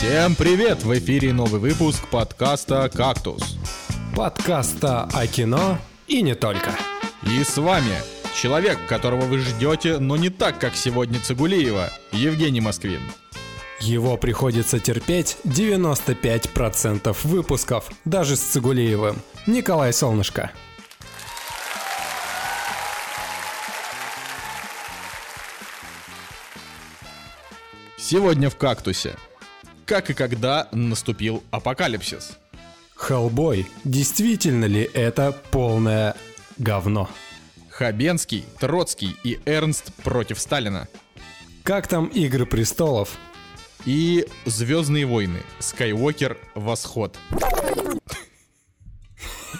Всем привет! В эфире новый выпуск подкаста «Кактус». Подкаста о кино и не только. И с вами человек, которого вы ждете, но не так, как сегодня Цигулиева, Евгений Москвин. Его приходится терпеть 95% выпусков, даже с Цигулиевым. Николай Солнышко. Сегодня в «Кактусе». Как и когда наступил апокалипсис? Хеллбой, действительно ли это полное говно? Хабенский, Троцкий и Эрнст против Сталина. Как там Игры престолов? И Звездные войны. Скайуокер. Восход.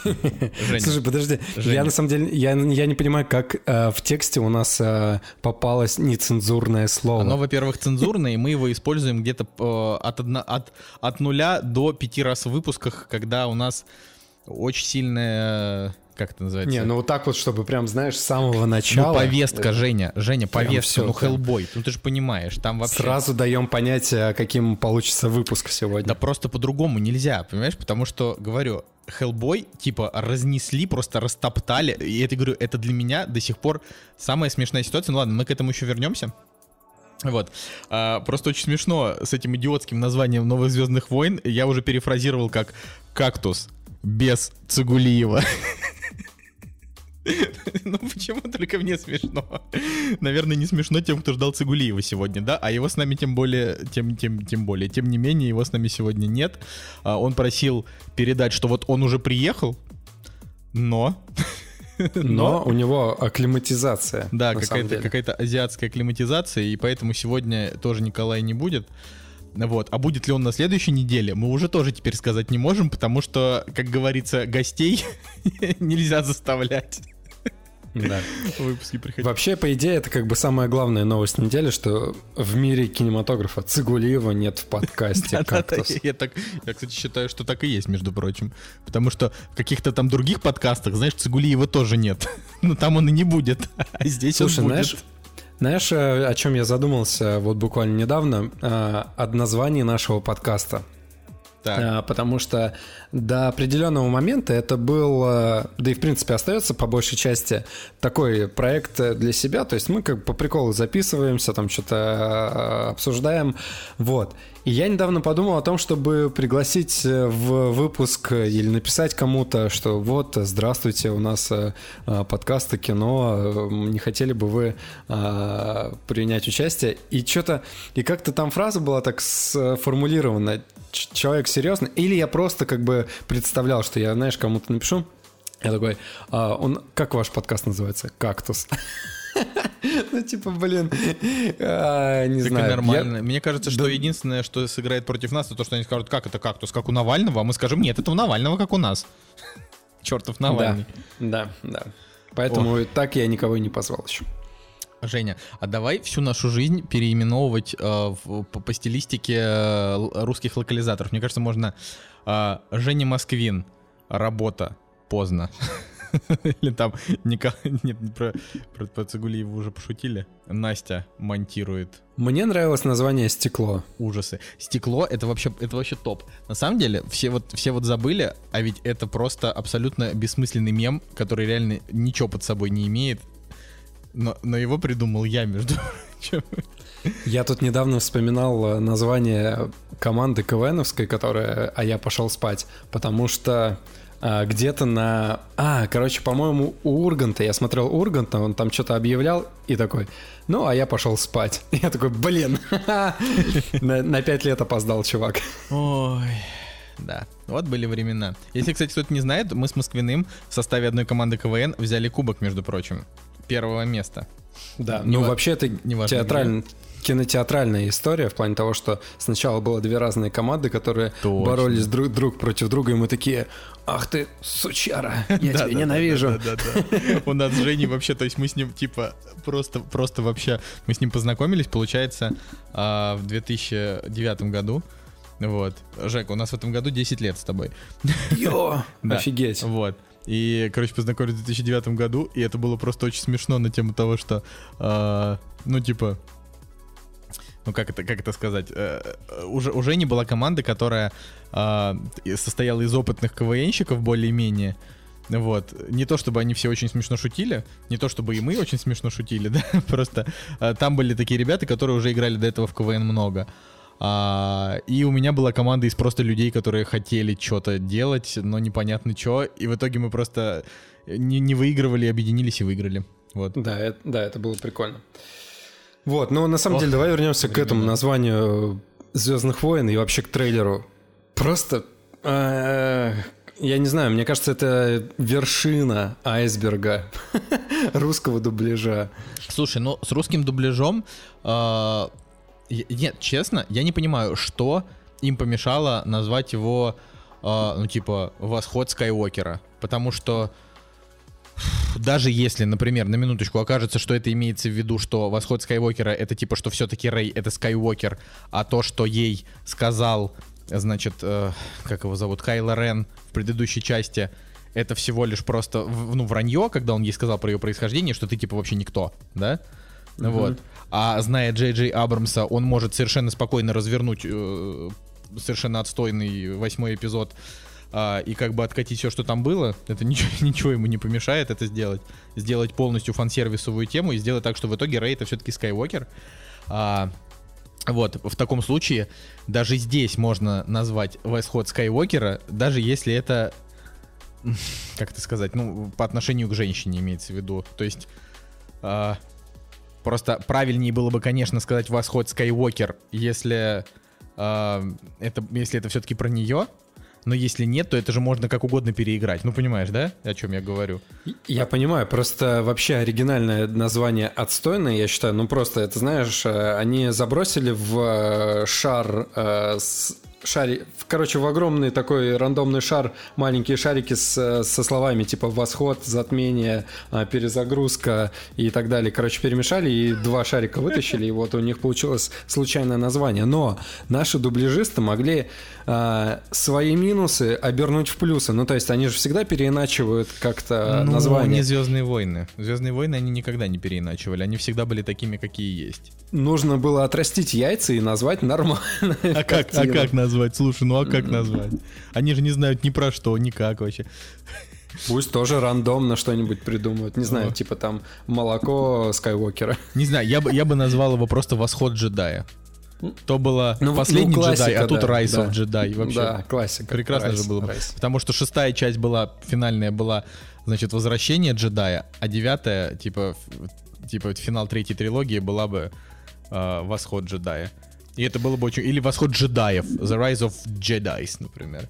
Женя. Слушай, подожди, Женя. я на самом деле, я, я не понимаю, как э, в тексте у нас э, попалось нецензурное слово. Оно, во-первых, цензурное, и мы его используем где-то э, от, одно, от, от нуля до пяти раз в выпусках, когда у нас очень сильная как это называется? Не, ну вот так вот, чтобы прям, знаешь, с самого начала. Ну, повестка, Женя, Женя, повестка, ну, Хеллбой, ну ты же понимаешь, там вообще... Сразу даем понятие, каким получится выпуск сегодня. Да просто по-другому нельзя, понимаешь, потому что, говорю, Хеллбой, типа, разнесли, просто растоптали, и это, говорю, это для меня до сих пор самая смешная ситуация, ну ладно, мы к этому еще вернемся. Вот. А, просто очень смешно с этим идиотским названием Новых Звездных войн. Я уже перефразировал как кактус без Цигулиева. Ну почему только мне смешно? Наверное, не смешно тем, кто ждал Цигулиева сегодня, да? А его с нами тем более, тем, тем, тем более. Тем не менее, его с нами сегодня нет. А, он просил передать, что вот он уже приехал, но... Но, но у него акклиматизация. Да, какая-то какая азиатская акклиматизация, и поэтому сегодня тоже Николай не будет. Вот. А будет ли он на следующей неделе, мы уже тоже теперь сказать не можем, потому что, как говорится, гостей нельзя заставлять. Да. Выпуски приходить. Вообще, по идее, это как бы самая главная новость недели, что в мире кинематографа Цигулиева нет в подкасте «Кактус». Я, так, я, кстати, считаю, что так и есть, между прочим. Потому что в каких-то там других подкастах, знаешь, Цигулиева тоже нет. Но там он и не будет. А здесь Слушай, он будет. знаешь, знаешь, э, о чем я задумался вот буквально недавно? Э, от названия нашего подкаста. Так. Э, потому что до определенного момента это был, да и в принципе остается по большей части такой проект для себя. То есть мы как по приколу записываемся, там что-то обсуждаем. Вот. И я недавно подумал о том, чтобы пригласить э, в выпуск или написать кому-то, что вот, здравствуйте, у нас э, э, подкасты кино, не хотели бы вы принять участие? И что-то, и как-то там фраза была так сформулирована, человек серьезно, или я просто как бы представлял, что я, знаешь, кому-то напишу, я такой, а, он, как ваш подкаст называется? «Кактус». Ну, типа, блин, а, не знаю. нормально. Мне кажется, что единственное, что сыграет против нас, это то, что они скажут, как это кактус, как у Навального, а мы скажем, нет, это у Навального, как у нас. Чертов Навальный. Да, да, Поэтому так я никого и не позвал еще. Женя, а давай всю нашу жизнь переименовывать э, в, по, по стилистике э, русских локализаторов. Мне кажется, можно э, Женя Москвин, работа, поздно. Или там Николай... Нет, про, про, про уже пошутили. Настя монтирует. Мне нравилось название «Стекло». Ужасы. Стекло — это вообще, это вообще топ. На самом деле, все вот, все вот забыли, а ведь это просто абсолютно бессмысленный мем, который реально ничего под собой не имеет. Но, но его придумал я, между прочим. Я тут недавно вспоминал э, название команды КВНовской, которая «А я пошел спать», потому что а, где-то на... А, короче, по-моему, у Урганта, я смотрел Урганта, он там что-то объявлял и такой, ну, а я пошел спать. Я такой, блин, на пять лет опоздал, чувак. Ой, да, вот были времена. Если, кстати, кто-то не знает, мы с Москвиным в составе одной команды КВН взяли кубок, между прочим, первого места. Да, ну вообще это театрально, кинотеатральная история в плане того, что сначала было две разные команды, которые Точно. боролись друг, друг против друга, и мы такие, ах ты, сучара, я тебя ненавижу. У нас с Женей вообще, то есть мы с ним типа просто, просто вообще, мы с ним познакомились, получается, а, в 2009 году. Вот. Жека, у нас в этом году 10 лет с тобой. Йо, офигеть. Вот. И, короче, познакомились в 2009 году, и это было просто очень смешно на тему того, что, э, ну, типа, ну как это, как это сказать, э, э, уже, уже не была команда, которая э, состояла из опытных КВНщиков более-менее, вот. Не то, чтобы они все очень смешно шутили, не то, чтобы и мы очень смешно шутили, да, просто э, там были такие ребята, которые уже играли до этого в КВН много. А, и у меня была команда из просто людей, которые хотели что-то делать, но непонятно что, и в итоге мы просто не, не выигрывали, объединились и выиграли. Вот. Да, это, да, это было прикольно. Вот, но на самом Ох, деле давай вернемся к этому названию Звездных войн и вообще к трейлеру. Просто э, я не знаю, мне кажется, это вершина айсберга русского дубляжа. Слушай, ну с русским дубляжом, э, нет, честно, я не понимаю, что им помешало назвать его, э, ну типа, «Восход Скайуокера», потому что даже если, например, на минуточку окажется, что это имеется в виду, что восход Скайуокера это типа, что все-таки Рэй это Скайуокер, а то, что ей сказал значит, э, как его зовут, Кайло Рен в предыдущей части, это всего лишь просто, ну, вранье, когда он ей сказал про ее происхождение, что ты, типа, вообще никто, да? Mm-hmm. Вот. А зная Джей Джей Абрамса, он может совершенно спокойно развернуть э, совершенно отстойный восьмой эпизод э, и как бы откатить все, что там было. Это ничего, ничего ему не помешает это сделать. Сделать полностью фан-сервисовую тему и сделать так, что в итоге Рэй это все-таки Скайуокер. А, вот, в таком случае даже здесь можно назвать восход Скайуокера, даже если это, как это сказать, ну, по отношению к женщине имеется в виду. То есть, э, просто правильнее было бы, конечно, сказать восход Скайуокер, если, э, это, если это все-таки про нее, но если нет, то это же можно как угодно переиграть. Ну, понимаешь, да, о чем я говорю? Я понимаю, просто вообще оригинальное название отстойное, я считаю, ну просто, это знаешь, э, они забросили в э, шар э, с шари... Короче, в огромный такой рандомный шар маленькие шарики с, со словами типа «восход», «затмение», а, «перезагрузка» и так далее. Короче, перемешали и два шарика вытащили, и вот у них получилось случайное название. Но наши дубляжисты могли а, свои минусы обернуть в плюсы. Ну, то есть они же всегда переиначивают как-то ну, название. не «Звездные войны». «Звездные войны» они никогда не переиначивали. Они всегда были такими, какие есть. Нужно было отрастить яйца и назвать нормально. А как, а как назвать? Слушай, ну а как назвать? Они же не знают ни про что, никак вообще. Пусть тоже рандомно что-нибудь придумают. Не знаю, типа там молоко Скайуокера. Не знаю, я бы, я бы назвал его просто «Восход джедая». То было ну, последний ну, классика, джедай, а тут да, Rise да. of Jedi. Вообще. Да, классика. Прекрасно Rise, же было. Rise. Потому что шестая часть была, финальная была, значит, возвращение джедая, а девятая, типа, типа финал третьей трилогии была бы э, восход джедая. И это было бы очень... Или восход джедаев. The Rise of Jedis, например.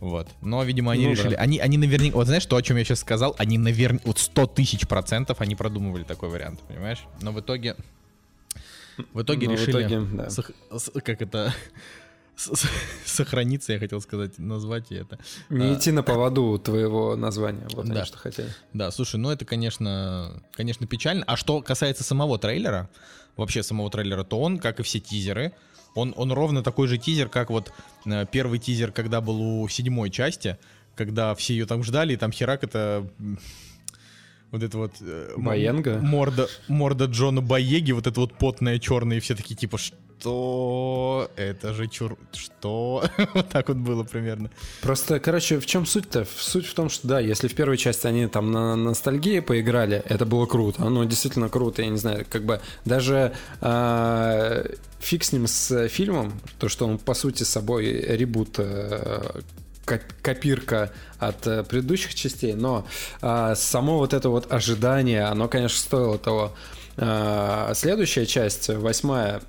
Вот. Но, видимо, они ну, решили... Да. Они, они наверняка... Вот знаешь, то, о чем я сейчас сказал, они наверняка... Вот 100 тысяч процентов они продумывали такой вариант, понимаешь? Но в итоге... В итоге Но решили... В итоге, да. сох... Как это... Сохраниться, я хотел сказать, назвать это. Не а, идти на поводу твоего названия, вот да. они что хотели. Да, слушай, ну это, конечно, конечно, печально. А что касается самого трейлера, вообще самого трейлера, то он, как и все тизеры, он, он ровно такой же тизер, как вот э, первый тизер, когда был у седьмой части, когда все ее там ждали, и там херак это вот это вот... Э, Боенга? Морда, морда Джона Боеги, вот это вот потная черная, и все такие типа, что? Это же чур... Что? вот так вот было примерно. Просто, короче, в чем суть-то? Суть в том, что да, если в первой части они там на ностальгии поиграли, это было круто. Ну, действительно круто, я не знаю, как бы даже э, фиг с ним с фильмом, то, что он по сути собой ребут э, копирка от э, предыдущих частей, но э, само вот это вот ожидание, оно, конечно, стоило того. Э, следующая часть, восьмая,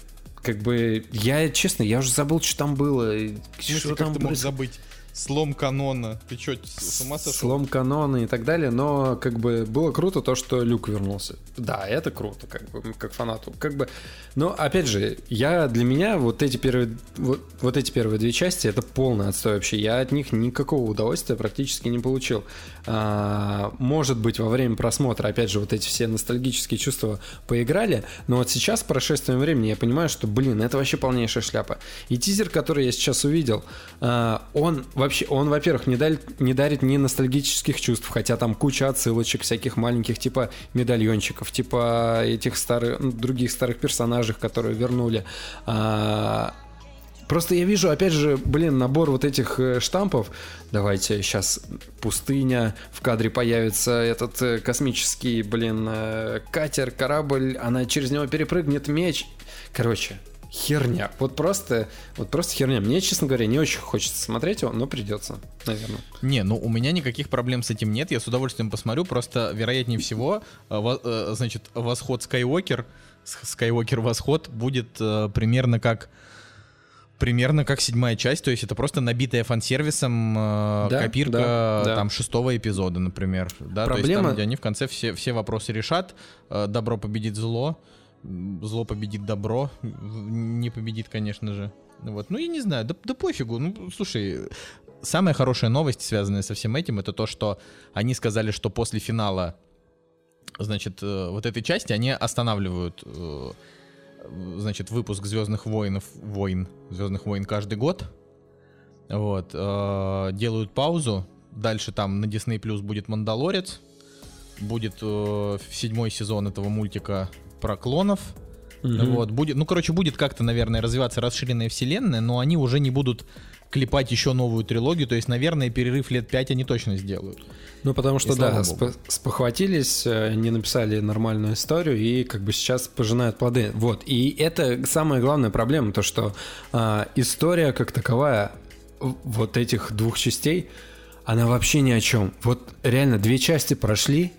как бы я, честно, я уже забыл, что там было. Что там ты мог забыть? Слом канона. Ты что, с ума сошел? Слом канона и так далее, но как бы было круто то, что Люк вернулся. Да, это круто, как бы, как фанату. Как бы, но опять же, я для меня вот эти первые, вот, вот эти первые две части это полный отстой вообще. Я от них никакого удовольствия практически не получил. А, может быть, во время просмотра, опять же, вот эти все ностальгические чувства поиграли, но вот сейчас, с прошествием времени, я понимаю, что, блин, это вообще полнейшая шляпа. И тизер, который я сейчас увидел, а, он, вообще, он, во-первых, не дарит, не дарит ни ностальгических чувств, хотя там куча отсылочек всяких маленьких, типа медальончиков, типа этих старых, других старых персонажей, которые вернули. А, Просто я вижу, опять же, блин, набор вот этих э, штампов. Давайте сейчас пустыня, в кадре появится этот э, космический, блин, э, катер, корабль, она через него перепрыгнет меч. Короче, херня. Вот просто, вот просто херня. Мне, честно говоря, не очень хочется смотреть его, но придется, наверное. Не, ну у меня никаких проблем с этим нет. Я с удовольствием посмотрю. Просто, вероятнее всего, значит, восход Скайуокер, Скайуокер восход будет примерно как Примерно как седьмая часть, то есть это просто набитая фан-сервисом э, да, копирка да, да. там шестого эпизода, например. Да, Проблема... то есть там, где они в конце все, все вопросы решат, э, добро победит зло, зло победит добро, не победит, конечно же. Вот. Ну, я не знаю, да, да пофигу. Ну, слушай, самая хорошая новость, связанная со всем этим, это то, что они сказали, что после финала, значит, э, вот этой части они останавливают э, значит, выпуск Звездных войнов, войн, Звездных войн каждый год. Вот, э, делают паузу. Дальше там на Disney Plus будет Мандалорец. Будет седьмой сезон этого мультика про клонов. Угу. Вот, будет, ну, короче, будет как-то, наверное, развиваться расширенная вселенная, но они уже не будут клепать еще новую трилогию, то есть, наверное, перерыв лет 5 они точно сделают. Ну, потому что, и да, сп- спохватились, э, не написали нормальную историю и как бы сейчас пожинают плоды. Вот, и это самая главная проблема, то, что э, история как таковая вот этих двух частей, она вообще ни о чем. Вот реально две части прошли,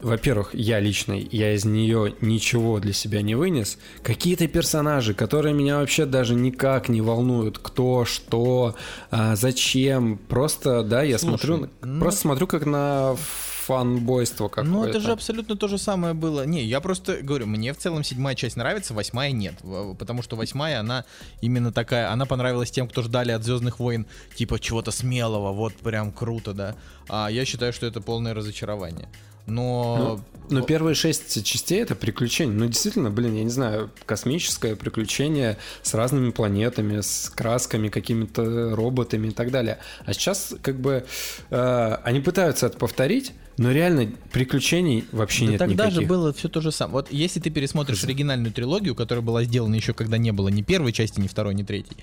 во-первых, я лично, я из нее ничего для себя не вынес. Какие-то персонажи, которые меня вообще даже никак не волнуют, кто, что, а, зачем. Просто, да, я Слушай, смотрю, ну... просто смотрю как на фанбойство какое-то. Ну, это же абсолютно то же самое было. Не, я просто говорю, мне в целом седьмая часть нравится, восьмая нет. Потому что восьмая, она именно такая, она понравилась тем, кто ждали от Звездных войн, типа чего-то смелого, вот прям круто, да. А я считаю, что это полное разочарование но... Ну, но первые шесть частей это приключение. Ну, действительно, блин, я не знаю, космическое приключение с разными планетами, с красками, какими-то роботами и так далее. А сейчас, как бы, э, они пытаются это повторить, но реально приключений вообще да нет тогда никаких. же было все то же самое. Вот если ты пересмотришь оригинальную трилогию, которая была сделана еще когда не было ни первой части, ни второй, ни третьей,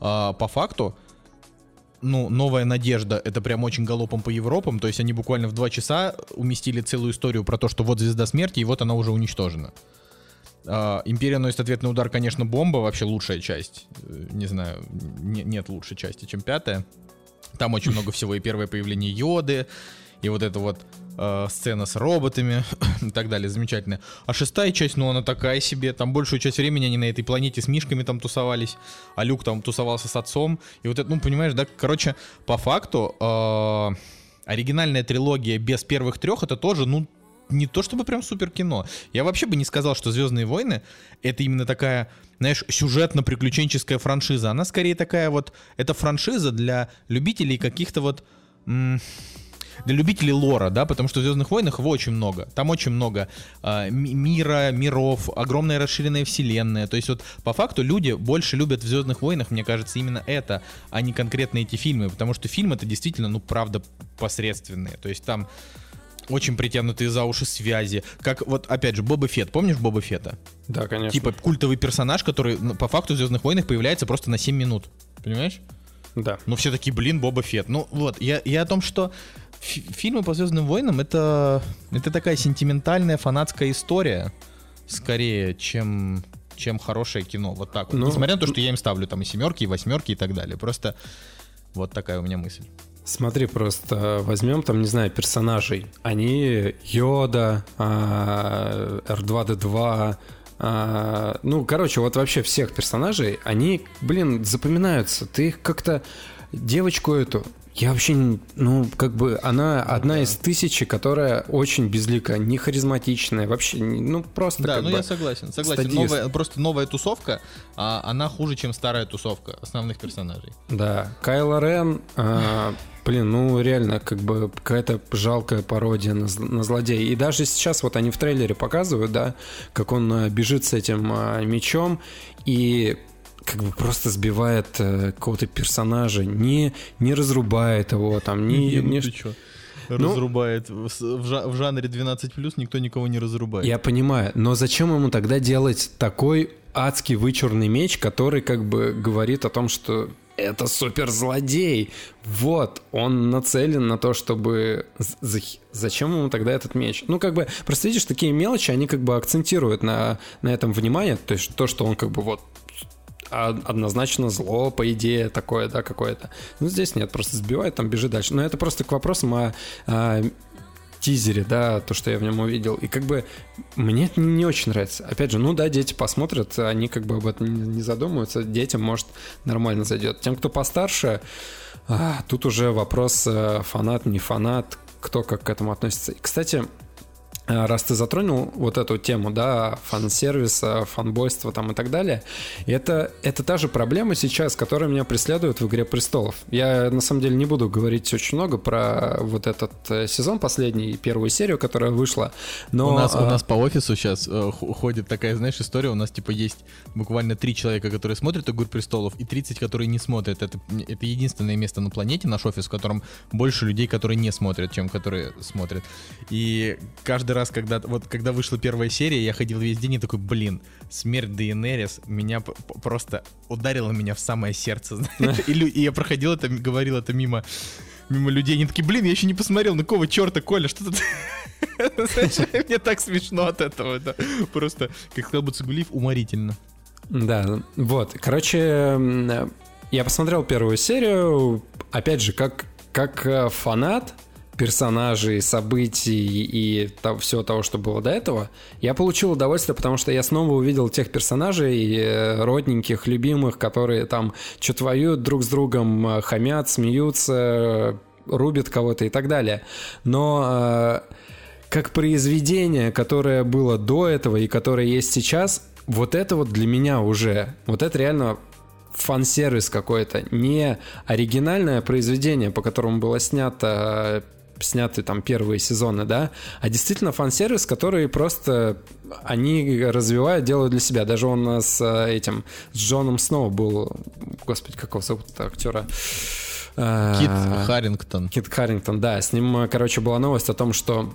э, по факту ну, новая надежда, это прям очень галопом по Европам, то есть они буквально в два часа уместили целую историю про то, что вот звезда смерти, и вот она уже уничтожена. Uh, Империя носит ответный удар, конечно, бомба, вообще лучшая часть. Э, не знаю, не, нет лучшей части, чем пятая. Там очень много всего, и первое появление Йоды, и вот это вот э, сцена с роботами и так далее, замечательная. А шестая часть, ну она такая себе, там большую часть времени они на этой планете с мишками там тусовались, а Люк там тусовался с отцом, и вот это, ну понимаешь, да, короче, по факту э, оригинальная трилогия без первых трех это тоже, ну, не то чтобы прям супер кино. Я вообще бы не сказал, что Звездные войны это именно такая, знаешь, сюжетно-приключенческая франшиза. Она скорее такая вот, это франшиза для любителей каких-то вот для любителей лора, да, потому что в Звездных войнах его очень много. Там очень много э, мира, миров, огромная расширенная вселенная. То есть вот по факту люди больше любят в Звездных войнах, мне кажется, именно это, а не конкретно эти фильмы, потому что фильмы это действительно, ну, правда, посредственные. То есть там очень притянутые за уши связи. Как вот, опять же, Боба Фет. Помнишь Боба Фета? Да, конечно. Типа культовый персонаж, который ну, по факту в Звездных войнах появляется просто на 7 минут. Понимаешь? Да. Ну все таки блин, Боба Фет. Ну вот, я, я о том, что фильмы по Звездным войнам это, это такая сентиментальная фанатская история, скорее, чем, чем хорошее кино. Вот так вот. Ну, Несмотря на то, что я им ставлю там и семерки, и восьмерки и так далее. Просто вот такая у меня мысль. Смотри, просто возьмем там, не знаю, персонажей. Они Йода, R2D2, а, ну, короче, вот вообще всех персонажей, они, блин, запоминаются. Ты их как-то девочку эту я вообще, ну, как бы, она одна да. из тысячи, которая очень безликая, не харизматичная, вообще, ну, просто Да, ну бы, я согласен, согласен. Новая, просто новая тусовка, а она хуже, чем старая тусовка основных персонажей. Да, Кайло Рен, а, блин, ну, реально, как бы, какая-то жалкая пародия на, на злодея. И даже сейчас вот они в трейлере показывают, да, как он а, бежит с этим а, мечом, и как бы просто сбивает э, какого-то персонажа, не, не разрубает его, там, не... не, не... Ну, ну, разрубает. В, в жанре 12 никто никого не разрубает. Я понимаю, но зачем ему тогда делать такой адский вычурный меч, который как бы говорит о том, что это суперзлодей. Вот, он нацелен на то, чтобы... Зачем ему тогда этот меч? Ну, как бы, просто видишь, такие мелочи, они как бы акцентируют на, на этом внимание. То есть то, что он как бы вот однозначно зло, по идее, такое, да, какое-то. Ну, здесь нет, просто сбивает, там бежит дальше. Но это просто к вопросам о, о тизере, да, то, что я в нем увидел. И как бы мне это не очень нравится. Опять же, ну да, дети посмотрят, они как бы об этом не задумываются. Детям, может, нормально зайдет. Тем, кто постарше, а, тут уже вопрос э, фанат, не фанат, кто как к этому относится. И, кстати, раз ты затронул вот эту тему, да, фан-сервиса, фанбойства там и так далее, это, это та же проблема сейчас, которая меня преследует в «Игре престолов». Я, на самом деле, не буду говорить очень много про вот этот э, сезон последний, первую серию, которая вышла, но... У нас, а... у нас по офису сейчас э, ходит такая, знаешь, история, у нас, типа, есть буквально три человека, которые смотрят «Игру престолов», и 30, которые не смотрят. Это, это единственное место на планете, наш офис, в котором больше людей, которые не смотрят, чем которые смотрят. И каждый раз, когда вот когда вышла первая серия, я ходил весь день и такой, блин, смерть Дейенерис меня просто ударила меня в самое сердце. И, я проходил это, говорил это мимо мимо людей, они такие, блин, я еще не посмотрел, ну какого черта, Коля, что тут... Мне так смешно от этого, это просто, как сказал бы Цугулиев, уморительно. Да, вот, короче, я посмотрел первую серию, опять же, как, как э, фанат, персонажей, событий и того, всего того, что было до этого, я получил удовольствие, потому что я снова увидел тех персонажей, э, родненьких, любимых, которые там что-то воюют друг с другом, э, хамят, смеются, рубят кого-то и так далее. Но э, как произведение, которое было до этого и которое есть сейчас, вот это вот для меня уже, вот это реально фан-сервис какой-то, не оригинальное произведение, по которому было снято сняты там первые сезоны, да, а действительно фан-сервис, который просто они развивают, делают для себя. Даже он с э, этим, с Джоном Сноу был, господи, какого зовут актера? Э, Кит Харрингтон. Кит Харрингтон, да. С ним, короче, была новость о том, что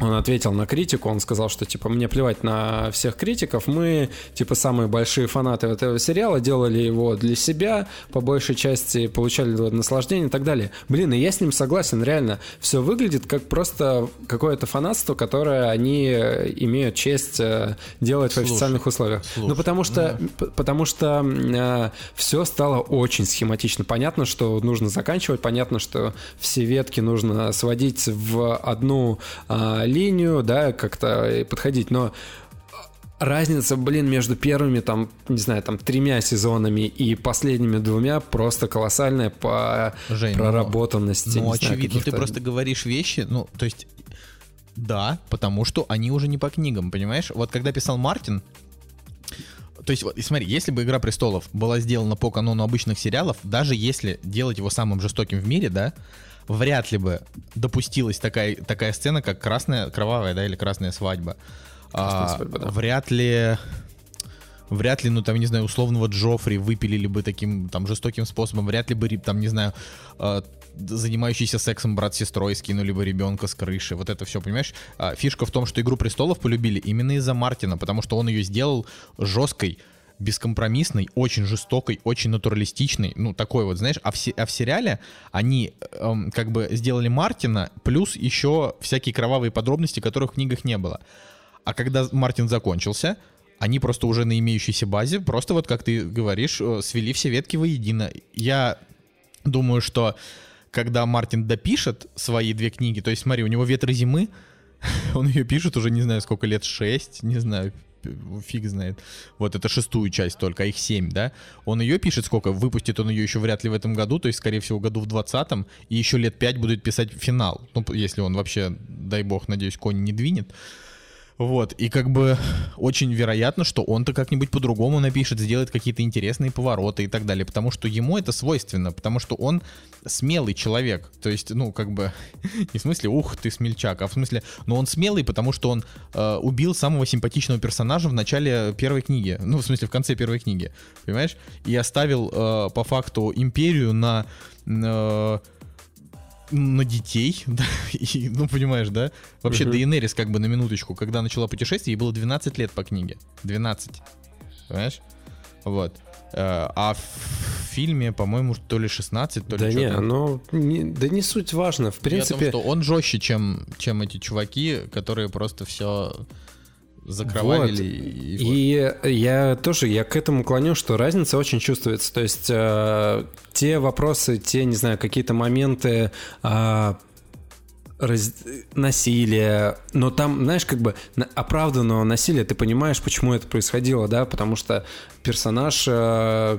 он ответил на критику, он сказал, что, типа, мне плевать на всех критиков, мы, типа, самые большие фанаты этого сериала, делали его для себя, по большей части получали наслаждение и так далее. Блин, и я с ним согласен, реально, все выглядит как просто какое-то фанатство, которое они имеют честь э, делать слушай, в официальных условиях. Слушай, ну, потому что, да. потому что э, все стало очень схематично. Понятно, что нужно заканчивать, понятно, что все ветки нужно сводить в одну э, линию, да, как-то подходить, но разница, блин, между первыми, там, не знаю, там, тремя сезонами и последними двумя просто колоссальная по Жень, ну, проработанности. Ну, ну очевидно, знаю, ты просто говоришь вещи, ну, то есть, да, потому что они уже не по книгам, понимаешь? Вот когда писал Мартин, то есть, вот, и смотри, если бы «Игра престолов» была сделана по канону обычных сериалов, даже если делать его самым жестоким в мире, да, вряд ли бы допустилась такая, такая сцена, как красная, кровавая, да, или красная свадьба. а, свадьба да. Вряд ли вряд ли, ну там, не знаю, условного Джоффри выпилили бы таким там жестоким способом, вряд ли бы, там, не знаю, э, занимающийся сексом брат с сестрой скинули бы ребенка с крыши, вот это все, понимаешь? А, фишка в том, что «Игру престолов» полюбили именно из-за Мартина, потому что он ее сделал жесткой, бескомпромиссной, очень жестокой, очень натуралистичной, ну, такой вот, знаешь, а в, а в сериале они эм, как бы сделали Мартина, плюс еще всякие кровавые подробности, которых в книгах не было. А когда Мартин закончился, они просто уже на имеющейся базе, просто вот как ты говоришь, э, свели все ветки воедино. Я думаю, что когда Мартин допишет свои две книги, то есть смотри, у него «Ветры зимы», он ее пишет уже, не знаю, сколько лет, шесть, не знаю, фиг знает. Вот это шестую часть только, а их семь, да? Он ее пишет сколько? Выпустит он ее еще вряд ли в этом году, то есть, скорее всего, году в двадцатом, и еще лет пять будет писать финал. Ну, если он вообще, дай бог, надеюсь, конь не двинет. Вот, и как бы очень вероятно, что он-то как-нибудь по-другому напишет, сделает какие-то интересные повороты и так далее, потому что ему это свойственно, потому что он смелый человек, то есть, ну, как бы, не в смысле, ух, ты смельчак, а в смысле, ну, он смелый, потому что он э, убил самого симпатичного персонажа в начале первой книги, ну, в смысле, в конце первой книги, понимаешь, и оставил э, по факту империю на... Э, на детей, да, и, ну, понимаешь, да? Вообще, uh-huh. Дейенерис, как бы, на минуточку, когда начала путешествие, ей было 12 лет по книге. 12. Понимаешь? Вот. Э, а в фильме, по-моему, то ли 16, то ли Да не, ну, не, да не суть важно. В принципе... Я том, что он жестче, чем, чем эти чуваки, которые просто все закровавили. Вот. И, и я тоже, я к этому клоню, что разница очень чувствуется. То есть э, те вопросы, те, не знаю, какие-то моменты э, раз... насилие, но там, знаешь, как бы оправданного насилия, ты понимаешь, почему это происходило, да, потому что персонаж, э...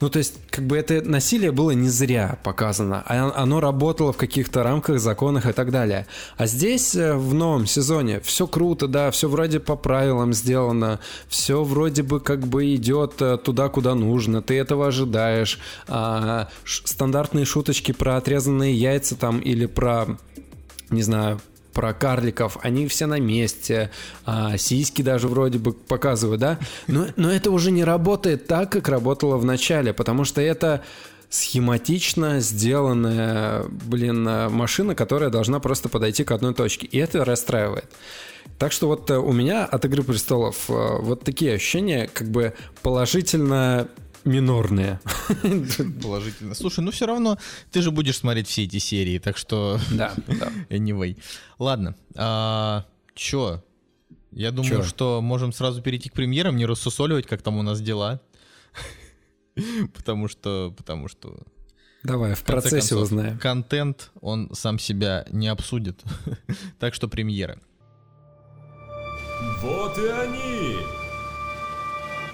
ну, то есть, как бы это насилие было не зря показано, а оно работало в каких-то рамках, законах и так далее. А здесь, э, в новом сезоне, все круто, да, все вроде по правилам сделано, все вроде бы как бы идет э, туда, куда нужно, ты этого ожидаешь, а, стандартные шуточки про отрезанные яйца там или про не знаю, про карликов, они все на месте, а, сиськи даже вроде бы показывают, да? Но, но это уже не работает так, как работало в начале, потому что это схематично сделанная, блин, машина, которая должна просто подойти к одной точке. И это расстраивает. Так что вот э, у меня от «Игры престолов» э, вот такие ощущения, как бы положительно минорные. Положительно. Слушай, ну все равно ты же будешь смотреть все эти серии, так что... Да, да. Anyway. Ладно. А, чё? Я думаю, чё? что можем сразу перейти к премьерам, не рассусоливать, как там у нас дела. потому что... Потому что... Давай, в, процессе концов, узнаем. Контент, он сам себя не обсудит. так что премьеры. Вот и они!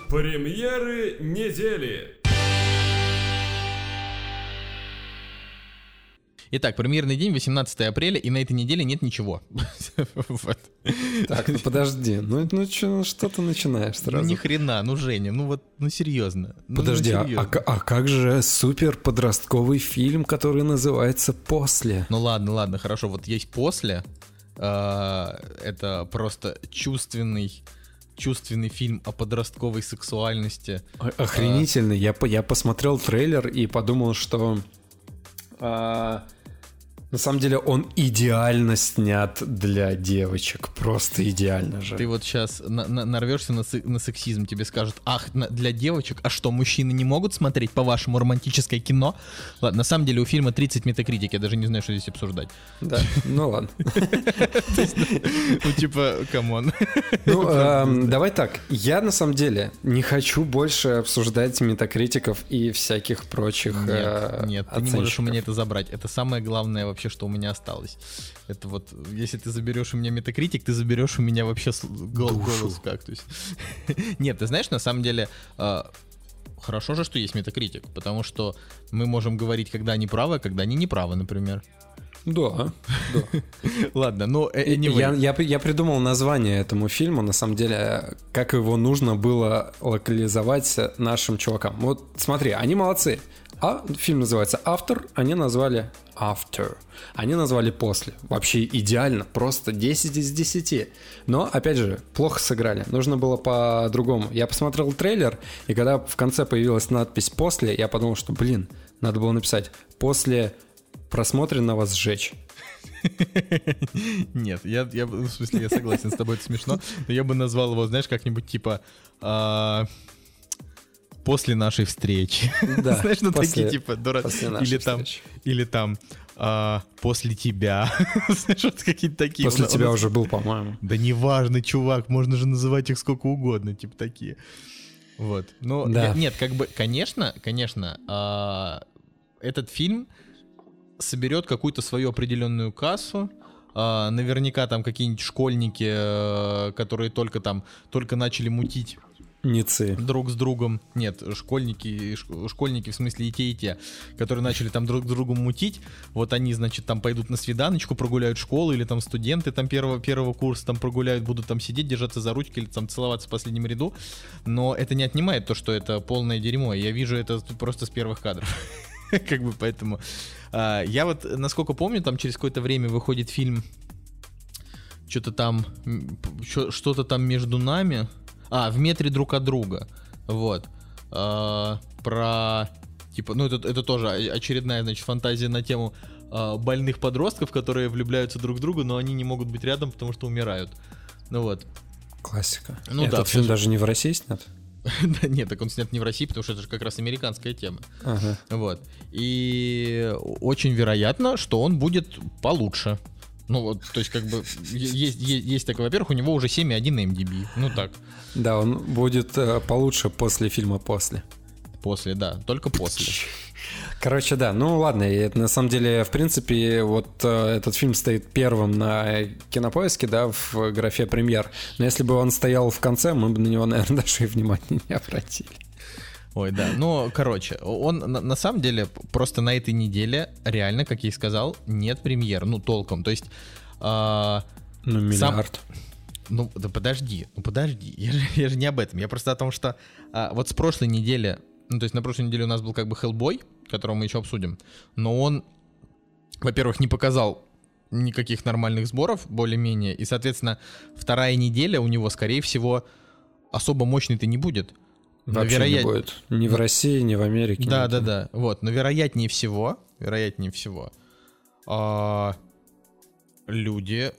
Премьеры недели. Итак, премьерный день 18 апреля, и на этой неделе нет ничего. Так, ну подожди, ну, ну, ну что ты начинаешь ну, сразу? Ну ни хрена, ну Женя, ну вот, ну серьезно. Ну, подожди, ну, серьезно. А, а, а как же супер подростковый фильм, который называется «После»? Ну ладно, ладно, хорошо, вот есть «После», а, это просто чувственный чувственный фильм о подростковой сексуальности. Охренительный. А... Я, я посмотрел трейлер и подумал, что а, на самом деле он идеально снят для девочек. Просто идеально же. Ты вот сейчас на на нарвешься на, на сексизм. Тебе скажут, ах, на для девочек, а что, мужчины не могут смотреть, по-вашему, романтическое кино? Ладно, на самом деле у фильма 30 метакритики, я даже не знаю, что здесь обсуждать. Да, ну ладно. Ну типа, come on. Ну, давай так. Я на самом деле не хочу больше обсуждать метакритиков и всяких прочих Нет, э, нет, ты не можешь у меня это забрать. Это самое главное вообще вообще, что у меня осталось. Это вот, если ты заберешь у меня метакритик, ты заберешь у меня вообще гол голос как. То есть... Нет, ты знаешь, на самом деле, э, хорошо же, что есть метакритик, потому что мы можем говорить, когда они правы, а когда они неправы, например. Да, да. Ладно, но э, anyway. я, я, я придумал название этому фильму, на самом деле, как его нужно было локализовать нашим чувакам. Вот смотри, они молодцы. А фильм называется «Автор», они назвали «After». Они назвали «После». Вообще идеально, просто 10 из 10. Но, опять же, плохо сыграли. Нужно было по-другому. Я посмотрел трейлер, и когда в конце появилась надпись «После», я подумал, что, блин, надо было написать «После просмотренного сжечь». Нет, я, я, в смысле, я согласен с тобой, это смешно, но я бы назвал его, знаешь, как-нибудь типа... А после нашей встречи. Да, Знаешь, ну после, такие типа дура... или там, или там а, после тебя. Знаешь, вот какие-то такие. После он, тебя он... уже был, по-моему. Да неважно, чувак, можно же называть их сколько угодно, типа такие. Вот. Ну, да. нет, как бы, конечно, конечно, а, этот фильм соберет какую-то свою определенную кассу, Uh, наверняка там какие-нибудь школьники, uh, которые только там, только начали мутить Ницы. друг с другом, нет, школьники, школьники в смысле и те, и те, которые начали там друг с другом мутить, вот они, значит, там пойдут на свиданочку, прогуляют школу, или там студенты там первого, первого курса там прогуляют, будут там сидеть, держаться за ручки, или там целоваться в последнем ряду, но это не отнимает то, что это полное дерьмо, я вижу это просто с первых кадров. Как бы поэтому... А, я вот, насколько помню, там через какое-то время выходит фильм что-то там, что-то там между нами, а, в метре друг от друга. Вот. А, про типа, ну это, это тоже очередная, значит, фантазия на тему а, больных подростков, которые влюбляются друг в друга, но они не могут быть рядом, потому что умирают. Ну вот. Классика. Ну Этот да. фильм же... даже не в России снят? да нет, так он снят не в России, потому что это же как раз американская тема. Ага. Вот. И очень вероятно, что он будет получше. Ну вот, то есть как бы есть, есть, есть такое, во-первых, у него уже 7,1 на MDB, ну так. Да, он будет э, получше после фильма «После». После, да, только после. Короче, да, ну ладно, и на самом деле, в принципе, вот э, этот фильм стоит первым на кинопоиске, да, в графе премьер. Но если бы он стоял в конце, мы бы на него, наверное, даже и внимания не обратили. Ой, да. Ну, короче, он на, на самом деле просто на этой неделе реально, как я и сказал, нет премьер. Ну, толком. То есть. Э, ну, миллиард. Сам... Ну, да подожди, ну подожди. Я же, я же не об этом. Я просто о том, что а, вот с прошлой недели. Ну, то есть на прошлой неделе у нас был как бы Hellboy, которого мы еще обсудим. Но он, во-первых, не показал никаких нормальных сборов, более-менее. И, соответственно, вторая неделя у него, скорее всего, особо мощной-то не будет. Вообще вероят... не будет. Ни в России, ни в Америке. Да, да, да. Вот. Но вероятнее всего, вероятнее всего, а, люди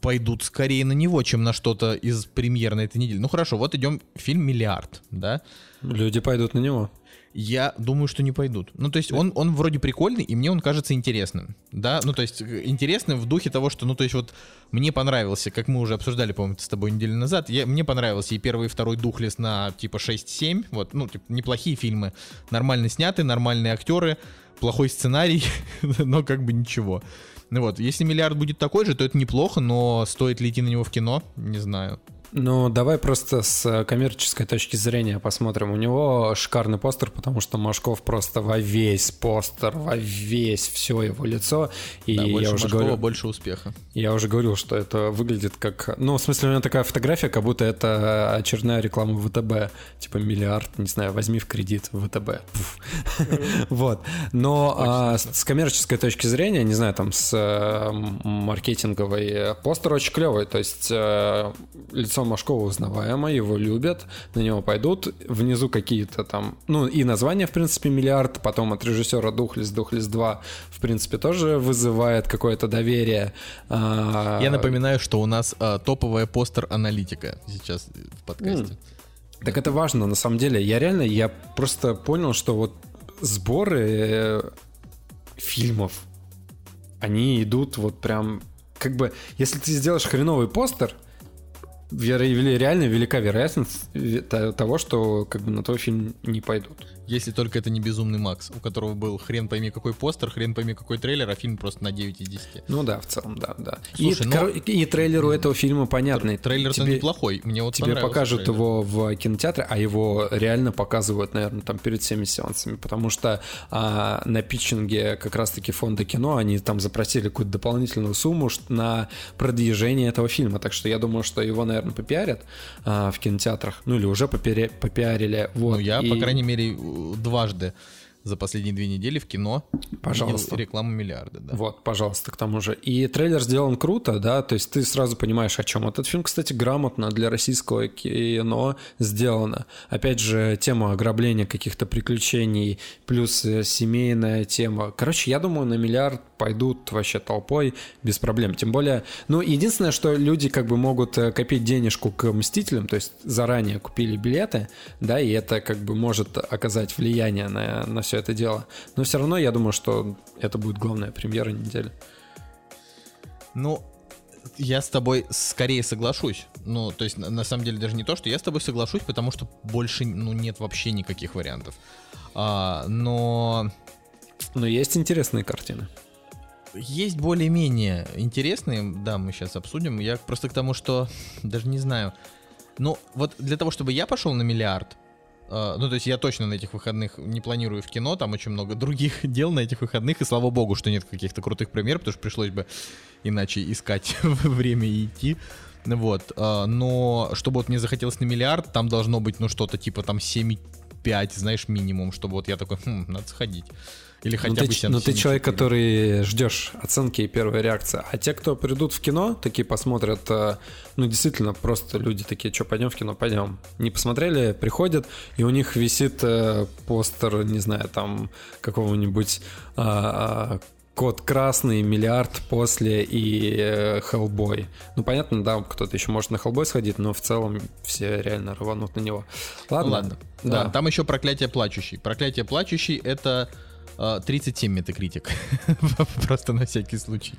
пойдут скорее на него, чем на что-то из премьер на этой неделе. Ну хорошо, вот идем фильм «Миллиард», да? Люди пойдут на него. Я думаю, что не пойдут. Ну, то есть он, он вроде прикольный, и мне он кажется интересным. Да, ну, то есть э, интересным в духе того, что, ну, то есть вот мне понравился, как мы уже обсуждали, по-моему, с тобой неделю назад, я, мне понравился и первый, и второй Духлес на типа 6-7, вот, ну, типа, неплохие фильмы, нормально сняты, нормальные актеры, плохой сценарий, но как бы ничего. Ну вот, если миллиард будет такой же, то это неплохо, но стоит ли идти на него в кино, не знаю. Ну, давай просто с коммерческой точки зрения посмотрим. У него шикарный постер, потому что Машков просто во весь постер, во весь все его лицо. И да, больше я уже Машкова, говорю, больше успеха. Я уже говорил, что это выглядит как... Ну, в смысле, у него такая фотография, как будто это очередная реклама ВТБ. Типа миллиард, не знаю, возьми в кредит ВТБ. Вот. Но а, с коммерческой точки зрения, не знаю, там с маркетинговой, постер очень клевый. То есть э, лицо лицо Машкова узнаваемо, его любят, на него пойдут. Внизу какие-то там, ну и название, в принципе, миллиард, потом от режиссера Духлес, Духлес 2, в принципе, тоже вызывает какое-то доверие. А, Я напоминаю, что у нас а, топовая постер-аналитика сейчас в подкасте. Так это важно, на самом деле. Я реально, я просто понял, что вот сборы э, фильмов, они идут вот прям как бы, если ты сделаешь хреновый постер, реально велика вероятность того, что как бы на твой фильм не пойдут. Если только это не Безумный Макс, у которого был хрен пойми какой постер, хрен пойми какой трейлер, а фильм просто на 9 из 10. Ну да, в целом, да, да. Слушай, и, но... и трейлеру этого фильма понятный. Трейлер тебе, неплохой, мне вот Тебе покажут трейлер. его в кинотеатре, а его реально показывают, наверное, там перед всеми сеансами, потому что а, на питчинге как раз-таки фонда кино они там запросили какую-то дополнительную сумму на продвижение этого фильма, так что я думаю, что его, наверное, попиарят а, в кинотеатрах, ну или уже попиарили. попиарили вот. Ну я, и... по крайней мере, дважды за последние две недели в кино. Пожалуйста. Рекламу миллиарда, да. Вот, пожалуйста, к тому же. И трейлер сделан круто, да, то есть ты сразу понимаешь, о чем. Этот фильм, кстати, грамотно для российского кино сделано. Опять же, тема ограбления каких-то приключений, плюс э, семейная тема. Короче, я думаю, на миллиард пойдут вообще толпой без проблем. Тем более, ну, единственное, что люди как бы могут э, копить денежку к «Мстителям», то есть заранее купили билеты, да, и это как бы может оказать влияние на, на все это дело. Но все равно я думаю, что это будет главная премьера недели. Ну, я с тобой скорее соглашусь. Ну, то есть, на, на самом деле, даже не то, что я с тобой соглашусь, потому что больше, ну, нет вообще никаких вариантов. А, но... Но есть интересные картины. Есть более-менее интересные, да, мы сейчас обсудим. Я просто к тому, что даже не знаю. Ну, вот для того, чтобы я пошел на миллиард, ну, то есть я точно на этих выходных не планирую в кино, там очень много других дел на этих выходных, и слава богу, что нет каких-то крутых премьер, потому что пришлось бы иначе искать время и идти. Вот, э, но чтобы вот мне захотелось на миллиард, там должно быть, ну, что-то типа там 7,5, знаешь, минимум, чтобы вот я такой, хм, надо сходить. Или хотя ну, бы ты, Ну ты человек, который ждешь оценки и первой реакции. А те, кто придут в кино, такие посмотрят, э, ну действительно, просто люди такие, что, пойдем в кино, пойдем. Не посмотрели, приходят, и у них висит э, постер, не знаю, там какого-нибудь а, а, Код красный, миллиард после и э, Хеллбой. Ну, понятно, да, кто-то еще может на Хеллбой сходить, но в целом все реально рванут на него. Ладно. Ладно. Да. да. Там еще проклятие плачущий. Проклятие плачущий это 37 а, метакритик. Просто на всякий случай.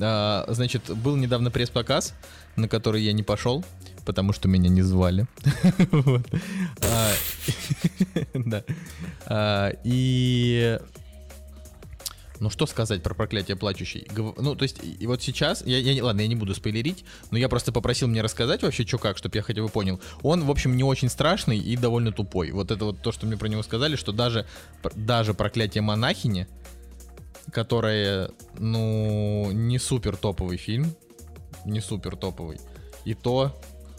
А, значит, был недавно пресс-показ, на который я не пошел, потому что меня не звали. А. И ну что сказать про проклятие плачущей? Ну, то есть, и вот сейчас, я, я, ладно, я не буду спойлерить, но я просто попросил мне рассказать вообще, что как, чтобы я хотя бы понял. Он, в общем, не очень страшный и довольно тупой. Вот это вот то, что мне про него сказали, что даже, даже проклятие монахини, которое, ну, не супер топовый фильм, не супер топовый, и то,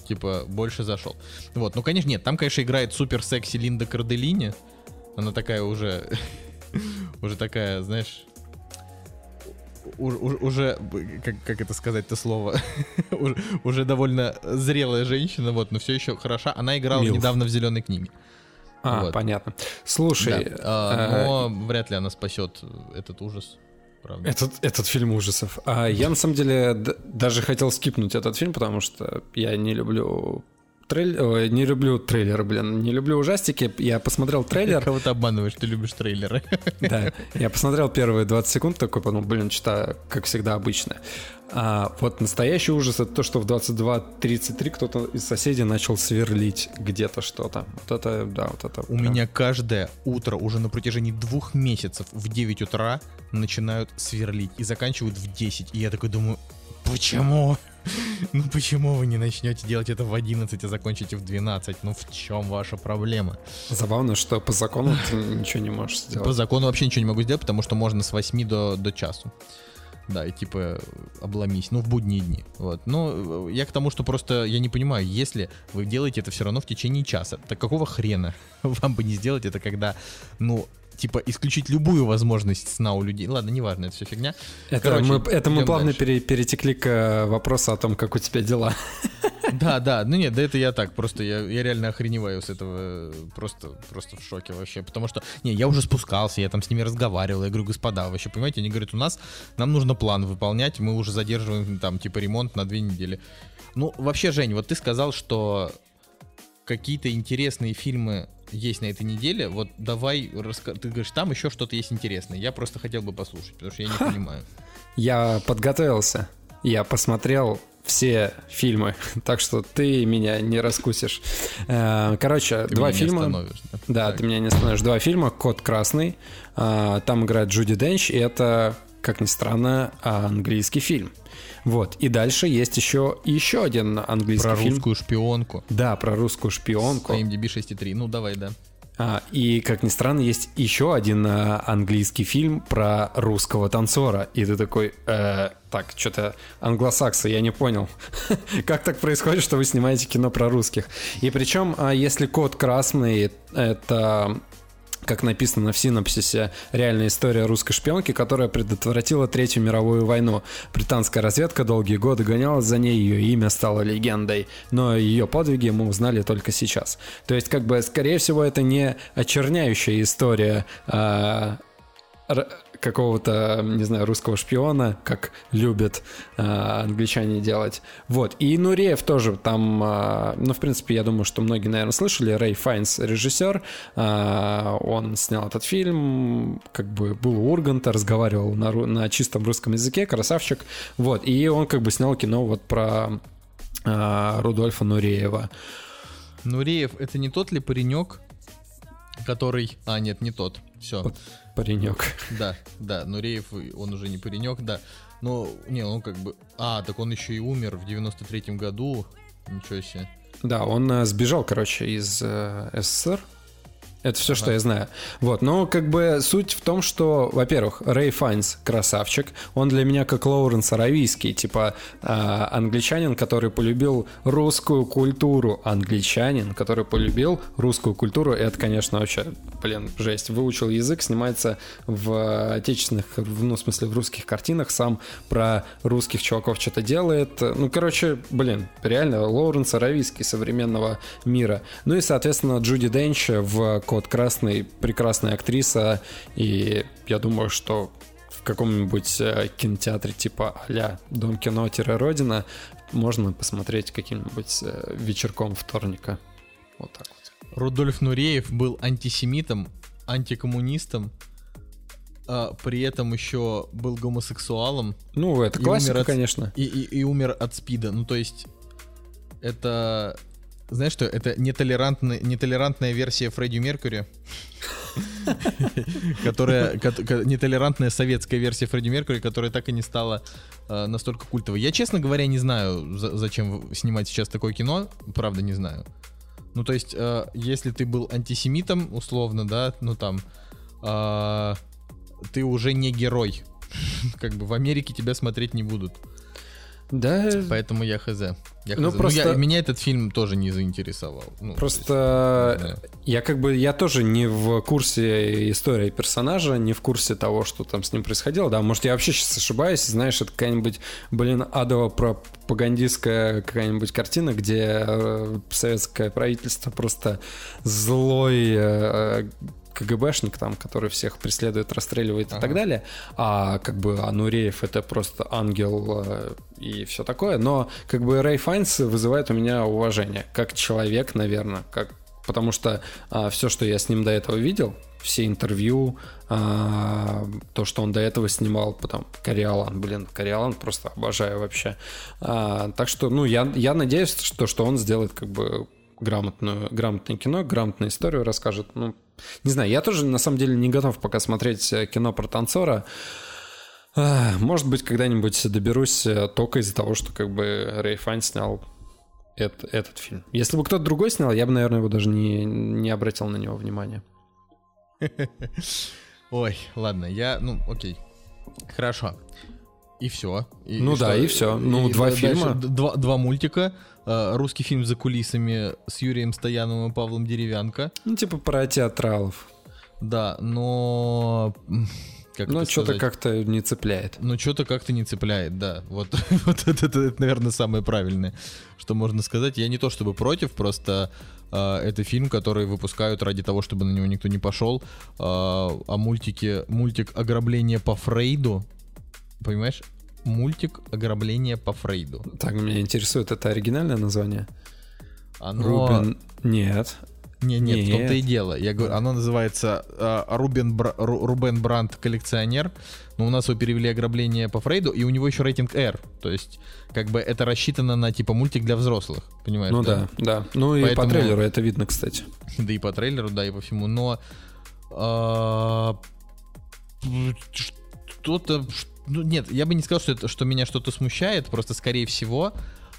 типа, больше зашел. Вот, ну, конечно, нет, там, конечно, играет супер секси Линда Карделини, она такая уже, уже такая, знаешь, уже, как, как это сказать-то слово, уже, уже довольно зрелая женщина, вот, но все еще хороша. Она играла Милф. недавно в зеленой книге. А, вот. понятно. Слушай, да. а, но вряд ли она спасет этот ужас. Правда. Этот, этот фильм ужасов. А я на самом деле даже хотел скипнуть этот фильм, потому что я не люблю трейлер... Не люблю трейлеры, блин. Не люблю ужастики. Я посмотрел трейлер. Кого ты обманываешь, ты любишь трейлеры. Да. Я посмотрел первые 20 секунд, такой подумал, блин, что как всегда обычно. А вот настоящий ужас это то, что в 22.33 кто-то из соседей начал сверлить где-то что-то. Вот это, да, вот это. У прям... меня каждое утро уже на протяжении двух месяцев в 9 утра начинают сверлить и заканчивают в 10. И я такой думаю, почему? Ну почему вы не начнете делать это в 11, а закончите в 12? Ну в чем ваша проблема? Забавно, что по закону ты ничего не можешь сделать. По закону вообще ничего не могу сделать, потому что можно с 8 до, до часу. Да, и типа обломись, ну, в будние дни. Вот. Но я к тому, что просто я не понимаю, если вы делаете это все равно в течение часа, так какого хрена вам бы не сделать это, когда, ну, типа исключить любую возможность сна у людей. Ладно, неважно, это все фигня. Это Короче, мы, это мы плавно пере, перетекли к э, вопросу о том, как у тебя дела. Да, да, ну нет, да это я так, просто я, я реально охреневаю с этого, просто, просто в шоке вообще, потому что, не, я уже спускался, я там с ними разговаривал, я говорю, господа, вообще, понимаете, они говорят, у нас, нам нужно план выполнять, мы уже задерживаем там, типа, ремонт на две недели. Ну, вообще, Жень, вот ты сказал, что какие-то интересные фильмы есть на этой неделе. Вот давай, раска... ты говоришь, там еще что-то есть интересное. Я просто хотел бы послушать, потому что я не Ха. понимаю. Я подготовился. Я посмотрел все фильмы, так что ты меня не раскусишь. Э, короче, ты два фильма. да, да ты меня не остановишь. Два фильма. Код красный. Э, там играет Джуди Денч, и это, как ни странно, английский фильм. Вот. И дальше есть еще, еще один английский про фильм. Про русскую шпионку. Да, про русскую шпионку. По IMDb 6.3. Ну, давай, да. А, и, как ни странно, есть еще один а, английский фильм про русского танцора. И ты такой, э, так, что-то англосаксы, я не понял. как так происходит, что вы снимаете кино про русских? И причем, а, если код красный, это как написано в синопсисе, реальная история русской шпионки, которая предотвратила Третью мировую войну. Британская разведка долгие годы гонялась за ней, ее имя стало легендой, но ее подвиги мы узнали только сейчас. То есть, как бы, скорее всего, это не очерняющая история а, какого-то, не знаю, русского шпиона, как любят э, англичане делать. Вот. И Нуреев тоже там, э, ну, в принципе, я думаю, что многие, наверное, слышали. Рэй Файнс, режиссер, э, он снял этот фильм, как бы был у Урганта, разговаривал на, на чистом русском языке, красавчик. Вот. И он как бы снял кино вот про э, Рудольфа Нуреева. Нуреев, это не тот ли паренек, который... А, нет, не тот. Все. Паренек. Да, да, Нуреев, он уже не паренек, да. Но, не, он как бы... А, так он еще и умер в 93-м году. Ничего себе. Да, он э, сбежал, короче, из э, СССР это все, что я знаю. Вот, но как бы суть в том, что, во-первых, Рэй Файнс красавчик. Он для меня как Лоуренс Аравийский, типа э, англичанин, который полюбил русскую культуру. Англичанин, который полюбил русскую культуру. Это, конечно, вообще, блин, жесть. Выучил язык, снимается в отечественных, ну, в смысле, в русских картинах, сам про русских чуваков что-то делает. Ну, короче, блин, реально Лоуренс Аравийский современного мира. Ну и, соответственно, Джуди Денч в Кот Красный прекрасная актриса, и я думаю, что в каком-нибудь э, кинотеатре типа а Дом кино-родина можно посмотреть каким-нибудь э, вечерком вторника. Вот так вот. Рудольф Нуреев был антисемитом, антикоммунистом, а при этом еще был гомосексуалом. Ну, это классика, от, конечно. И, и, и умер от спида. Ну, то есть, это знаешь что, это нетолерантная, нетолерантная версия Фредди Меркьюри. Которая, нетолерантная советская версия Фредди Меркьюри, которая так и не стала э, настолько культовой. Я, честно говоря, не знаю, зачем снимать сейчас такое кино, правда не знаю. Ну, то есть, э, если ты был антисемитом, условно, да, ну там, э, ты уже не герой. Как бы в Америке тебя смотреть не будут. Да. Поэтому я хз. Я ну, хз. просто... ну, я, меня этот фильм тоже не заинтересовал. Ну, просто есть, да. я как бы, я тоже не в курсе истории персонажа, не в курсе того, что там с ним происходило. Да, может, я вообще сейчас ошибаюсь, знаешь, это какая-нибудь, блин, адово пропагандистская какая-нибудь картина, где э, советское правительство просто злой э, КГБшник там, который всех преследует, расстреливает ага. и так далее, а как бы Ануреев это просто ангел э, и все такое, но как бы Рэй Файнс вызывает у меня уважение, как человек, наверное, как потому что а, все, что я с ним до этого видел, все интервью, а, то, что он до этого снимал, потом Кориалан, блин, Кориалан просто обожаю вообще. А, так что, ну, я, я надеюсь, что, что он сделает как бы грамотную, грамотное кино, грамотную историю расскажет. Ну, не знаю, я тоже на самом деле не готов пока смотреть э, кино про танцора. Может быть, когда-нибудь доберусь э, только из-за того, что как бы Рэй Файн снял этот, этот фильм. Если бы кто-то другой снял, я бы, наверное, его даже не, не обратил на него внимания. Ой, ладно, я, ну, окей. Хорошо. И все. И, ну и да, что? и все. Ну, и два фильма. Два, два мультика. Э, русский фильм за кулисами с Юрием Стояновым и Павлом Деревянко. Ну, типа про театралов. Да, но... Как но что-то как-то не цепляет. Ну, что-то как-то не цепляет, да. Вот, вот это, это, это, наверное, самое правильное, что можно сказать. Я не то чтобы против, просто э, это фильм, который выпускают ради того, чтобы на него никто не пошел. Э, а мультики, мультик «Ограбление по Фрейду», понимаешь, мультик «Ограбление по Фрейду». Так, меня интересует, это оригинальное название? Оно... Рубин... Нет. Не, нет, нет, в том-то и дело. Я говорю, оно называется э, Рубен, Бр... Рубен Брандт коллекционер. Но у нас его перевели ограбление по Фрейду, и у него еще рейтинг R. То есть, как бы это рассчитано на типа мультик для взрослых. Понимаешь? Ну да, да. да. Ну и Поэтому... по трейлеру это видно, кстати. Да и по трейлеру, да, и по всему. Но э, что-то ну, нет, я бы не сказал, что, это, что меня что-то смущает, просто, скорее всего,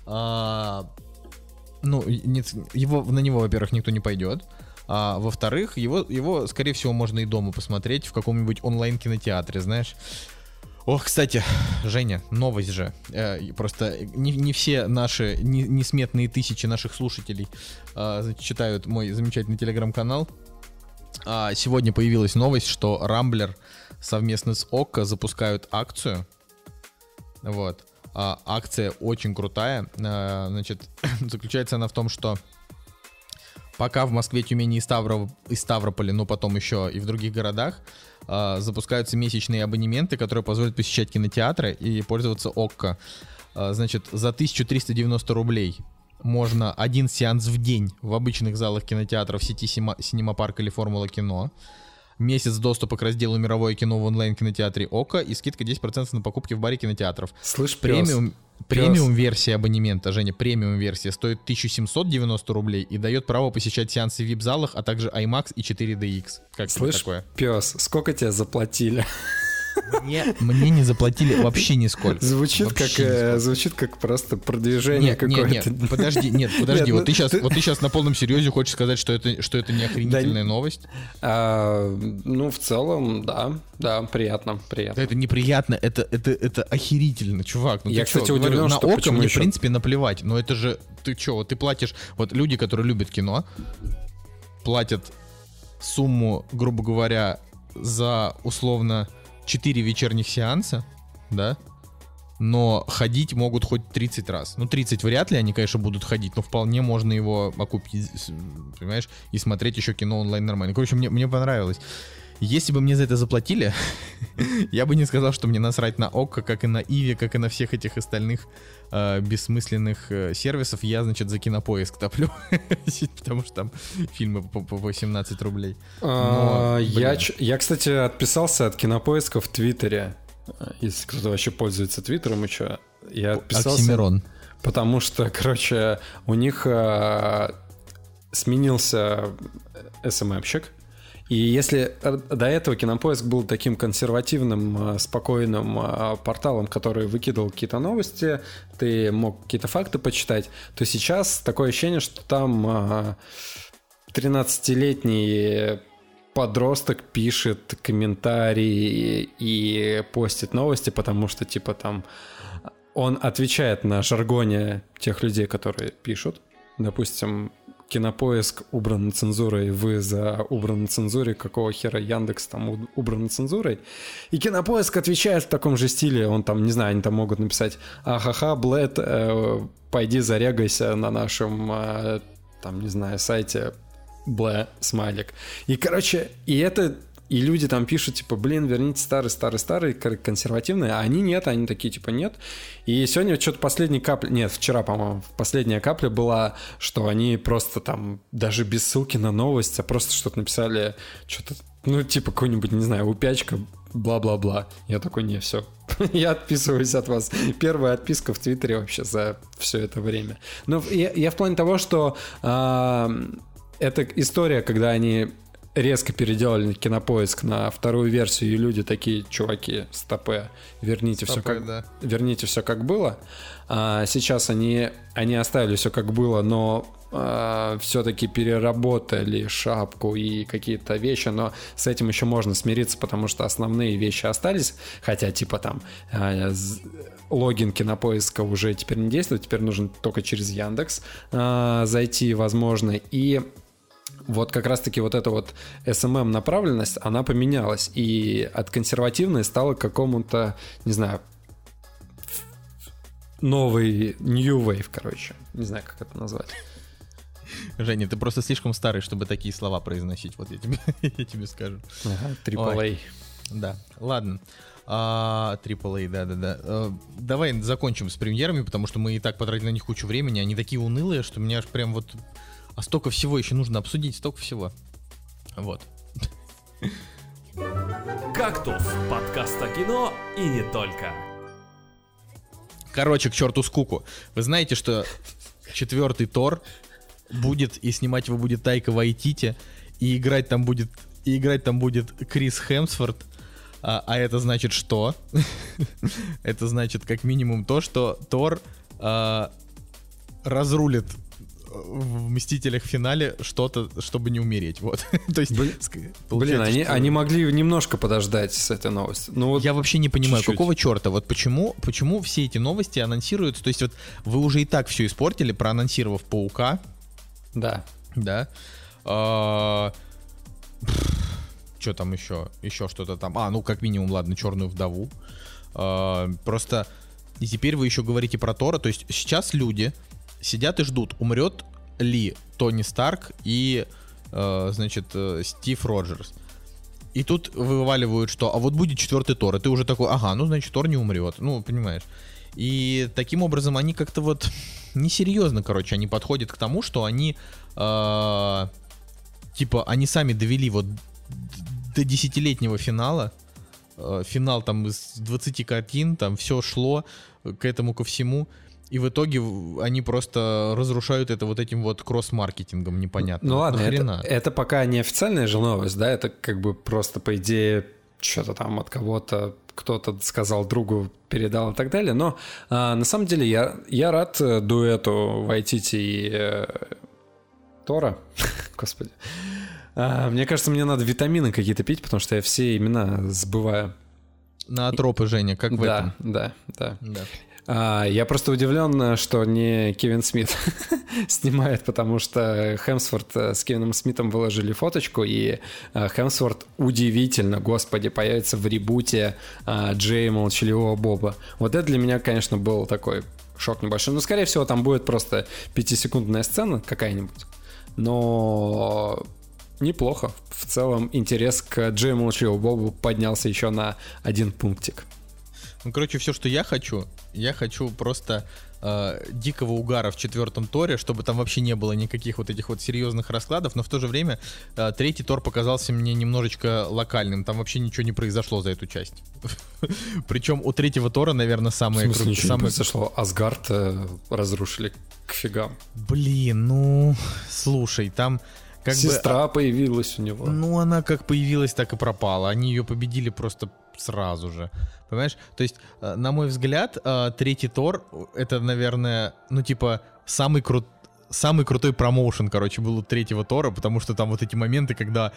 а, ну, не, его, на него, во-первых, никто не пойдет, а во-вторых, его, его, скорее всего, можно и дома посмотреть в каком-нибудь онлайн-кинотеатре, знаешь. Ох, кстати, Женя, новость же. Э, просто не, не все наши, не, несметные тысячи наших слушателей э, читают мой замечательный телеграм-канал. А сегодня появилась новость, что Рамблер совместно с ОККО запускают акцию. Вот. А, акция очень крутая. А, значит, заключается она в том, что пока в Москве, Тюмени и, Ставроп... и Ставрополе, но потом еще и в других городах а, запускаются месячные абонементы, которые позволят посещать кинотеатры и пользоваться ОККО. А, значит, за 1390 рублей можно один сеанс в день в обычных залах кинотеатров сети Синема Парк или Формула Кино месяц доступа к разделу «Мировое кино» в онлайн-кинотеатре ОКО и скидка 10% на покупки в баре кинотеатров. Слышь, премиум, Премиум-версия абонемента, Женя, премиум-версия стоит 1790 рублей и дает право посещать сеансы в VIP-залах, а также IMAX и 4DX. Как Слышь, такое? пес, сколько тебе заплатили? Мне, мне не заплатили вообще нисколько. Звучит Вообще как э, звучит как просто продвижение Нет, нет, какое-то. нет, подожди, нет, подожди, Нет, вот ну, ты сейчас, ты- вот ты сейчас на полном серьезе хочешь сказать, что это, что это не охренительная новость? А, ну, в целом, да, да, приятно, приятно. Да это неприятно, это, это, это охерительно, чувак. Ну, Я, кстати, говорю, удивлен, на что око мне, ещё- в принципе, наплевать. Но это же, ты что, вот ты платишь, вот люди, которые любят кино, платят сумму, грубо говоря, за условно 4 вечерних сеанса, да, но ходить могут хоть 30 раз. Ну, 30 вряд ли они, конечно, будут ходить, но вполне можно его окупить, понимаешь, и смотреть еще кино онлайн нормально. Короче, мне, мне понравилось. Если бы мне за это заплатили, я бы не сказал, что мне насрать на ОККО, как и на Иви, как и на всех этих остальных э, бессмысленных э, сервисов. Я, значит, за кинопоиск топлю, потому что там фильмы по, по 18 рублей. А, Но, я, я, кстати, отписался от кинопоиска в Твиттере. Если кто-то вообще пользуется Твиттером еще. Я отписался. Оксимирон. Потому что, короче, у них э, сменился SMM-щик. И если до этого Кинопоиск был таким консервативным, э, спокойным э, порталом, который выкидывал какие-то новости, ты мог какие-то факты почитать, то сейчас такое ощущение, что там э, 13-летний подросток пишет комментарии и постит новости, потому что, типа, там он отвечает на жаргоне тех людей, которые пишут. Допустим, Кинопоиск убран цензурой, вы за убран цензурой, какого хера Яндекс там убран цензурой. И Кинопоиск отвечает в таком же стиле, он там, не знаю, они там могут написать «Ахаха, Блэд, э, пойди зарегайся на нашем, э, там, не знаю, сайте Блэ, смайлик». И, короче, и это и люди там пишут, типа, блин, верните старый, старый, старый, консервативные, а они нет, они такие, типа, нет. И сегодня что-то последняя капля, нет, вчера, по-моему, последняя капля была, что они просто там, даже без ссылки на новость, а просто что-то написали, что-то, ну, типа, какой-нибудь, не знаю, упячка, бла-бла-бла. Я такой, не, все, я отписываюсь от вас. Первая отписка в Твиттере вообще за все это время. Но я, я в плане того, что а, это история, когда они резко переделали кинопоиск на вторую версию, и люди такие, чуваки, стопе, верните все Стопэ, как да. верните все как было. А сейчас они, они оставили все как было, но все-таки переработали шапку и какие-то вещи, но с этим еще можно смириться, потому что основные вещи остались, хотя типа там а, логин кинопоиска уже теперь не действует, теперь нужно только через Яндекс а, зайти, возможно, и вот как раз-таки вот эта вот SMM направленность, она поменялась, и от консервативной стала к какому-то, не знаю, новый New Wave, короче. Не знаю, как это назвать. Женя, ты просто слишком старый, чтобы такие слова произносить. Вот я тебе, я тебе скажу. Ага, AAA. Да, ладно. А, AAA, да-да-да. Э, Давай закончим с премьерами, потому что мы и так потратили на них кучу времени. Они такие унылые, что меня аж прям вот... А столько всего еще нужно обсудить, столько всего. Вот. «Кактус» — подкаст о кино и не только. Короче, к черту скуку. Вы знаете, что четвертый Тор будет, и снимать его будет Тайка Вайтити, и играть там будет, и играть там будет Крис Хемсфорд. А, а это значит что? это значит как минимум то, что Тор а, разрулит в Мстителях финале что-то, чтобы не умереть. Вот. То есть, Блин, Блин, они, что- они могли немножко подождать с этой новостью. Ну вот Я вообще не понимаю, чуть-чуть. какого черта? Вот почему, почему все эти новости анонсируются? То есть вот вы уже и так все испортили, проанонсировав Паука, да. да? Что там еще? Еще что-то там. А, ну как минимум, ладно, Черную вдову. А, Просто и теперь вы еще говорите про Тора. То есть сейчас люди сидят и ждут, умрет ли Тони Старк и, э, значит, э, Стив Роджерс. И тут вываливают, что а вот будет четвертый Тор, и ты уже такой, ага, ну значит Тор не умрет, ну понимаешь. И таким образом они как-то вот несерьезно, короче, они подходят к тому, что они э, типа они сами довели вот до десятилетнего финала. Э, финал там из 20 картин, там все шло к этому ко всему. И в итоге они просто разрушают это вот этим вот кросс-маркетингом непонятно. Ну ладно, Нахрена? это, это пока не официальная же новость, да, это как бы просто по идее что-то там от кого-то кто-то сказал другу, передал и так далее. Но а, на самом деле я, я рад э, дуэту Вайтити и э, Тора. Господи. А, мне кажется, мне надо витамины какие-то пить, потому что я все имена забываю. На тропы, Женя, как в да, этом. Да, да, да. А, я просто удивлен, что не Кевин Смит снимает, потому что Хемсворт э, с Кевином Смитом выложили фоточку, и э, Хемсворт удивительно, господи, появится в ребуте а, Джей Молчаливого Боба. Вот это для меня, конечно, был такой шок небольшой. Но, скорее всего, там будет просто пятисекундная сцена какая-нибудь. Но неплохо. В целом интерес к Джей Молчаливому Бобу поднялся еще на один пунктик. Ну, короче, все, что я хочу, я хочу просто э, дикого угара в четвертом торе, чтобы там вообще не было никаких вот этих вот серьезных раскладов, но в то же время э, третий тор показался мне немножечко локальным, там вообще ничего не произошло за эту часть. Причем у третьего тора, наверное, самое крутое. ничего самое... не произошло? Асгард э, разрушили к фигам. Блин, ну, слушай, там как Сестра бы, появилась у него. Ну, она как появилась, так и пропала. Они ее победили просто сразу же. Понимаешь? То есть, э, на мой взгляд, э, третий Тор это, наверное, ну, типа, самый крут самый крутой промоушен, короче, был у третьего Тора, потому что там вот эти моменты, когда,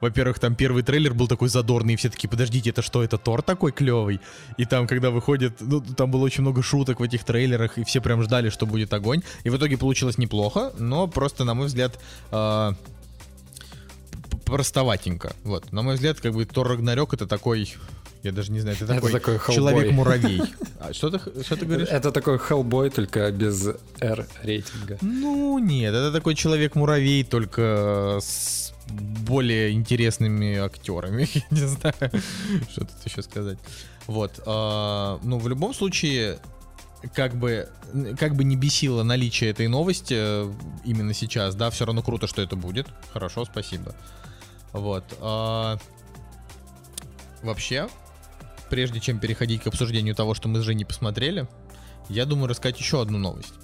во-первых, там первый трейлер был такой задорный, и все такие, подождите, это что, это Тор такой клевый? И там, когда выходит, ну, там было очень много шуток в этих трейлерах, и все прям ждали, что будет огонь. И в итоге получилось неплохо, но просто, на мой взгляд, э, простоватенько. Вот, на мой взгляд, как бы Тор Рагнарёк это такой я даже не знаю, ты такой, это такой человек-муравей. А, что, ты, что ты говоришь? Это такой Hellboy, только без R рейтинга. Ну, нет, это такой человек-муравей, только с более интересными актерами. Не знаю, что тут еще сказать. Вот. А, ну, в любом случае, как бы, как бы не бесило наличие этой новости э, именно сейчас, да, все равно круто, что это будет. Хорошо, спасибо. Вот. А, вообще, прежде чем переходить к обсуждению того, что мы с Женей посмотрели, я думаю рассказать еще одну новость.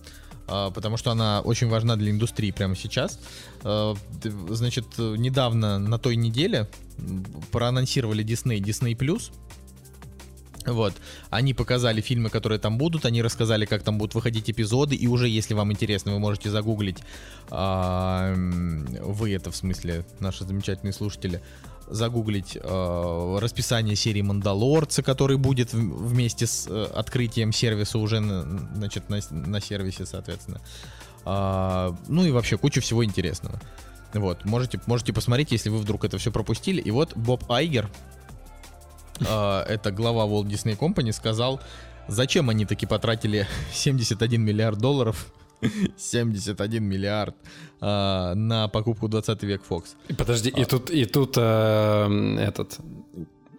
А, потому что она очень важна для индустрии прямо сейчас. А, значит, недавно на той неделе проанонсировали Disney, Disney Plus. Вот. Они показали фильмы, которые там будут, они рассказали, как там будут выходить эпизоды, и уже, если вам интересно, вы можете загуглить, вы это в смысле, наши замечательные слушатели, загуглить э, расписание серии Мандалорца, который будет в, вместе с э, открытием сервиса уже на, значит, на, на сервисе, соответственно. Э, ну и вообще куча всего интересного. Вот, можете, можете посмотреть, если вы вдруг это все пропустили. И вот Боб Айгер, это глава Walt Disney Company, сказал, зачем они таки потратили 71 миллиард долларов 71 миллиард э, на покупку 20 век Fox. Подожди, а. и тут, и тут э, этот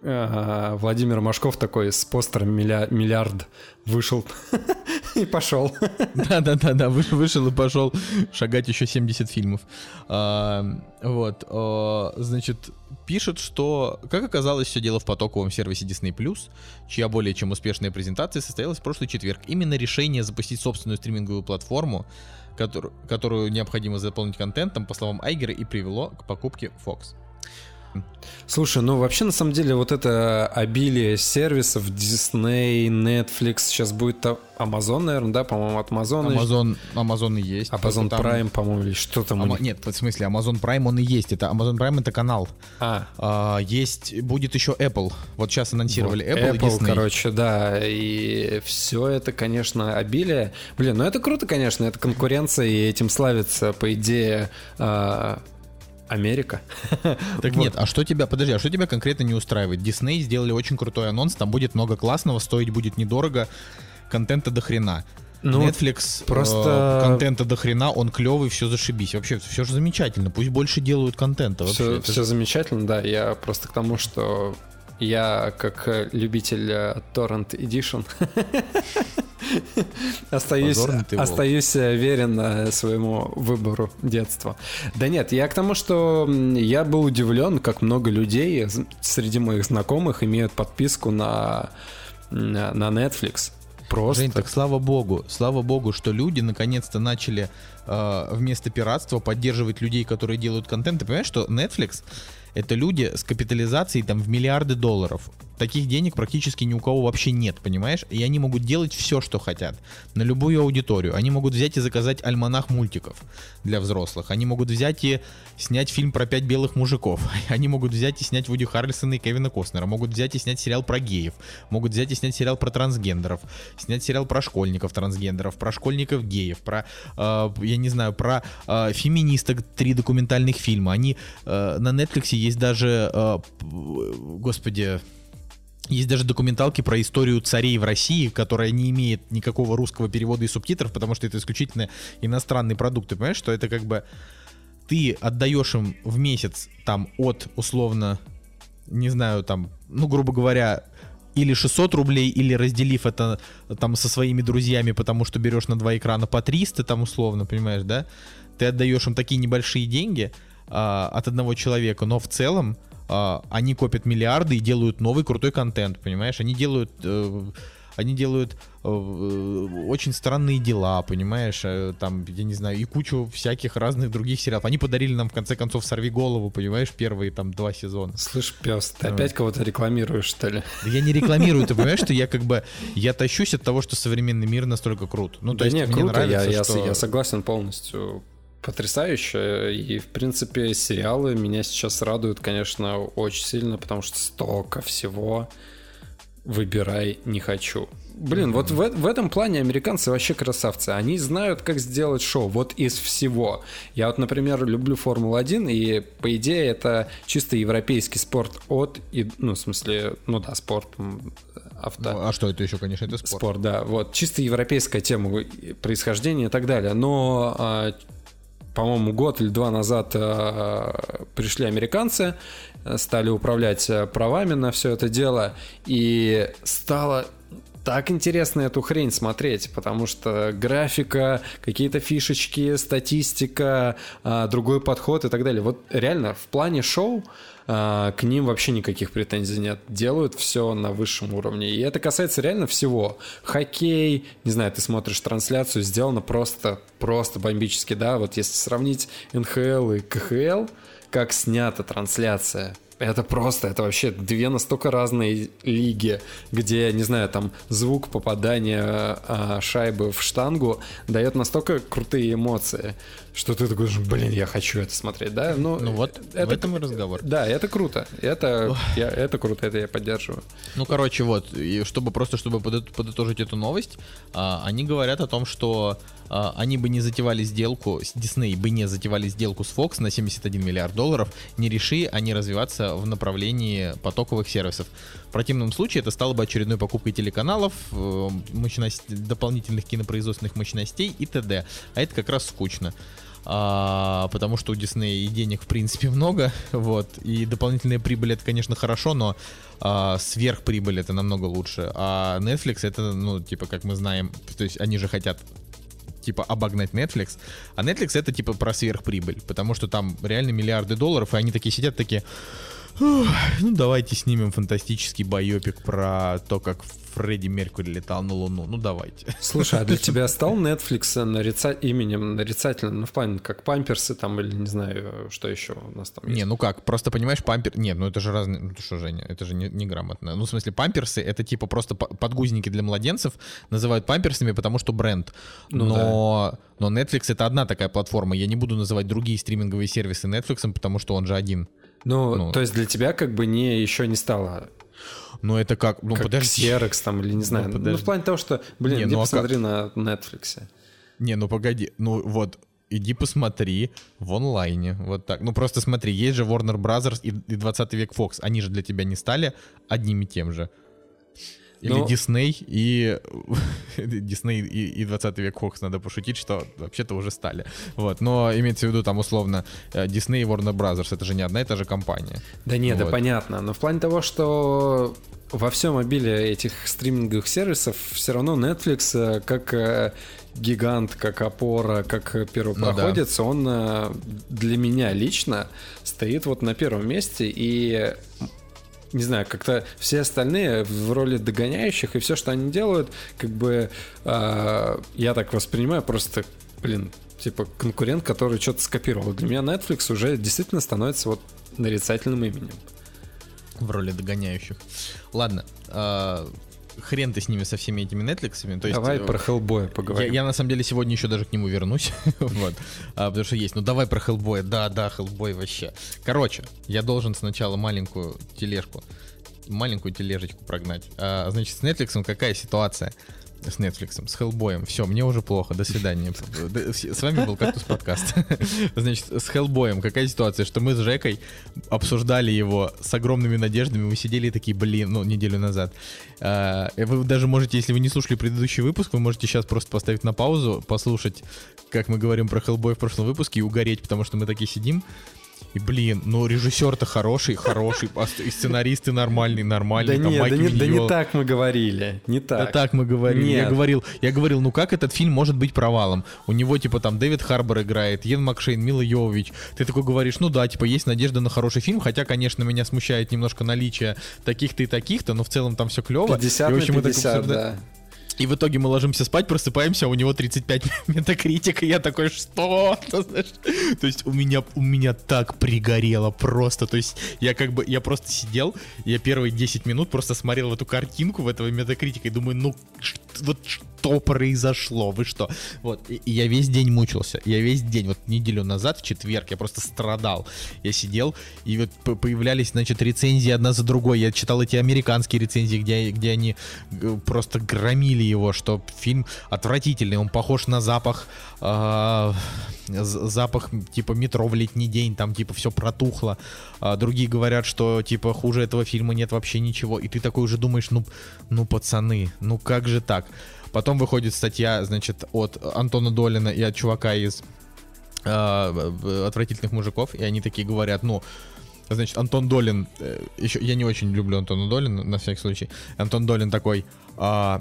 э, Владимир Машков такой с постером миллиард вышел и пошел. Да-да-да, вышел и пошел шагать еще 70 фильмов. А, вот, а, значит, пишет, что, как оказалось, все дело в потоковом сервисе Disney+, чья более чем успешная презентация состоялась в прошлый четверг. Именно решение запустить собственную стриминговую платформу, которую, которую необходимо заполнить контентом, по словам Айгера, и привело к покупке Fox. Слушай, ну вообще на самом деле вот это обилие сервисов Disney, Netflix, сейчас будет Amazon, наверное, да, по-моему, от Amazon. Amazon, Amazon и есть. Amazon там... Prime, по-моему, или что там. Ама... Нет, в смысле, Amazon Prime он и есть. Это Amazon Prime это канал. А. а есть, будет еще Apple. Вот сейчас анонсировали вот, Apple, Apple и Disney. короче, да. И все это, конечно, обилие. Блин, ну это круто, конечно, это конкуренция, и этим славится, по идее, а, Америка. Так нет, а что тебя, подожди, а что тебя конкретно не устраивает? Дисней сделали очень крутой анонс, там будет много классного, стоить будет недорого, контента до хрена. Ну, Netflix э, просто э, контента до хрена, он клевый, все зашибись. Вообще, все же замечательно. Пусть больше делают контента. Вообще. Все, все замечательно, да. Я просто к тому, что я как любитель э, Torrent Edition остаюсь, остаюсь э, верен э, своему выбору детства. Да нет, я к тому, что я был удивлен, как много людей среди моих знакомых имеют подписку на, на Netflix. Просто. Жень, так слава богу, слава богу, что люди наконец-то начали э, вместо пиратства поддерживать людей, которые делают контент. Ты понимаешь, что Netflix это люди с капитализацией там в миллиарды долларов. Таких денег практически ни у кого вообще нет, понимаешь? И они могут делать все, что хотят, на любую аудиторию. Они могут взять и заказать альманах мультиков для взрослых. Они могут взять и снять фильм про пять белых мужиков. Они могут взять и снять Вуди Харрельсона и Кевина Костнера. Могут взять и снять сериал про геев. Могут взять и снять сериал про трансгендеров. Снять сериал про школьников трансгендеров, про школьников геев, про, э, я не знаю, про э, феминисток три документальных фильма. Они э, на Netflix есть даже, э, господи, есть даже документалки про историю царей в России, которая не имеет никакого русского перевода и субтитров, потому что это исключительно иностранный продукт. Ты понимаешь, что это как бы ты отдаешь им в месяц там от условно, не знаю, там, ну, грубо говоря, или 600 рублей, или разделив это там со своими друзьями, потому что берешь на два экрана по 300, там условно, понимаешь, да? Ты отдаешь им такие небольшие деньги а, от одного человека, но в целом а, они копят миллиарды и делают новый крутой контент, понимаешь? Они делают... Э, они делают э, очень странные дела, понимаешь, э, там, я не знаю, и кучу всяких разных других сериалов. Они подарили нам, в конце концов, «Сорви голову», понимаешь, первые там два сезона. Слышь, пес, ты опять кого-то рекламируешь, что ли? Я не рекламирую, ты понимаешь, что я как бы, я тащусь от того, что современный мир настолько крут. Ну, то да есть не, мне круто, нравится, я, что... я согласен полностью потрясающе. И, в принципе, сериалы меня сейчас радуют, конечно, очень сильно, потому что столько всего выбирай не хочу. Блин, mm-hmm. вот в, в этом плане американцы вообще красавцы. Они знают, как сделать шоу. Вот из всего. Я вот, например, люблю Формулу-1, и, по идее, это чисто европейский спорт от... И, ну, в смысле, ну да, спорт авто. Ну, а что это еще, конечно, это спорт. Спорт, да. Вот, чисто европейская тема происхождения и так далее. Но а, по-моему, год или два назад э, пришли американцы, стали управлять э, правами на все это дело, и стало так интересно эту хрень смотреть, потому что графика, какие-то фишечки, статистика, э, другой подход и так далее. Вот реально в плане шоу к ним вообще никаких претензий нет. Делают все на высшем уровне. И это касается реально всего. Хоккей, не знаю, ты смотришь трансляцию, сделано просто, просто бомбически, да. Вот если сравнить НХЛ и КХЛ, как снята трансляция, это просто, это вообще две настолько разные лиги, где, не знаю, там звук попадания а, шайбы в штангу дает настолько крутые эмоции что ты такой, блин, я хочу это смотреть, да? Ну, ну вот, это, в этом и разговор. Да, это круто, это, я, это круто, это я поддерживаю. Ну, короче, вот, и чтобы просто, чтобы подытожить эту новость, а, они говорят о том, что а, они бы не затевали сделку, с Disney бы не затевали сделку с Fox на 71 миллиард долларов, не реши они развиваться в направлении потоковых сервисов. В противном случае это стало бы очередной покупкой телеканалов, э, мощность, дополнительных кинопроизводственных мощностей и т.д. А это как раз скучно а, потому что у Disney и денег в принципе много, вот, и дополнительная прибыль это, конечно, хорошо, но а, сверхприбыль это намного лучше, а Netflix это, ну, типа, как мы знаем, то есть они же хотят типа обогнать Netflix, а Netflix это типа про сверхприбыль, потому что там реально миллиарды долларов, и они такие сидят такие, ну давайте снимем фантастический байопик про то, как Фредди Меркьюри летал на Луну. Ну давайте. Слушай, а для тебя стал Netflix нарица... именем нарицательным, ну в плане как памперсы там или не знаю, что еще у нас там есть? Не, ну как, просто понимаешь, пампер... Нет, ну это же разные... Ну что, Женя, это же неграмотно. Не ну в смысле, памперсы это типа просто подгузники для младенцев называют памперсами, потому что бренд. Ну, но... Да. но Netflix это одна такая платформа. Я не буду называть другие стриминговые сервисы Netflix, потому что он же один. Ну, ну, то есть для тебя как бы не еще не стало ну это как, ну как подожди. Xerox там или не знаю. Ну, ну в плане того, что, блин, не, иди ну, а посмотри как... на Netflix. Не, ну погоди, ну вот иди посмотри в онлайне, вот так. Ну просто смотри, есть же Warner Brothers и, и 20 век Fox, они же для тебя не стали одним и тем же. Или ну, Дисней и Дисней и, и 20 век Хокс надо пошутить, что вообще-то уже стали. Вот, но имеется в виду там условно Дисней и Warner Brothers, это же не одна и та же компания. Да нет, вот. да понятно, но в плане того, что во всем обилии этих стриминговых сервисов все равно Netflix э, как э, гигант, как опора, как первопроходец, ну, да. он э, для меня лично стоит вот на первом месте и не знаю, как-то все остальные в роли догоняющих, и все, что они делают, как бы э, я так воспринимаю просто, блин, типа конкурент, который что-то скопировал. Для меня Netflix уже действительно становится вот нарицательным именем. в роли догоняющих. Ладно, э, хрен ты с ними со всеми этими Netflix. То есть, давай э, про Хеллбоя поговорим. Я, я на самом деле сегодня еще даже к нему вернусь. вот. а, потому что есть. Ну давай про Хеллбоя. Да, да, Хеллбой вообще. Короче, я должен сначала маленькую тележку, маленькую тележечку прогнать. А, значит, с Netflix какая ситуация? С Netflix, с Хеллбоем. Все, мне уже плохо, до свидания. С вами был Кактус подкаст. Значит, с Хеллбоем какая ситуация, что мы с Жекой обсуждали его с огромными надеждами, мы сидели такие, блин, ну, неделю назад. А, вы даже можете, если вы не слушали предыдущий выпуск, вы можете сейчас просто поставить на паузу, послушать, как мы говорим про Хеллбой в прошлом выпуске и угореть, потому что мы такие сидим, и, блин, ну режиссер-то хороший, хороший, и сценаристы нормальные, нормальные. Да, нет, да, не, да не так мы говорили, не так. Да так мы говорили. Нет. Я говорил, я говорил, ну как этот фильм может быть провалом? У него, типа, там Дэвид Харбор играет, Йен Макшейн, Мила Йовович. Ты такой говоришь, ну да, типа, есть надежда на хороший фильм, хотя, конечно, меня смущает немножко наличие таких-то и таких-то, но в целом там все клево. 50 и, в общем, на 50, да. И в итоге мы ложимся спать, просыпаемся, а у него 35 метакритик, и я такой, что? То есть у меня, у меня так пригорело просто. То есть я как бы, я просто сидел, я первые 10 минут просто смотрел в эту картинку, в этого метакритика, и думаю, ну, вот что произошло? Вы что? Вот, и, я весь день мучился. Я весь день, вот неделю назад, в четверг, я просто страдал. Я сидел, и вот появлялись, значит, рецензии одна за другой. Я читал эти американские рецензии, где, где они просто громили его, что фильм отвратительный, он похож на запах, э, запах типа метро в летний день, там типа все протухло. А другие говорят, что типа хуже этого фильма нет вообще ничего. И ты такой уже думаешь, ну, ну пацаны, ну как же так? Потом выходит статья, значит, от Антона Долина и от чувака из э, отвратительных мужиков, и они такие говорят, ну, значит, Антон Долин, э, еще, я не очень люблю Антона Долина, на всякий случай, Антон Долин такой, а,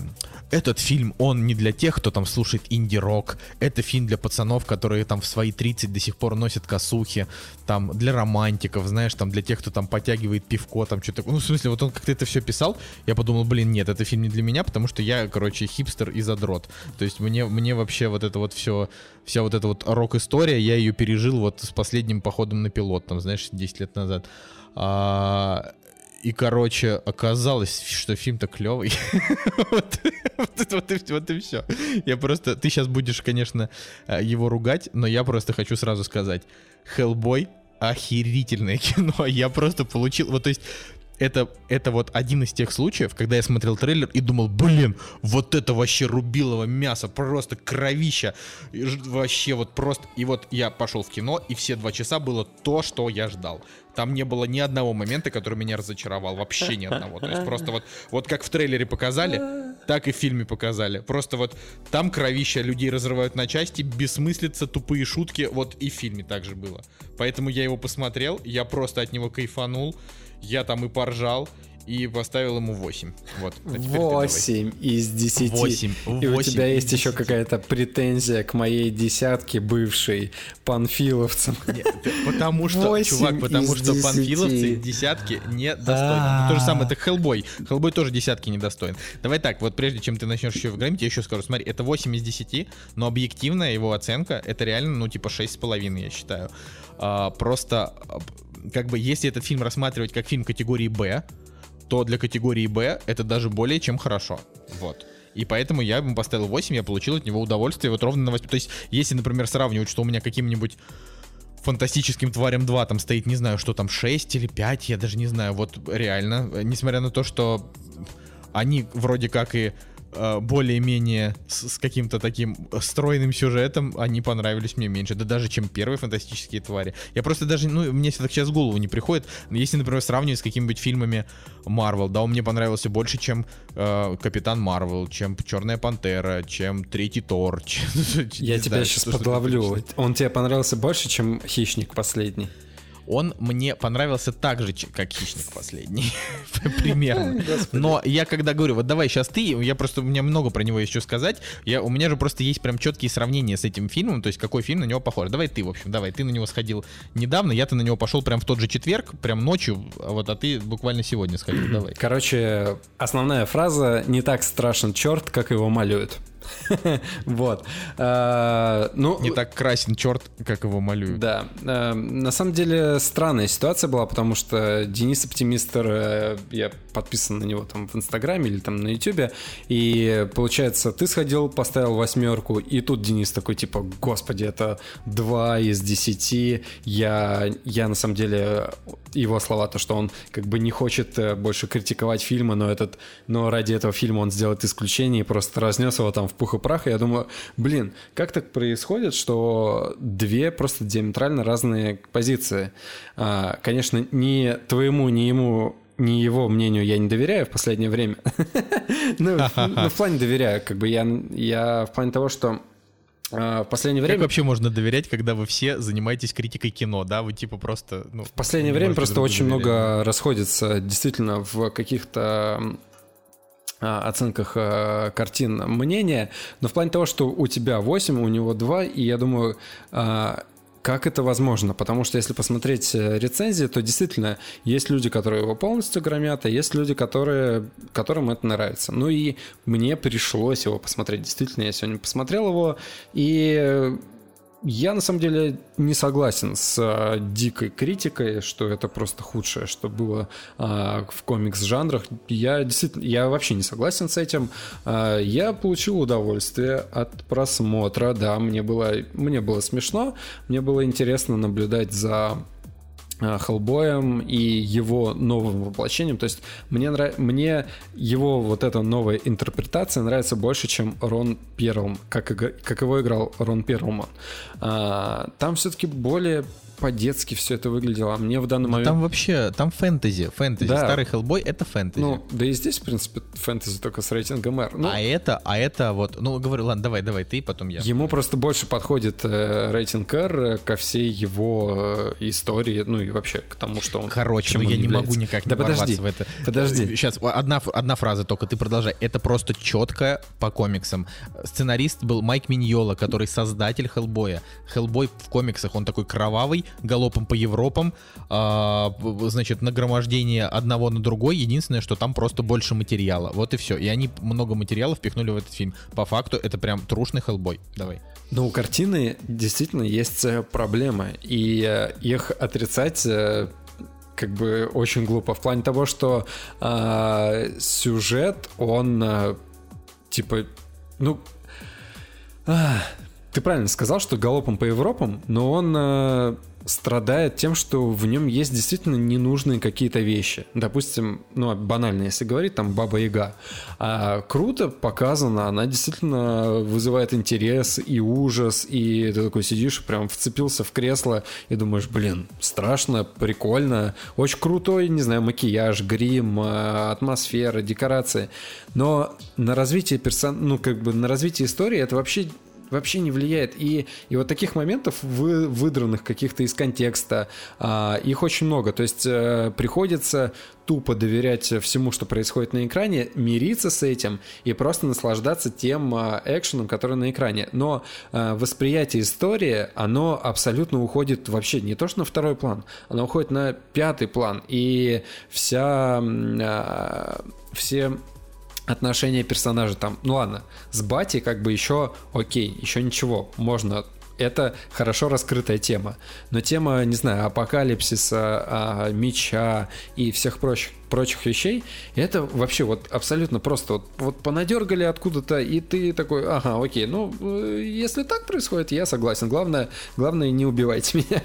этот фильм, он не для тех, кто там слушает инди-рок. Это фильм для пацанов, которые там в свои 30 до сих пор носят косухи. Там для романтиков, знаешь, там для тех, кто там подтягивает пивко, там что-то. Ну, в смысле, вот он как-то это все писал. Я подумал, блин, нет, это фильм не для меня, потому что я, короче, хипстер и задрот. То есть мне, мне вообще вот это вот все, вся вот эта вот рок-история, я ее пережил вот с последним походом на пилот, там, знаешь, 10 лет назад. А, и, короче, оказалось, что фильм-то клевый. вот, вот, вот, и, и все. Я просто... Ты сейчас будешь, конечно, э, его ругать, но я просто хочу сразу сказать. Хеллбой охерительное кино. Я просто получил... Вот, то есть, это, это вот один из тех случаев, когда я смотрел трейлер и думал, блин, вот это вообще рубилово мясо, просто кровища, вообще вот просто... И вот я пошел в кино, и все два часа было то, что я ждал. Там не было ни одного момента, который меня разочаровал, вообще ни одного. То есть просто вот, вот как в трейлере показали, так и в фильме показали. Просто вот там кровища людей разрывают на части, бессмыслица, тупые шутки, вот и в фильме также было. Поэтому я его посмотрел, я просто от него кайфанул я там и поржал, и поставил ему 8. Вот. А 8 из 10. 8. И 8 у тебя есть еще какая-то претензия к моей десятке бывшей панфиловцам. Нет, потому что, чувак, потому что 10. панфиловцы десятки не достойны. То же самое, это Хеллбой. Хеллбой тоже десятки не достоин. Давай так, вот прежде чем ты начнешь еще граммить, я еще скажу, смотри, это 8 из 10, но объективная его оценка, это реально, ну, типа 6,5, я считаю. А, просто как бы, если этот фильм рассматривать как фильм категории Б, то для категории Б это даже более чем хорошо. Вот. И поэтому я ему поставил 8, я получил от него удовольствие вот ровно на 8. То есть, если, например, сравнивать, что у меня каким-нибудь фантастическим тварям 2 там стоит, не знаю, что там, 6 или 5, я даже не знаю, вот реально, несмотря на то, что они вроде как и Э, более-менее с, с каким-то таким стройным сюжетом, они понравились мне меньше. Да даже, чем первые фантастические твари. Я просто даже, ну, мне так сейчас в голову не приходит. Если, например, сравнивать с какими-нибудь фильмами Марвел, да, он мне понравился больше, чем э, Капитан Марвел, чем Черная Пантера, чем Третий Тор. Чем, Я тебя знаю, сейчас подловлю. Он тебе понравился больше, чем Хищник последний? Он мне понравился так же, как «Хищник» последний. Примерно. Но я когда говорю, вот давай сейчас ты, я просто, у меня много про него еще сказать, я, у меня же просто есть прям четкие сравнения с этим фильмом, то есть какой фильм на него похож. Давай ты, в общем, давай, ты на него сходил недавно, я-то на него пошел прям в тот же четверг, прям ночью, а вот, а ты буквально сегодня сходил, давай. Короче, основная фраза «не так страшен черт, как его малюют». Вот. А, ну, Не так красен черт, как его малюют. Да. А, на самом деле странная ситуация была, потому что Денис Оптимистр, э, я подписан на него там в Инстаграме или там на Ютубе, и получается, ты сходил, поставил восьмерку, и тут Денис такой, типа, господи, это 2 из 10, я, я на самом деле, его слова, то, что он как бы не хочет э, больше критиковать фильмы, но, этот, но ради этого фильма он сделает исключение и просто разнес его там в пух и прах, и я думаю, блин, как так происходит, что две просто диаметрально разные позиции. А, конечно, ни твоему, ни ему ни его мнению я не доверяю в последнее время. ну, ну, в плане доверяю, как бы я, в плане того, что а, в последнее время... Как вообще можно доверять, когда вы все занимаетесь критикой кино, да? Вы типа просто... Ну, в последнее время просто очень доверять. много расходится действительно в каких-то оценках а, картин мнения, но в плане того, что у тебя 8, у него 2, и я думаю, как это возможно? Потому что если посмотреть э, рецензии, то действительно есть люди, которые его полностью громят, а есть люди, которые, которым это нравится. Ну и мне пришлось его посмотреть. Действительно, я сегодня посмотрел его, и я на самом деле не согласен с а, дикой критикой, что это просто худшее, что было а, в комикс-жанрах. Я действительно, я вообще не согласен с этим. А, я получил удовольствие от просмотра, да, мне было, мне было смешно, мне было интересно наблюдать за Хеллбоем и его новым воплощением. То есть мне, нрав... мне его вот эта новая интерпретация нравится больше, чем Рон Перлм, как, как его играл Рон Перлман. А, там все-таки более по-детски все это выглядело, а мне в данный момент... Там вообще, там фэнтези, фэнтези. Да. Старый Хеллбой — это фэнтези. Ну, да и здесь, в принципе, фэнтези только с рейтингом R. Ну, а это, а это вот, ну, говорю, ладно, давай, давай, ты, потом я. Ему просто больше подходит э, рейтинг R э, ко всей его э, истории, ну и вообще к тому, что он... Короче, ну я не могу никак не да подожди, в это. Подожди. Сейчас, одна, одна фраза только, ты продолжай. Это просто четко по комиксам. Сценарист был Майк Миньола, который создатель Хеллбоя. Хеллбой в комиксах, он такой кровавый, галопом по Европам, а, значит, нагромождение одного на другой, единственное, что там просто больше материала, вот и все. И они много материала впихнули в этот фильм. По факту это прям трушный хеллбой. Давай. Ну, у картины действительно есть э, проблемы, и э, их отрицать э, как бы очень глупо в плане того, что э, сюжет, он э, типа, ну, э, ты правильно сказал, что галопом по Европам, но он э, страдает тем, что в нем есть действительно ненужные какие-то вещи. Допустим, ну, банально, если говорить, там Баба Яга. А круто показано, она действительно вызывает интерес и ужас, и ты такой сидишь, прям вцепился в кресло и думаешь, блин, страшно, прикольно, очень крутой, не знаю, макияж, грим, а, атмосфера, декорации. Но на развитие персон... ну, как бы на развитие истории это вообще вообще не влияет. И, и вот таких моментов, вы, выдранных каких-то из контекста, а, их очень много. То есть а, приходится тупо доверять всему, что происходит на экране, мириться с этим и просто наслаждаться тем а, экшеном, который на экране. Но а, восприятие истории, оно абсолютно уходит вообще не то, что на второй план, оно уходит на пятый план. И вся... А, все отношения персонажа там, ну ладно, с Бати как бы еще окей, еще ничего, можно это хорошо раскрытая тема. Но тема, не знаю, апокалипсиса, а, меча и всех прочих, прочих вещей, это вообще вот абсолютно просто вот, вот понадергали откуда-то, и ты такой, ага, окей, ну, э, если так происходит, я согласен. Главное, главное не убивайте меня.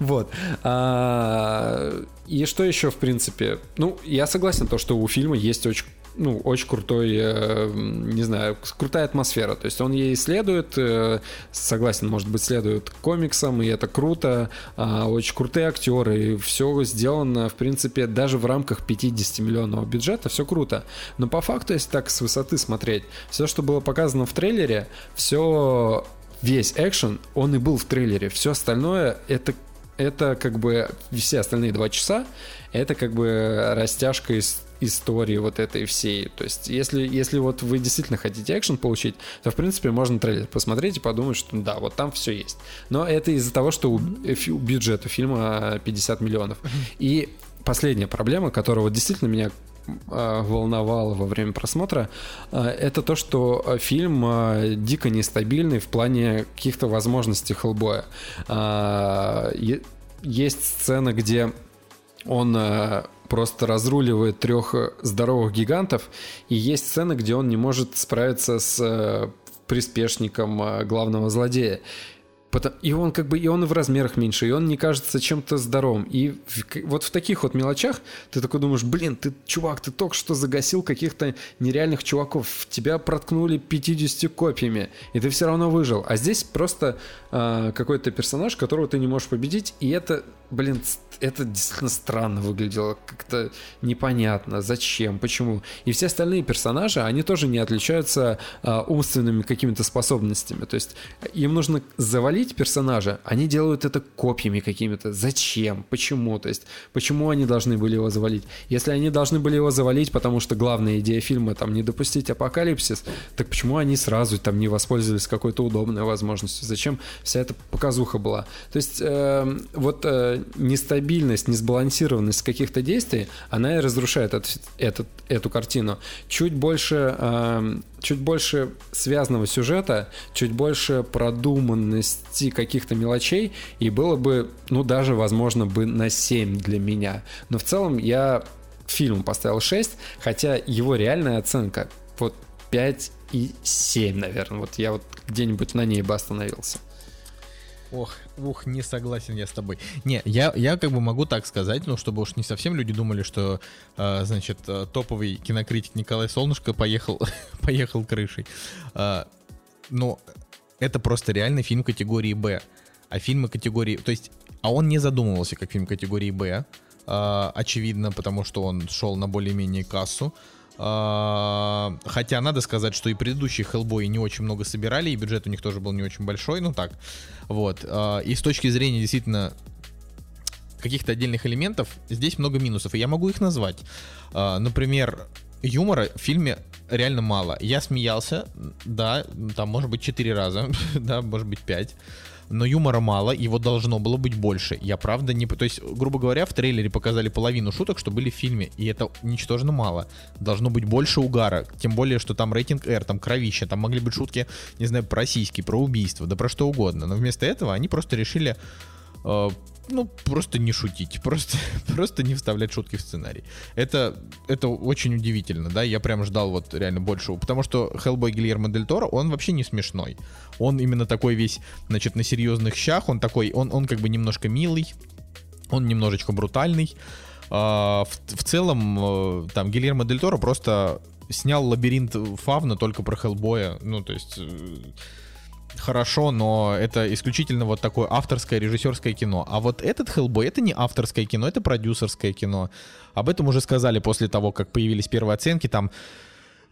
вот. А, и что еще, в принципе? Ну, я согласен, то, что у фильма есть очень ну, очень крутой, э, не знаю, крутая атмосфера. То есть он ей следует, э, согласен, может быть, следует комиксам, и это круто. А, очень крутые актеры, и все сделано, в принципе, даже в рамках 50 миллионного бюджета, все круто. Но по факту, если так с высоты смотреть, все, что было показано в трейлере, все весь экшен, он и был в трейлере. Все остальное это это как бы все остальные два часа, это как бы растяжка из истории вот этой всей. То есть, если, если вот вы действительно хотите экшен получить, то, в принципе, можно трейлер посмотреть и подумать, что да, вот там все есть. Но это из-за того, что у, у бюджет у фильма 50 миллионов. И последняя проблема, которая вот действительно меня э, волновало во время просмотра, э, это то, что э, фильм э, дико нестабильный в плане каких-то возможностей Хеллбоя. Э, есть сцена, где он э, просто разруливает трех здоровых гигантов, и есть сцена, где он не может справиться с э, приспешником э, главного злодея. И он как бы и он в размерах меньше, и он не кажется чем-то здоровым. И вот в таких вот мелочах ты такой думаешь, блин, ты, чувак, ты только что загасил каких-то нереальных чуваков, тебя проткнули 50 копьями, и ты все равно выжил. А здесь просто э, какой-то персонаж, которого ты не можешь победить, и это, блин, это действительно странно выглядело, как-то непонятно, зачем, почему. И все остальные персонажи, они тоже не отличаются э, умственными какими-то способностями. То есть им нужно завалить персонажа, они делают это копьями какими-то. Зачем? Почему? То есть почему они должны были его завалить? Если они должны были его завалить, потому что главная идея фильма там не допустить апокалипсис, так почему они сразу там не воспользовались какой-то удобной возможностью? Зачем вся эта показуха была? То есть э, вот э, нестабильность нестабильность, несбалансированность каких-то действий, она и разрушает этот, этот, эту картину. Чуть больше, э, чуть больше связанного сюжета, чуть больше продуманности каких-то мелочей, и было бы, ну, даже, возможно, бы на 7 для меня. Но в целом я фильм поставил 6, хотя его реальная оценка вот 5 и 7, наверное. Вот я вот где-нибудь на ней бы остановился. Ох, ух, не согласен я с тобой. Не, я, я как бы могу так сказать, ну, чтобы уж не совсем люди думали, что, э, значит, топовый кинокритик Николай Солнышко поехал, поехал крышей. Э, но это просто реальный фильм категории «Б». А фильмы категории... То есть, а он не задумывался как фильм категории «Б», э, очевидно, потому что он шел на более-менее кассу. А, хотя надо сказать, что и предыдущие Hellboy не очень много собирали, и бюджет у них тоже был не очень большой, ну так. Вот. А, и с точки зрения действительно каких-то отдельных элементов, здесь много минусов, и я могу их назвать. А, например, юмора в фильме реально мало. Я смеялся, да, там может быть 4 раза, да, может быть 5 но юмора мало, его должно было быть больше. Я правда не... То есть, грубо говоря, в трейлере показали половину шуток, что были в фильме, и это ничтожно мало. Должно быть больше угара, тем более, что там рейтинг R, там кровища, там могли быть шутки, не знаю, про сиськи, про убийство, да про что угодно. Но вместо этого они просто решили э, ну, просто не шутить, просто, просто не вставлять шутки в сценарий. Это, это очень удивительно, да, я прям ждал вот реально большего, потому что Хеллбой Гильермо Дель Торо, он вообще не смешной. Он именно такой весь, значит, на серьезных щах, он такой, он, он как бы немножко милый, он немножечко брутальный. А, в, в целом, э, там, Гильермо Дель Торо просто снял лабиринт Фавна только про Хеллбоя, ну, то есть э, хорошо, но это исключительно вот такое авторское режиссерское кино. А вот этот Hellboy это не авторское кино, это продюсерское кино. Об этом уже сказали после того, как появились первые оценки, там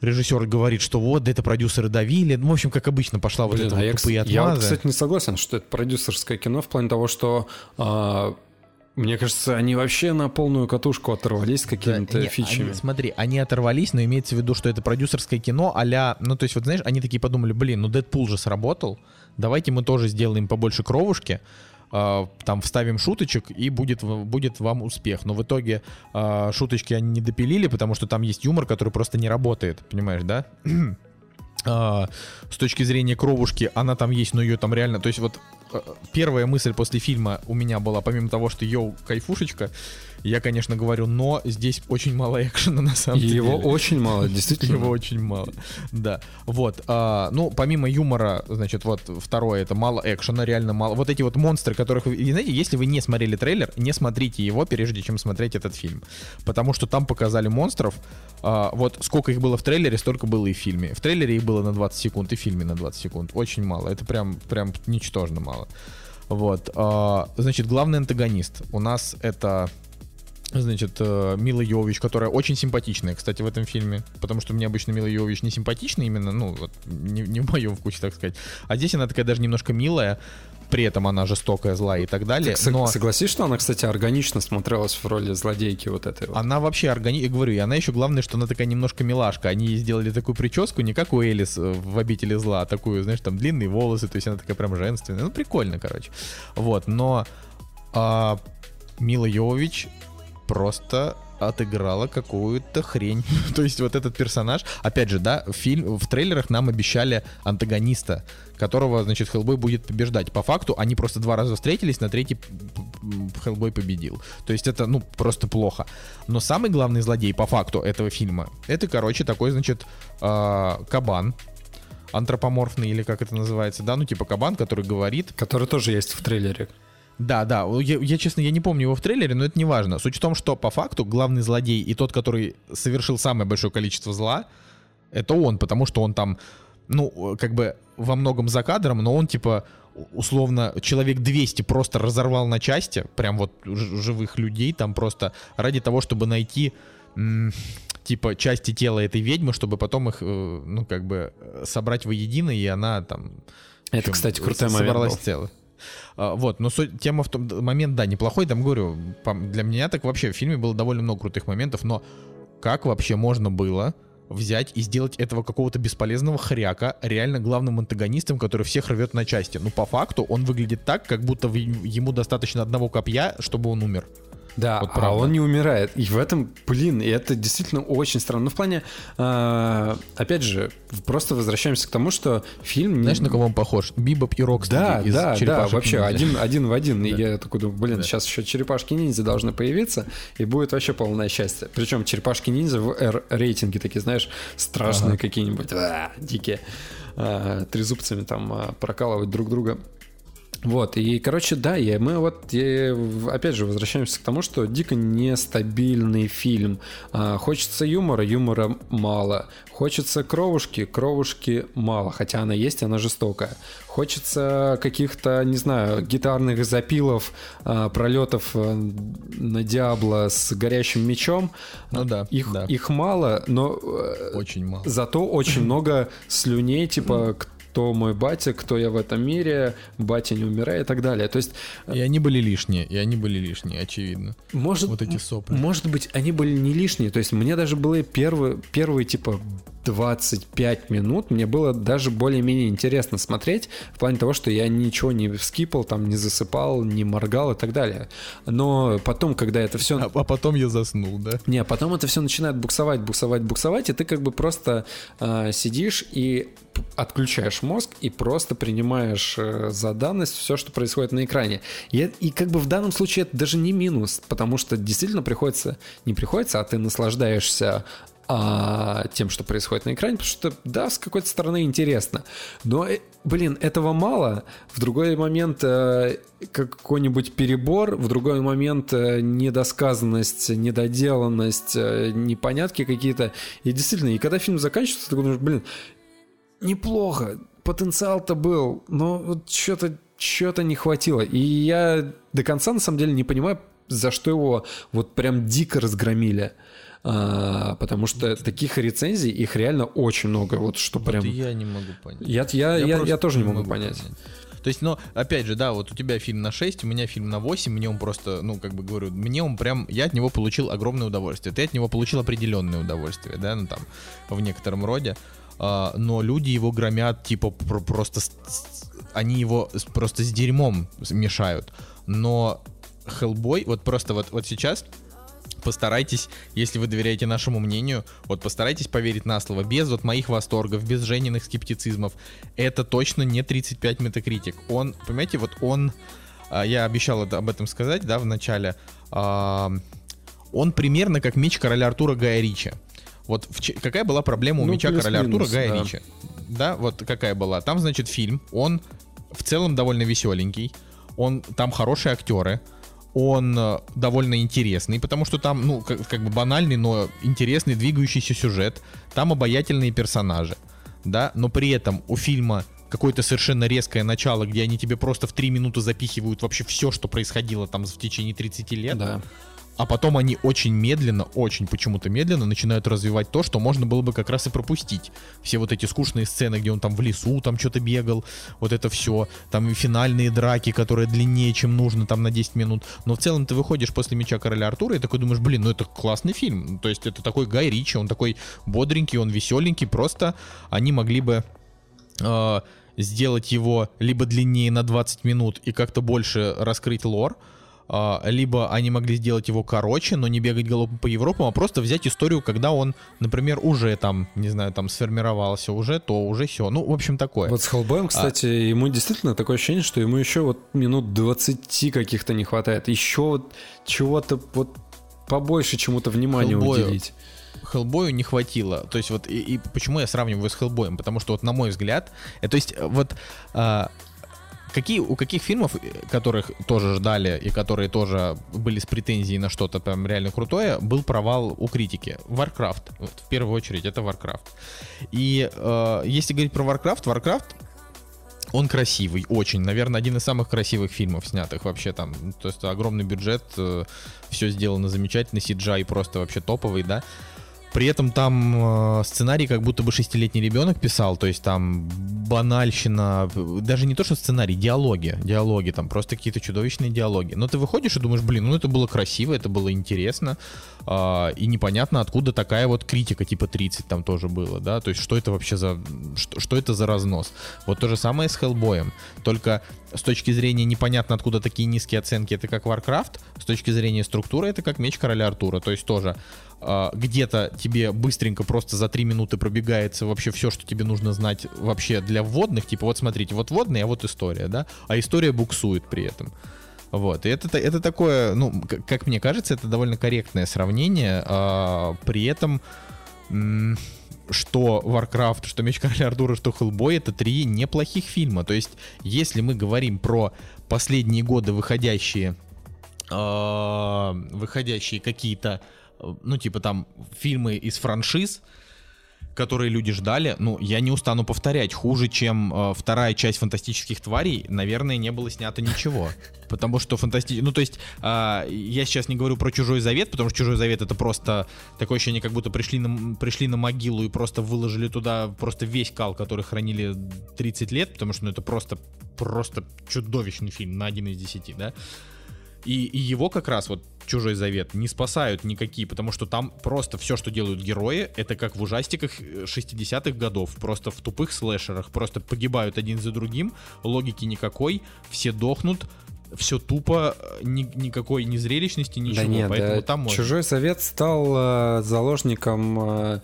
режиссер говорит, что вот, это продюсеры давили. Ну, в общем, как обычно, пошла Блин, вот эта а вот я, тупые отмазы. Я вот, кстати, не согласен, что это продюсерское кино в плане того, что э, мне кажется, они вообще на полную катушку оторвались с какими-то да, фичами. Они, смотри, они оторвались, но имеется в виду, что это продюсерское кино а Ну, то есть, вот знаешь, они такие подумали, блин, ну Дэдпул же сработал, давайте мы тоже сделаем побольше кровушки, э, там вставим шуточек, и будет, будет вам успех. Но в итоге э, шуточки они не допилили, потому что там есть юмор, который просто не работает, понимаешь, да? Uh, с точки зрения кровушки, она там есть, но ее там реально, то есть вот первая мысль после фильма у меня была, помимо того, что йоу, кайфушечка, я, конечно, говорю, но здесь очень мало экшена на самом и деле. Его очень мало, действительно. Его очень мало, да. Вот, а, ну, помимо юмора, значит, вот второе, это мало экшена, реально мало. Вот эти вот монстры, которых вы... И знаете, если вы не смотрели трейлер, не смотрите его, прежде чем смотреть этот фильм. Потому что там показали монстров, а, вот сколько их было в трейлере, столько было и в фильме. В трейлере их было на 20 секунд, и в фильме на 20 секунд. Очень мало, это прям, прям ничтожно мало. Вот, а, значит, главный антагонист у нас это Значит, э, Мила Йович, которая очень симпатичная, кстати, в этом фильме. Потому что мне обычно Мила Йович не симпатична именно, ну, вот, не, не в моем вкусе, так сказать. А здесь она такая даже немножко милая, при этом она жестокая, злая и так далее. Так, но... Согласись, что она, кстати, органично смотрелась в роли злодейки вот этой вот. Она вообще органично, говорю, и она еще главное, что она такая немножко милашка. Они сделали такую прическу, не как у Элис э, в «Обители зла», а такую, знаешь, там длинные волосы, то есть она такая прям женственная. Ну, прикольно, короче. Вот, но а, Мила Йович просто отыграла какую-то хрень. То есть вот этот персонаж, опять же, да, в фильм, в трейлерах нам обещали антагониста, которого, значит, Хеллбой будет побеждать. По факту они просто два раза встретились, на третий Хеллбой победил. То есть это, ну, просто плохо. Но самый главный злодей по факту этого фильма, это, короче, такой, значит, э, кабан, антропоморфный или как это называется, да, ну типа кабан, который говорит. Который тоже есть в трейлере. Да, да, я, я, честно, я не помню его в трейлере, но это не важно. Суть в том, что по факту главный злодей и тот, который совершил самое большое количество зла, это он, потому что он там, ну, как бы во многом за кадром, но он типа условно человек 200 просто разорвал на части, прям вот живых людей там просто ради того, чтобы найти типа части тела этой ведьмы, чтобы потом их, э, ну, как бы собрать воедино, и она там... Это, кстати, крутой момент Собралась целая. А, вот, но суть, тема в том, момент, да, неплохой, там, говорю, для меня так вообще в фильме было довольно много крутых моментов, но как вообще можно было взять и сделать этого какого-то бесполезного хряка реально главным антагонистом, который всех рвет на части. Ну, по факту, он выглядит так, как будто ему достаточно одного копья, чтобы он умер. Да, вот а он не умирает. И в этом, блин, и это действительно очень странно. Ну, в плане, э, опять же, просто возвращаемся к тому, что фильм... Знаешь, на кого он похож? Бибоп и Рокстеди да, из да, да, вообще ниндзя. один, один в один. Да. И я такой думаю, блин, да. сейчас еще черепашки-ниндзя должны появиться, и будет вообще полное счастье. Причем черепашки-ниндзя в R-рейтинге такие, знаешь, страшные ага. какие-нибудь, а, дикие. А, трезубцами там а, прокалывать друг друга. Вот, и, короче, да, и мы вот, и, опять же, возвращаемся к тому, что дико нестабильный фильм. А, хочется юмора, юмора мало. Хочется кровушки, кровушки мало, хотя она есть, она жестокая. Хочется каких-то, не знаю, гитарных запилов, а, пролетов э, на Диабло с горящим мечом. Ну да, их, да. их мало, но... Э, очень мало. Зато очень много слюней, типа, кто мой батя, кто я в этом мире, батя не умирает и так далее. То есть... И они были лишние, и они были лишние, очевидно. Может, вот эти сопли. Может быть, они были не лишние. То есть мне даже были первые, первые типа 25 минут мне было даже более-менее интересно смотреть в плане того, что я ничего не скипал, там не засыпал, не моргал и так далее. Но потом, когда это все... А, а потом я заснул, да? Не, а потом это все начинает буксовать, буксовать, буксовать, и ты как бы просто э, сидишь и отключаешь мозг и просто принимаешь э, за данность все, что происходит на экране. И, и как бы в данном случае это даже не минус, потому что действительно приходится, не приходится, а ты наслаждаешься а, тем, что происходит на экране, потому что, да, с какой-то стороны интересно. Но, э, блин, этого мало. В другой момент э, какой-нибудь перебор, в другой момент э, недосказанность, недоделанность, э, непонятки какие-то. И действительно, и когда фильм заканчивается, ты думаешь, блин, неплохо, потенциал-то был, но вот что-то что-то не хватило. И я до конца, на самом деле, не понимаю, за что его вот прям дико разгромили а, потому что таких рецензий, их реально очень много, вот что вот прям... я не могу понять. Я, я, я, я, я тоже не могу, могу понять. понять. То есть, но, опять же, да, вот у тебя фильм на 6, у меня фильм на 8, мне он просто, ну, как бы говорю, мне он прям, я от него получил огромное удовольствие. Ты от него получил определенное удовольствие, да, ну, там, в некотором роде. А, но люди его громят, типа, просто, они его просто с дерьмом мешают. Но Hellboy, вот просто вот, вот сейчас постарайтесь, если вы доверяете нашему мнению, вот постарайтесь поверить на слово, без вот моих восторгов, без Жениных скептицизмов. Это точно не 35 метакритик. Он, понимаете, вот он, а, я обещал об этом сказать, да, в начале, а, он примерно как меч короля Артура Гая Ричи. Вот в, какая была проблема у ну, меча короля Артура Гая да. Ричи? Да, вот какая была. Там, значит, фильм, он в целом довольно веселенький, он, там хорошие актеры, он э, довольно интересный, потому что там, ну, как, как бы банальный, но интересный, двигающийся сюжет. Там обаятельные персонажи, да, но при этом у фильма какое-то совершенно резкое начало, где они тебе просто в три минуты запихивают вообще все, что происходило там в течение 30 лет. Да а потом они очень медленно, очень почему-то медленно начинают развивать то, что можно было бы как раз и пропустить. Все вот эти скучные сцены, где он там в лесу там что-то бегал, вот это все, там и финальные драки, которые длиннее, чем нужно, там на 10 минут. Но в целом ты выходишь после Меча Короля Артура и такой думаешь, блин, ну это классный фильм. То есть это такой Гай Ричи, он такой бодренький, он веселенький, просто они могли бы... Э, сделать его либо длиннее на 20 минут и как-то больше раскрыть лор, либо они могли сделать его короче, но не бегать галопом по Европам, а просто взять историю, когда он, например, уже там, не знаю, там сформировался уже, то уже все. Ну, в общем, такое. Вот с Хеллбоем, а кстати, а... ему действительно такое ощущение, что ему еще вот минут 20 каких-то не хватает. Еще вот чего-то вот побольше чему-то внимания Хеллбою. уделить. Хеллбою не хватило. То есть вот и, и почему я сравниваю с Хеллбоем? Потому что вот на мой взгляд, э, то есть вот а, Какие, у каких фильмов, которых тоже ждали и которые тоже были с претензией на что-то прям реально крутое, был провал у критики? Warcraft. Вот, в первую очередь, это Warcraft. И э, если говорить про Warcraft, Warcraft он красивый, очень. Наверное, один из самых красивых фильмов снятых вообще там. То есть огромный бюджет, э, все сделано замечательно, CGI просто вообще топовый, да. При этом там э, сценарий как будто бы шестилетний ребенок писал, то есть там банальщина, даже не то, что сценарий, диалоги, диалоги, там просто какие-то чудовищные диалоги. Но ты выходишь и думаешь, блин, ну это было красиво, это было интересно, э, и непонятно, откуда такая вот критика, типа 30 там тоже было, да, то есть что это вообще за, что, что это за разнос. Вот то же самое с Хеллбоем, только с точки зрения непонятно, откуда такие низкие оценки, это как Warcraft, с точки зрения структуры, это как Меч Короля Артура, то есть тоже где-то тебе быстренько просто за 3 минуты пробегается вообще все, что тебе нужно знать вообще для вводных, типа вот смотрите, вот вводные, а вот история, да, а история буксует при этом. Вот, и это, это такое, ну, как мне кажется, это довольно корректное сравнение, а, при этом что Warcraft, что Меч Короля Артура, что Hellboy, это три неплохих фильма. То есть, если мы говорим про последние годы выходящие, э, выходящие какие-то ну, типа там фильмы из франшиз, которые люди ждали, ну, я не устану повторять, хуже, чем э, вторая часть «Фантастических тварей», наверное, не было снято ничего. Потому что фантасти... Ну, то есть, э, я сейчас не говорю про «Чужой завет», потому что «Чужой завет» — это просто такое ощущение, как будто пришли на, пришли на могилу и просто выложили туда просто весь кал, который хранили 30 лет, потому что, ну, это просто, просто чудовищный фильм на один из десяти, да? И, и его как раз вот Чужой Завет не спасают никакие, потому что там просто все, что делают герои, это как в ужастиках 60-х годов, просто в тупых слэшерах, просто погибают один за другим, логики никакой, все дохнут, все тупо, ни, никакой ни зрелищности, ничего. Да нет, поэтому да, там можно. Чужой совет стал э, заложником э,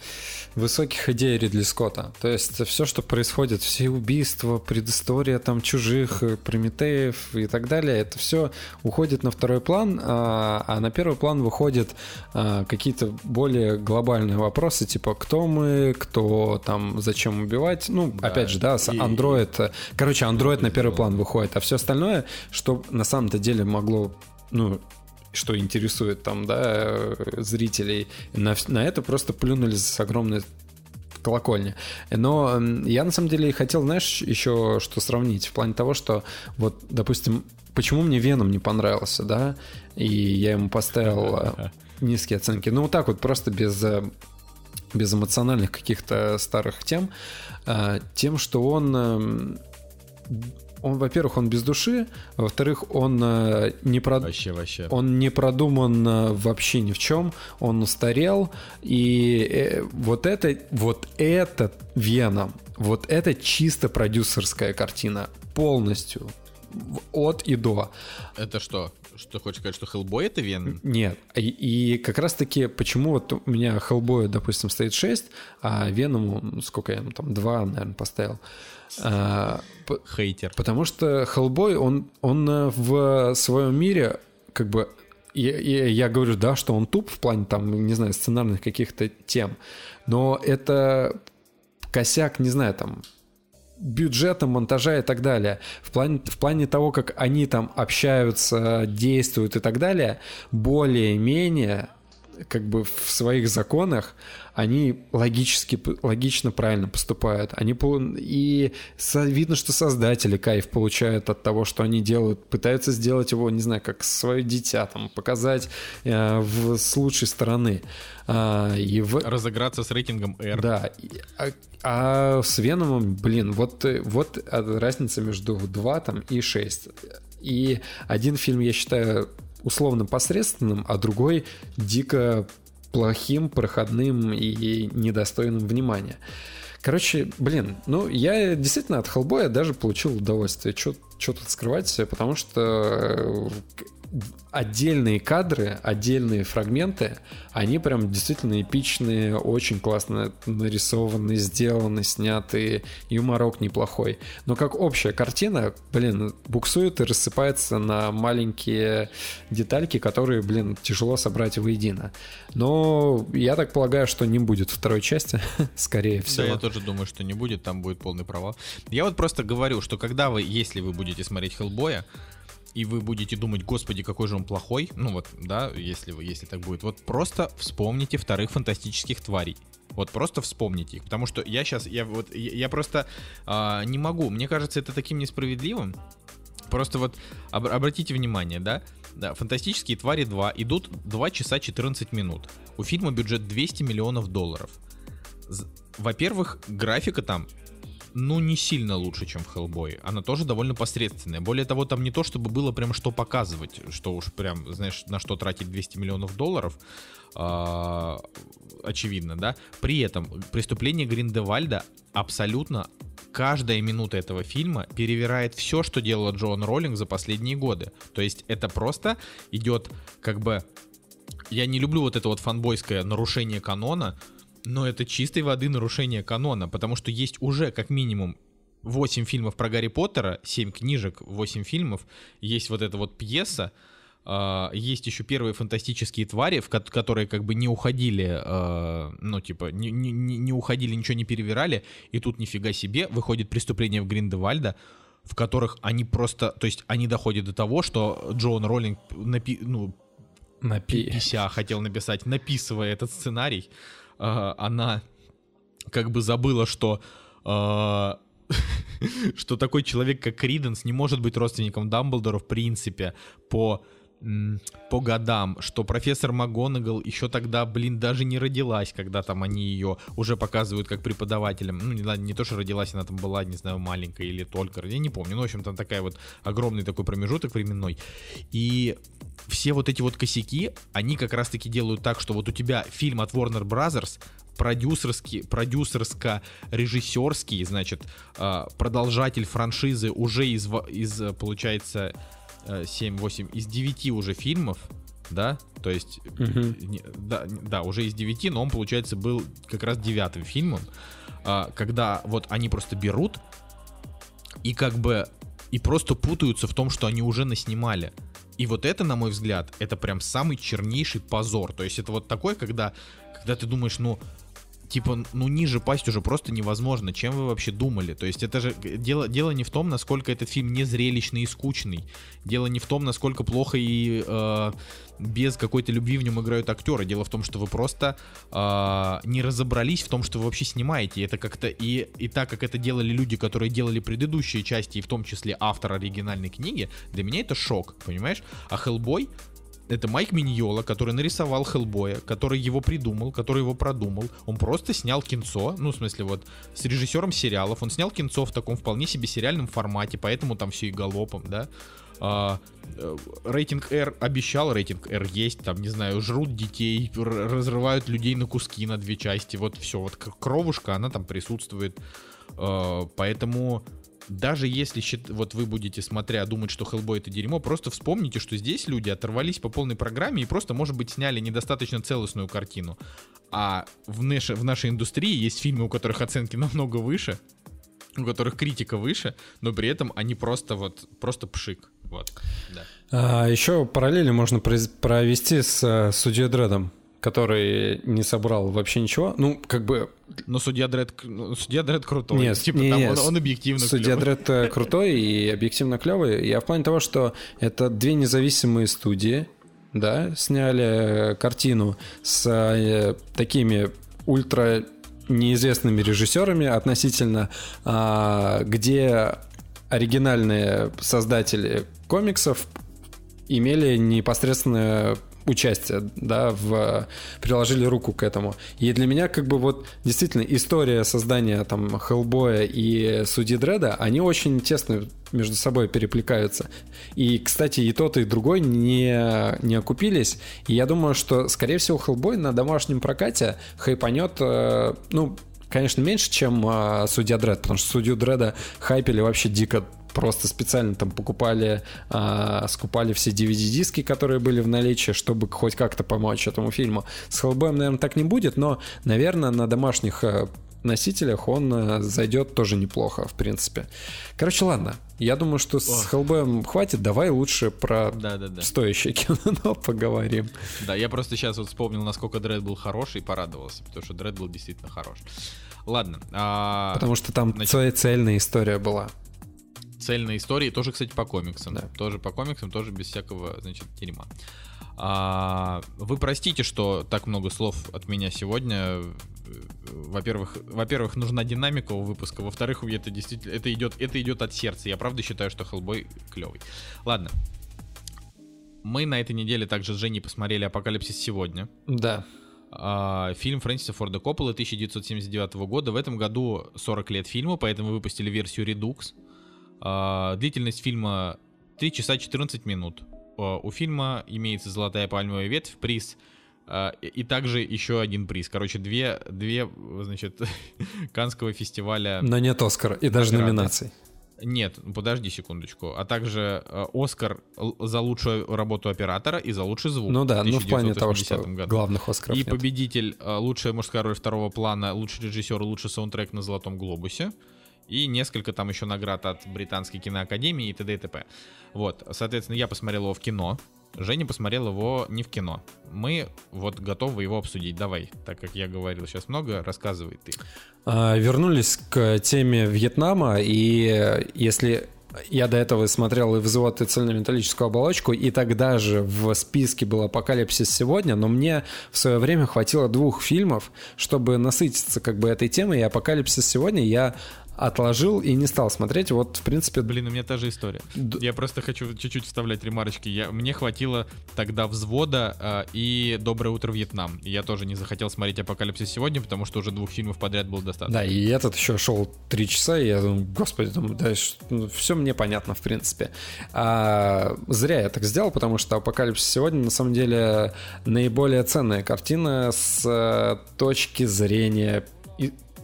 высоких идей Ридли Скотта. То есть все, что происходит, все убийства, предыстория там чужих, э, Прометеев и так далее, это все уходит на второй план, а, а на первый план выходят а, какие-то более глобальные вопросы, типа кто мы, кто там, зачем убивать. Ну, да. опять же, да, и... Android. Короче, Android на первый план выходит, а все остальное, что на самом-то деле могло, ну, что интересует там, да, зрителей, на, на это просто плюнули с огромной колокольни. Но я на самом деле хотел, знаешь, еще что сравнить в плане того, что вот, допустим, почему мне Веном не понравился, да, и я ему поставил э, низкие оценки. Ну, вот так вот, просто без э, без эмоциональных каких-то старых тем, э, тем, что он он, во-первых, он без души, во-вторых, он э, не прод... вообще, вообще. он не продуман э, вообще ни в чем, он устарел, и э, вот это, вот это Веном, вот это чисто продюсерская картина, полностью, от и до. Это что? Что хочешь сказать, что Хеллбой это Вен? Нет. И, и как раз таки, почему вот у меня Хеллбою, допустим, стоит 6, а Веному, сколько я ему там, 2, наверное, поставил. А, Хейтер. Потому что Хеллбой, он, он э, в своем мире как бы я, я, я говорю, да, что он туп в плане там, не знаю, сценарных каких-то тем, но это косяк, не знаю, там, бюджета, монтажа и так далее. В плане, в плане того, как они там общаются, действуют и так далее, более-менее как бы в своих законах они логически, логично правильно поступают. Они и видно, что создатели кайф получают от того, что они делают, пытаются сделать его, не знаю, как свое дитя, там, показать э, в, с лучшей стороны. А, и в... Разыграться с рейтингом R. Да. А, а с Веномом, блин, вот, вот разница между 2 там, и 6. И один фильм, я считаю, условно посредственным, а другой дико плохим, проходным и недостойным внимания. Короче, блин, ну я действительно от Хеллбоя даже получил удовольствие. Что тут скрывать, потому что отдельные кадры, отдельные фрагменты, они прям действительно эпичные, очень классно нарисованы, сделаны, сняты, юморок неплохой. Но как общая картина, блин, буксует и рассыпается на маленькие детальки, которые, блин, тяжело собрать воедино. Но я так полагаю, что не будет второй части, скорее всего. Да, я тоже думаю, что не будет, там будет полный провал. Я вот просто говорю, что когда вы, если вы будете смотреть Хеллбоя, и вы будете думать, господи, какой же он плохой, ну вот, да, если вы, если так будет, вот просто вспомните вторых фантастических тварей. Вот просто вспомните их, потому что я сейчас, я вот, я, я просто а, не могу, мне кажется, это таким несправедливым. Просто вот об, обратите внимание, да, да, фантастические твари 2 идут 2 часа 14 минут. У фильма бюджет 200 миллионов долларов. Во-первых, графика там ну, не сильно лучше, чем в Hellboy. Она тоже довольно посредственная. Более того, там не то, чтобы было прям что показывать, что уж прям, знаешь, на что тратить 200 миллионов долларов, а, очевидно, да. При этом преступление Гриндевальда абсолютно каждая минута этого фильма перевирает все, что делала Джоан Роллинг за последние годы. То есть это просто идет как бы... Я не люблю вот это вот фанбойское нарушение канона, но это чистой воды нарушение канона, потому что есть уже как минимум 8 фильмов про Гарри Поттера, 7 книжек, 8 фильмов, есть вот эта вот пьеса, Uh, есть еще первые фантастические твари, в ко- которые как бы не уходили, uh, ну типа не, не, не уходили, ничего не перевирали, и тут нифига себе выходит преступление в Гриндевальда, в которых они просто, то есть они доходят до того, что Джоан Роллинг напи- ну, Напи... пися хотел написать, написывая этот сценарий, э, она как бы забыла, что э, что такой человек, как Криденс, не может быть родственником Дамблдора в принципе по по годам, что профессор МакГонагал еще тогда, блин, даже не родилась, когда там они ее уже показывают как преподавателем. Ну, не, не то, что родилась, она там была, не знаю, маленькая или только, я не помню. Ну, в общем, там такая вот огромный такой промежуток временной. И все вот эти вот косяки, они как раз-таки делают так, что вот у тебя фильм от Warner Brothers, продюсерский, продюсерско-режиссерский, значит, а, продолжатель франшизы уже из, из получается, 7-8, из 9 уже фильмов, да, то есть, угу. да, да, уже из 9, но он, получается, был как раз девятым фильмом, а, когда вот они просто берут и как бы и просто путаются в том, что они уже наснимали. И вот это, на мой взгляд, это прям самый чернейший позор. То есть это вот такое, когда, когда ты думаешь, ну, типа, ну ниже пасть уже просто невозможно. Чем вы вообще думали? То есть это же дело, дело не в том, насколько этот фильм незрелищный и скучный. Дело не в том, насколько плохо и э, без какой-то любви в нем играют актеры. Дело в том, что вы просто э, не разобрались в том, что вы вообще снимаете. Это как-то и, и так, как это делали люди, которые делали предыдущие части, и в том числе автор оригинальной книги, для меня это шок, понимаешь? А Хеллбой это Майк Миньола, который нарисовал Хеллбоя, который его придумал, который его продумал. Он просто снял кинцо, ну, в смысле, вот, с режиссером сериалов. Он снял кинцо в таком вполне себе сериальном формате, поэтому там все и галопом, да. А, э, рейтинг R обещал, рейтинг R есть, там, не знаю, жрут детей, разрывают людей на куски на две части, вот все, вот кровушка, она там присутствует. А, поэтому даже если вот вы будете, смотря, думать, что Hellboy это дерьмо, просто вспомните, что здесь люди оторвались по полной программе и просто, может быть, сняли недостаточно целостную картину. А в, наше, в нашей индустрии есть фильмы, у которых оценки намного выше, у которых критика выше, но при этом они просто вот, просто пшик. Вот, да. А, еще параллели можно провести с uh, Судьей Дредом который не собрал вообще ничего. Ну, как бы... Но судья Дред, ну, судья Дред крутой. Нет, типа, не, там не, он, он объективно Судья клёвый. Дред э, крутой и объективно клевый. Я в плане того, что это две независимые студии, да, сняли картину с э, такими ультра неизвестными режиссерами относительно, а, где оригинальные создатели комиксов имели непосредственное участие, да, в, приложили руку к этому. И для меня как бы вот действительно история создания там Хеллбоя и Судьи Дреда, они очень тесно между собой переплетаются. И, кстати, и тот, и другой не, не окупились. И я думаю, что, скорее всего, Хеллбой на домашнем прокате хайпанет, э, ну, конечно, меньше, чем э, Судья Дред, потому что Судью Дреда хайпели вообще дико просто специально там покупали, а, скупали все DVD-диски, которые были в наличии, чтобы хоть как-то помочь этому фильму. С Хеллбоем, наверное, так не будет, но, наверное, на домашних э, носителях он э, зайдет тоже неплохо, в принципе. Короче, ладно. Я думаю, что с Хеллбоем хватит. Давай лучше про да, да, да. стоящее кино поговорим. Да, я просто сейчас вот вспомнил, насколько Дред был хороший и порадовался, потому что Дред был действительно хорош. Ладно. А... Потому что там значит... цельная история была цельной истории, тоже, кстати, по комиксам. Да. Тоже по комиксам, тоже без всякого, значит, дерьма. А, вы простите, что так много слов от меня сегодня. Во-первых, во-первых, нужна динамика у выпуска. Во-вторых, это действительно это идет, это идет от сердца. Я правда считаю, что Хеллбой клевый. Ладно. Мы на этой неделе также с Женей посмотрели Апокалипсис сегодня. Да. А, фильм Фрэнсиса Форда Коппола 1979 года. В этом году 40 лет фильма, поэтому выпустили версию Redux. А, длительность фильма 3 часа 14 минут. А, у фильма имеется золотая пальмовая ветвь, приз а, и также еще один приз. Короче, две, две значит, Канского фестиваля. Но нет Оскара и даже награды. номинаций. Нет, подожди секундочку. А также Оскар за лучшую работу оператора и за лучший звук. Ну да, ну в плане того, что году. главных Оскаров И нет. победитель лучшая мужская роль второго плана, лучший режиссер, лучший саундтрек на Золотом Глобусе и несколько там еще наград от Британской киноакадемии и т.д. и т.п. Вот, соответственно, я посмотрел его в кино, Женя посмотрел его не в кино. Мы вот готовы его обсудить. Давай, так как я говорил сейчас много, рассказывай ты. А, вернулись к теме Вьетнама, и если я до этого смотрел и «Взвод» и «Цельнометаллическую оболочку», и тогда же в списке был «Апокалипсис сегодня», но мне в свое время хватило двух фильмов, чтобы насытиться как бы этой темой, и «Апокалипсис сегодня» я отложил и не стал смотреть. Вот, в принципе... Блин, у меня та же история. Д... Я просто хочу чуть-чуть вставлять ремарочки. Я... Мне хватило тогда взвода э, и «Доброе утро, Вьетнам». Я тоже не захотел смотреть «Апокалипсис сегодня», потому что уже двух фильмов подряд было достаточно. Да, и этот еще шел три часа, и я думаю, господи, там, да, ну, все мне понятно, в принципе. А, зря я так сделал, потому что «Апокалипсис сегодня» на самом деле наиболее ценная картина с э, точки зрения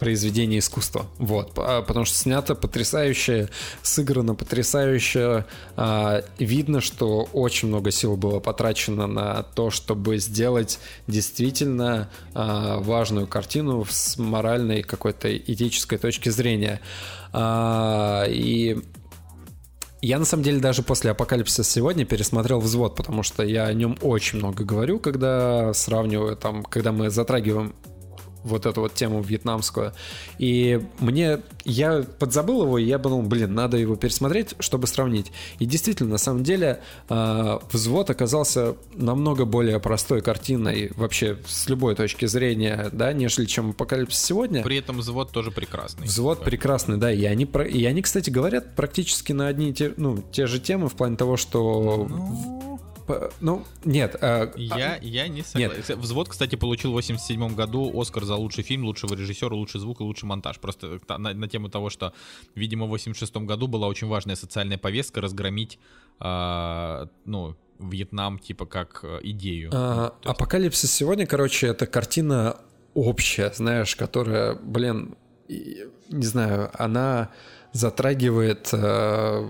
произведение искусства. Вот, а, потому что снято потрясающе, сыграно потрясающе. А, видно, что очень много сил было потрачено на то, чтобы сделать действительно а, важную картину с моральной какой-то этической точки зрения. И я на самом деле даже после апокалипсиса сегодня пересмотрел взвод, потому что я о нем очень много говорю, когда сравниваю там, когда мы затрагиваем вот эту вот тему вьетнамскую. И мне, я подзабыл его, и я подумал, блин, надо его пересмотреть, чтобы сравнить. И действительно, на самом деле, э, взвод оказался намного более простой картиной вообще с любой точки зрения, да, нежели чем апокалипсис сегодня. При этом взвод тоже прекрасный. Взвод да. прекрасный, да, и они, и они, кстати, говорят практически на одни и те, ну, те же темы в плане того, что... Ну ну, нет. А, я, я не согласен. Нет. Взвод, кстати, получил в 87 году Оскар за лучший фильм, лучшего режиссера, лучший звук и лучший монтаж. Просто на, на тему того, что, видимо, в 86 году была очень важная социальная повестка разгромить, а, ну, Вьетнам, типа, как э, идею. А, ну, есть... Апокалипсис сегодня, короче, это картина общая, знаешь, которая, блин, не знаю, она затрагивает э,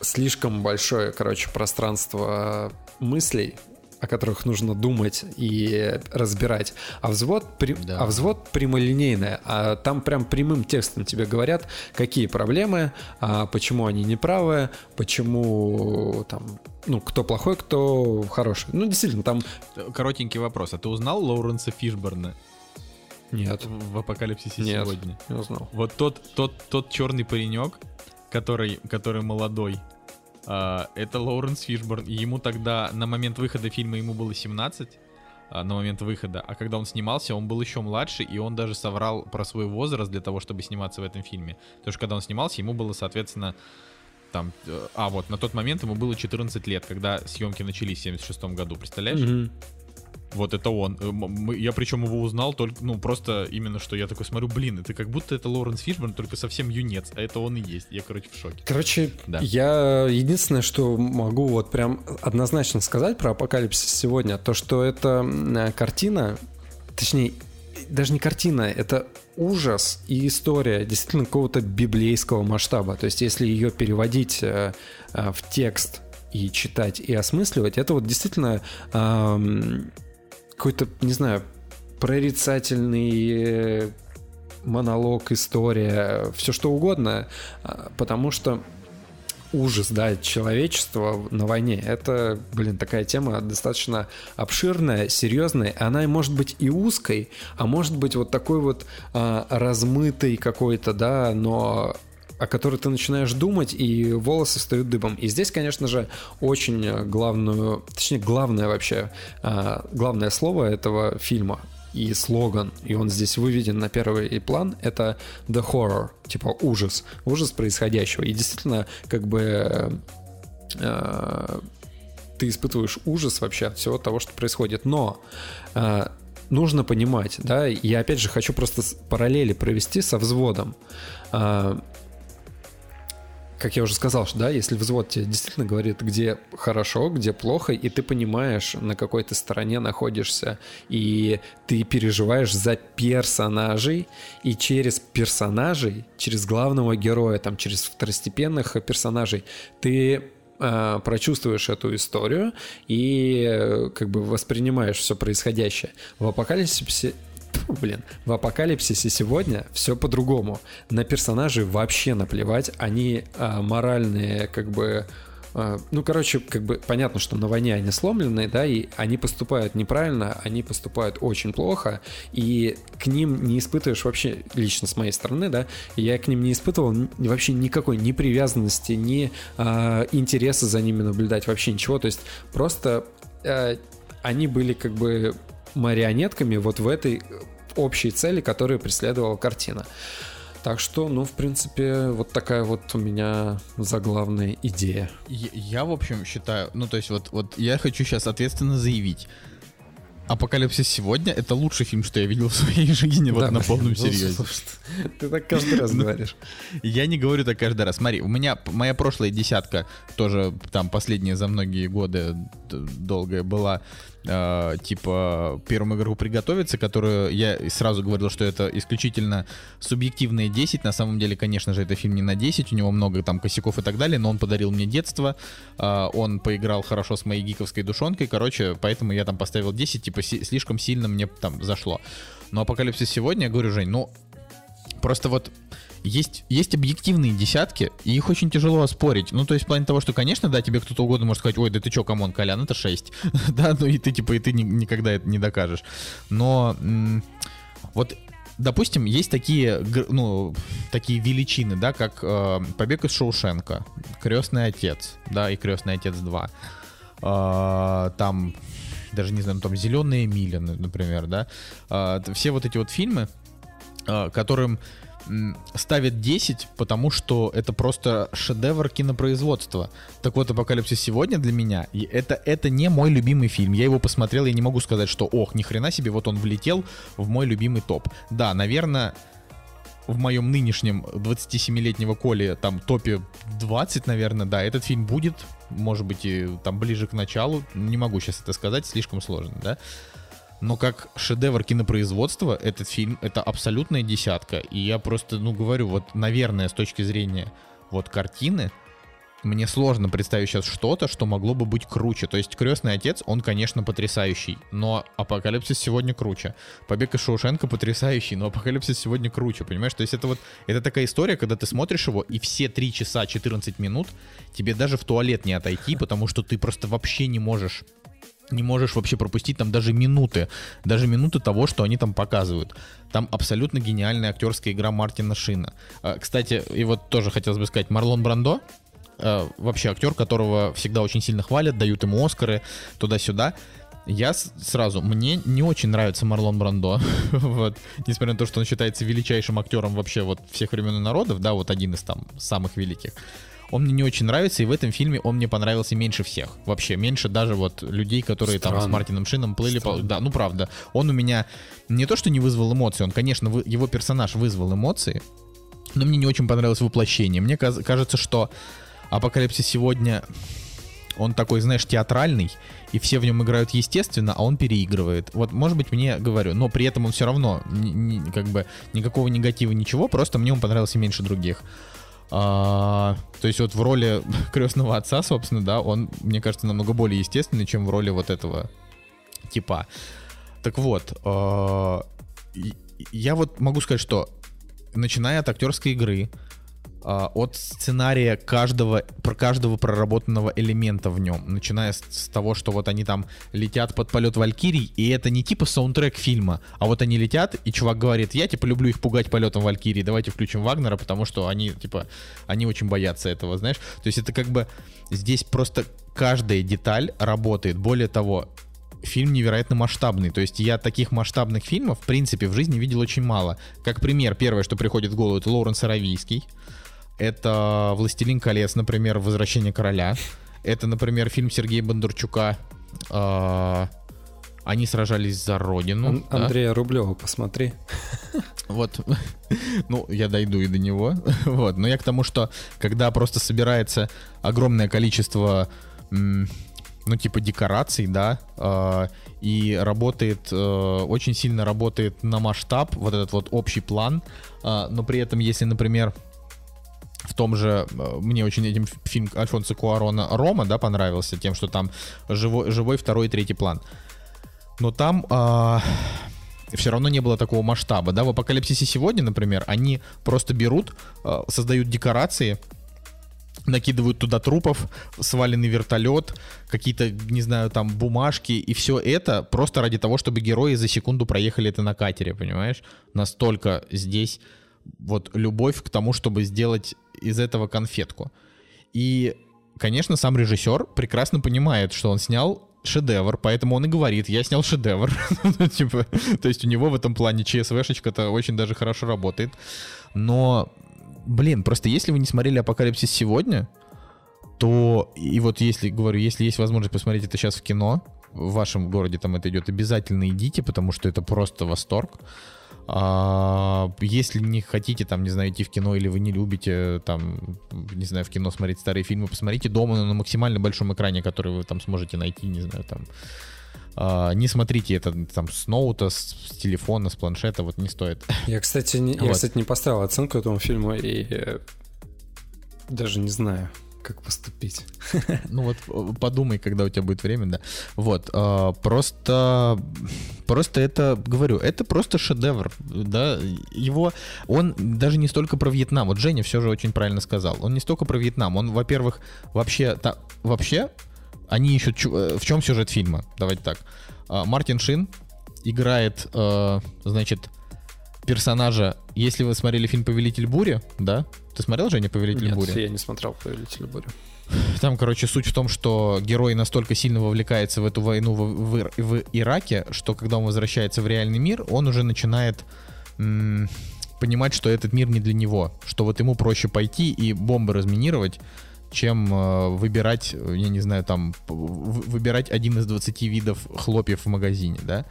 слишком большое, короче, пространство мыслей, о которых нужно думать и разбирать. А взвод, при... да. а взвод прямолинейный, а там прям прямым текстом тебе говорят, какие проблемы, а почему они неправы, почему там, ну, кто плохой, кто хороший. Ну, действительно, там... Коротенький вопрос. А ты узнал Лоуренса Фишберна? Нет. В апокалипсисе Нет, сегодня. Не узнал. Вот тот, тот, тот черный паренек, который, который молодой, Uh, это Лоуренс Фишборн. Ему тогда, на момент выхода фильма, ему было 17 uh, а, на момент выхода. А когда он снимался, он был еще младше, и он даже соврал про свой возраст для того, чтобы сниматься в этом фильме. Потому что когда он снимался, ему было, соответственно, там... Э, а, вот, на тот момент ему было 14 лет, когда съемки начались в 76 году, представляешь? Mm-hmm. Вот это он. Э, я причем его узнал только, ну, просто именно, что я такой смотрю, блин, это как будто это Лоренс Фишберн, только совсем юнец, а это он и есть. Я, короче, в шоке. Короче, да. я единственное, что могу вот прям однозначно сказать про Апокалипсис сегодня, то, что это картина, точнее, даже не картина, это ужас и история действительно какого-то библейского масштаба. То есть если ее переводить э, э, в текст и читать и осмысливать, это вот действительно э, какой-то, не знаю, прорицательный монолог, история, все что угодно, а, потому что ужас, да, человечества на войне. Это, блин, такая тема достаточно обширная, серьезная. Она может быть и узкой, а может быть вот такой вот а, размытой какой-то, да, но о которой ты начинаешь думать, и волосы встают дыбом. И здесь, конечно же, очень главную, точнее, главное вообще, а, главное слово этого фильма и слоган, и он здесь выведен на первый план, это the horror, типа ужас, ужас происходящего. И действительно, как бы э, ты испытываешь ужас вообще от всего того, что происходит. Но э, нужно понимать, да, я опять же хочу просто параллели провести со взводом. Э, как я уже сказал, что да, если взвод тебе действительно говорит, где хорошо, где плохо, и ты понимаешь, на какой ты стороне находишься, и ты переживаешь за персонажей, и через персонажей, через главного героя, там, через второстепенных персонажей, ты э, прочувствуешь эту историю и э, как бы воспринимаешь все происходящее. В апокалипсисе блин, в апокалипсисе сегодня все по-другому. На персонажей вообще наплевать, они а, моральные, как бы а, ну, короче, как бы понятно, что на войне они сломленные, да, и они поступают неправильно, они поступают очень плохо, и к ним не испытываешь вообще, лично с моей стороны, да, я к ним не испытывал вообще никакой ни привязанности, ни э, интереса за ними наблюдать, вообще ничего, то есть просто э, они были как бы марионетками вот в этой общей цели, которую преследовала картина. Так что, ну, в принципе, вот такая вот у меня заглавная идея. Я, я в общем, считаю, ну, то есть вот, вот я хочу сейчас ответственно заявить. Апокалипсис сегодня это лучший фильм, что я видел в своей жизни, вот на полном ну, серьезе. Ты так каждый раз ну, говоришь. Я не говорю так каждый раз. Смотри, у меня моя прошлая десятка, тоже там последняя за многие годы долгая была э, типа первому игроку приготовиться, которую я сразу говорил, что это исключительно субъективные 10. На самом деле, конечно же, это фильм не на 10, у него много там косяков и так далее, но он подарил мне детство, э, он поиграл хорошо с моей гиковской душонкой, короче, поэтому я там поставил 10, типа си- слишком сильно мне там зашло. Но Апокалипсис сегодня, я говорю, Жень, ну просто вот есть, есть объективные десятки, и их очень тяжело оспорить. Ну, то есть в плане того, что, конечно, да, тебе кто-то угодно может сказать, ой, да ты чё, come on, Колян, это 6. да, ну и ты, типа, и ты ни, никогда это не докажешь. Но вот допустим, есть такие, ну, такие величины, да, как э, «Побег из Шоушенка», «Крестный отец», да, и «Крестный отец 2». Э, там, даже не знаю, ну, там «Зеленые мили», например, да. Э, все вот эти вот фильмы, э, которым ставит 10, потому что это просто шедевр кинопроизводства. Так вот, «Апокалипсис сегодня» для меня, и это, это не мой любимый фильм. Я его посмотрел, я не могу сказать, что, ох, ни хрена себе, вот он влетел в мой любимый топ. Да, наверное, в моем нынешнем 27-летнего Коли там топе 20, наверное, да, этот фильм будет, может быть, и там ближе к началу, не могу сейчас это сказать, слишком сложно, да, но как шедевр кинопроизводства этот фильм это абсолютная десятка. И я просто, ну, говорю, вот, наверное, с точки зрения вот картины, мне сложно представить сейчас что-то, что могло бы быть круче. То есть «Крестный отец», он, конечно, потрясающий, но «Апокалипсис» сегодня круче. «Побег из Шоушенка» потрясающий, но «Апокалипсис» сегодня круче, понимаешь? То есть это вот, это такая история, когда ты смотришь его, и все 3 часа 14 минут тебе даже в туалет не отойти, потому что ты просто вообще не можешь не можешь вообще пропустить там даже минуты, даже минуты того, что они там показывают. Там абсолютно гениальная актерская игра Мартина Шина. А, кстати, и вот тоже хотелось бы сказать, Марлон Брандо, а, вообще актер, которого всегда очень сильно хвалят, дают ему Оскары туда-сюда. Я сразу, мне не очень нравится Марлон Брандо, вот, несмотря на то, что он считается величайшим актером вообще вот всех времен и народов, да, вот один из там самых великих он мне не очень нравится, и в этом фильме он мне понравился меньше всех. Вообще, меньше даже вот людей, которые Странно. там с Мартином Шином плыли по... Да, ну правда. Он у меня не то, что не вызвал эмоции, он, конечно, вы... его персонаж вызвал эмоции, но мне не очень понравилось воплощение. Мне кажется, что Апокалипсис сегодня Он такой, знаешь, театральный, и все в нем играют естественно, а он переигрывает. Вот, может быть, мне говорю, но при этом он все равно, ни, ни, как бы, никакого негатива, ничего, просто мне он понравился меньше других. А, то есть вот в роли крестного отца, собственно, да, он, мне кажется, намного более естественный, чем в роли вот этого типа. Так вот, а, я вот могу сказать, что начиная от актерской игры, от сценария каждого, про каждого проработанного элемента в нем, начиная с, с того, что вот они там летят под полет Валькирий, и это не типа саундтрек фильма, а вот они летят, и чувак говорит, я типа люблю их пугать полетом Валькирии, давайте включим Вагнера, потому что они типа, они очень боятся этого, знаешь, то есть это как бы здесь просто каждая деталь работает, более того, фильм невероятно масштабный. То есть я таких масштабных фильмов, в принципе, в жизни видел очень мало. Как пример, первое, что приходит в голову, это Лоуренс Аравийский. Это «Властелин колец», например, «Возвращение короля». Это, например, фильм Сергея Бондарчука э, «Они сражались за родину». Ан- да? Андрея Рублева, посмотри. Вот, ну, я дойду и до него. Вот, но я к тому, что когда просто собирается огромное количество, ну, типа декораций, да, э, и работает, э, очень сильно работает на масштаб, вот этот вот общий план, э, но при этом, если, например, в том же, э, мне очень этим фильм Альфонсо Куарона «Рома», да, понравился тем, что там живой, живой второй и третий план. Но там а, все равно не было такого масштаба, да, в «Апокалипсисе сегодня», например, они просто берут, а, создают декорации, накидывают туда трупов, сваленный вертолет, какие-то, не знаю, там бумажки, и все это просто ради того, чтобы герои за секунду проехали это на катере, понимаешь? Настолько здесь вот любовь к тому, чтобы сделать из этого конфетку. И, конечно, сам режиссер прекрасно понимает, что он снял шедевр, поэтому он и говорит, я снял шедевр. Типа, то есть у него в этом плане ЧСВшечка-то очень даже хорошо работает. Но, блин, просто если вы не смотрели «Апокалипсис сегодня», то, и вот если, говорю, если есть возможность посмотреть это сейчас в кино, в вашем городе там это идет, обязательно идите, потому что это просто восторг. А, если не хотите, там, не знаю, идти в кино или вы не любите, там, не знаю, в кино смотреть старые фильмы, посмотрите дома на максимально большом экране, который вы там сможете найти, не знаю, там. А, не смотрите это там с ноута, с, с телефона, с планшета, вот не стоит. Я, кстати, не, вот. я, кстати, не поставил оценку этому фильму и э, даже не знаю как поступить. Ну вот э, подумай, когда у тебя будет время, да. Вот, э, просто, просто это, говорю, это просто шедевр, да. Его, он даже не столько про Вьетнам. Вот Женя все же очень правильно сказал. Он не столько про Вьетнам. Он, во-первых, вообще, та, вообще, они ищут, э, в чем сюжет фильма? Давайте так. Мартин Шин играет, значит, персонажа, если вы смотрели фильм «Повелитель бури», да? Ты смотрел, Женя, «Повелитель Нет, бури»? я не смотрел «Повелитель бури». Там, короче, суть в том, что герой настолько сильно вовлекается в эту войну в, в, в Ираке, что когда он возвращается в реальный мир, он уже начинает м- понимать, что этот мир не для него, что вот ему проще пойти и бомбы разминировать, чем э, выбирать, я не знаю, там, выбирать один из 20 видов хлопьев в магазине, да.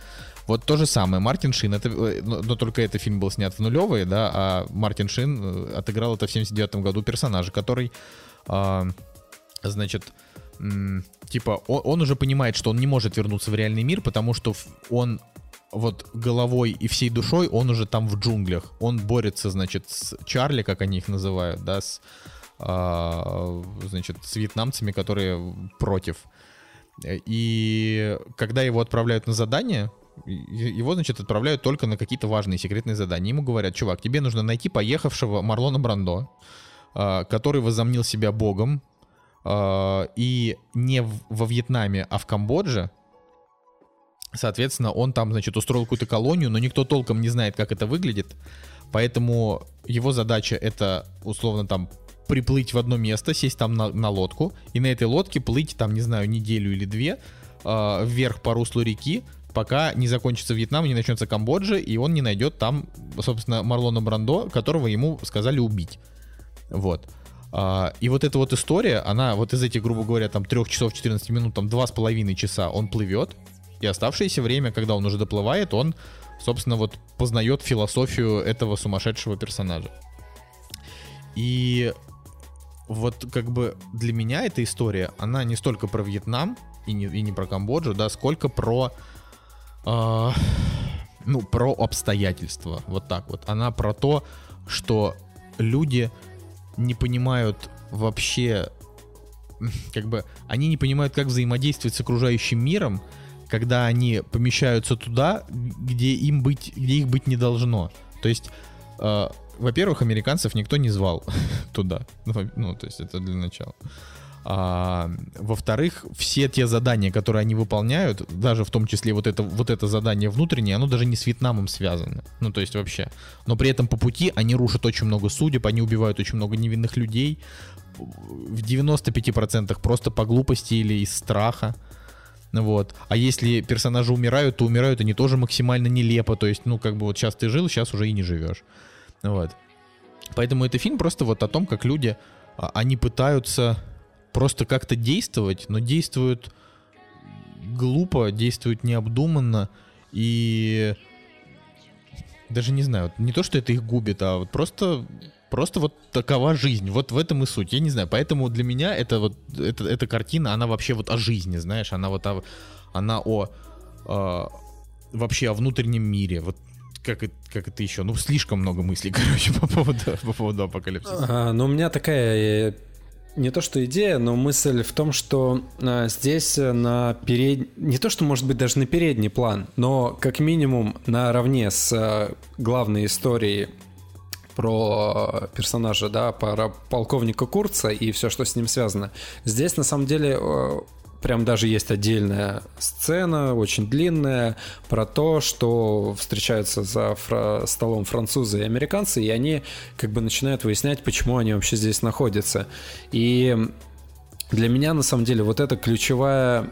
Вот то же самое. Мартин Шин, это, э, но, но только этот фильм был снят в нулевые, да, а Мартин Шин э, отыграл это в 79 году персонажа, который, а, значит, типа, он, он уже понимает, что он не может вернуться в реальный мир, потому что он вот головой и всей душой он уже там в джунглях. Он борется, значит, с Чарли, как они их называют, да, с, а, значит, с вьетнамцами, которые против. И когда его отправляют на задание, его, значит, отправляют только на какие-то важные секретные задания. Ему говорят, чувак, тебе нужно найти поехавшего Марлона Брандо, а, который возомнил себя богом, а, и не во Вьетнаме, а в Камбодже. Соответственно, он там, значит, устроил какую-то колонию, но никто толком не знает, как это выглядит. Поэтому его задача это, условно, там, приплыть в одно место, сесть там на, на лодку, и на этой лодке плыть, там, не знаю, неделю или две, э, вверх по руслу реки, пока не закончится Вьетнам, не начнется Камбоджа, и он не найдет там, собственно, Марлона Брандо, которого ему сказали убить. Вот. А, и вот эта вот история, она вот из этих, грубо говоря, там 3 часов 14 минут, там 2,5 часа он плывет, и оставшееся время, когда он уже доплывает, он, собственно, вот познает философию этого сумасшедшего персонажа. И вот как бы для меня эта история, она не столько про Вьетнам и не, и не про Камбоджу, да, сколько про... Э, ну, про обстоятельства. Вот так вот. Она про то, что люди не понимают вообще, как бы, они не понимают, как взаимодействовать с окружающим миром, когда они помещаются туда, где им быть, где их быть не должно. То есть, э, во-первых, американцев никто не звал туда. Ну, ну, то есть это для начала. А, во-вторых, все те задания, которые они выполняют, даже в том числе вот это, вот это задание внутреннее, оно даже не с Вьетнамом связано. Ну, то есть вообще. Но при этом по пути они рушат очень много судеб, они убивают очень много невинных людей. В 95% просто по глупости или из страха. Вот. А если персонажи умирают, то умирают они тоже максимально нелепо. То есть, ну, как бы вот сейчас ты жил, сейчас уже и не живешь. Вот. Поэтому это фильм просто вот о том, как люди, а, они пытаются просто как-то действовать, но действуют глупо, действуют необдуманно и даже не знаю, не то, что это их губит, а вот просто Просто вот такова жизнь, вот в этом и суть. Я не знаю, поэтому для меня это вот это, эта картина, она вообще вот о жизни, знаешь, она вот о, она о, о вообще о внутреннем мире. Вот как, как это еще? Ну, слишком много мыслей, короче, по поводу, по поводу апокалипсиса. А, ну, у меня такая э, не то что идея, но мысль в том, что а, здесь на перед... не то что может быть даже на передний план, но как минимум наравне с а, главной историей про персонажа, да, про полковника Курца и все, что с ним связано. Здесь на самом деле прям даже есть отдельная сцена, очень длинная, про то, что встречаются за фра- столом французы и американцы, и они как бы начинают выяснять, почему они вообще здесь находятся. И для меня, на самом деле, вот эта ключевая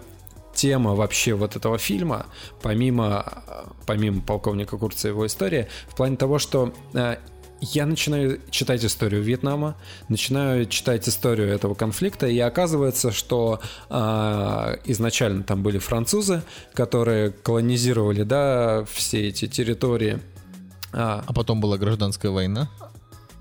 тема вообще вот этого фильма, помимо, помимо полковника Курца и его истории, в плане того, что э, я начинаю читать историю Вьетнама, начинаю читать историю этого конфликта, и оказывается, что э, изначально там были французы, которые колонизировали, да, все эти территории. А, а потом была гражданская война?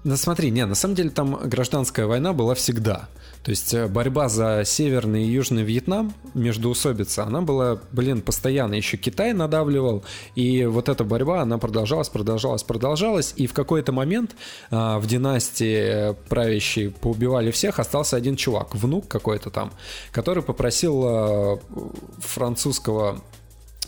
Ну смотри, не, на самом деле там гражданская война была всегда. То есть э, борьба за Северный и Южный Вьетнам, междуусобица, она была, блин, постоянно. Еще Китай надавливал, и вот эта борьба, она продолжалась, продолжалась, продолжалась. И в какой-то момент а, в династии правящей поубивали всех, остался один чувак, внук какой-то там, который попросил а, французского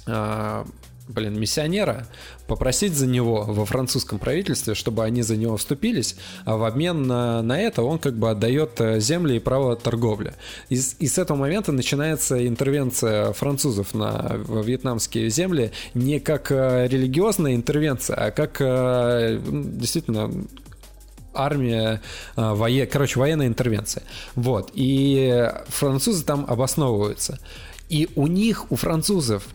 а, блин, миссионера, попросить за него во французском правительстве, чтобы они за него вступились, а в обмен на, на это он как бы отдает э, земли и право торговли. И, и с этого момента начинается интервенция французов на вьетнамские земли не как э, религиозная интервенция, а как э, действительно армия, вое... короче, военная интервенция. Вот. И французы там обосновываются. И у них, у французов,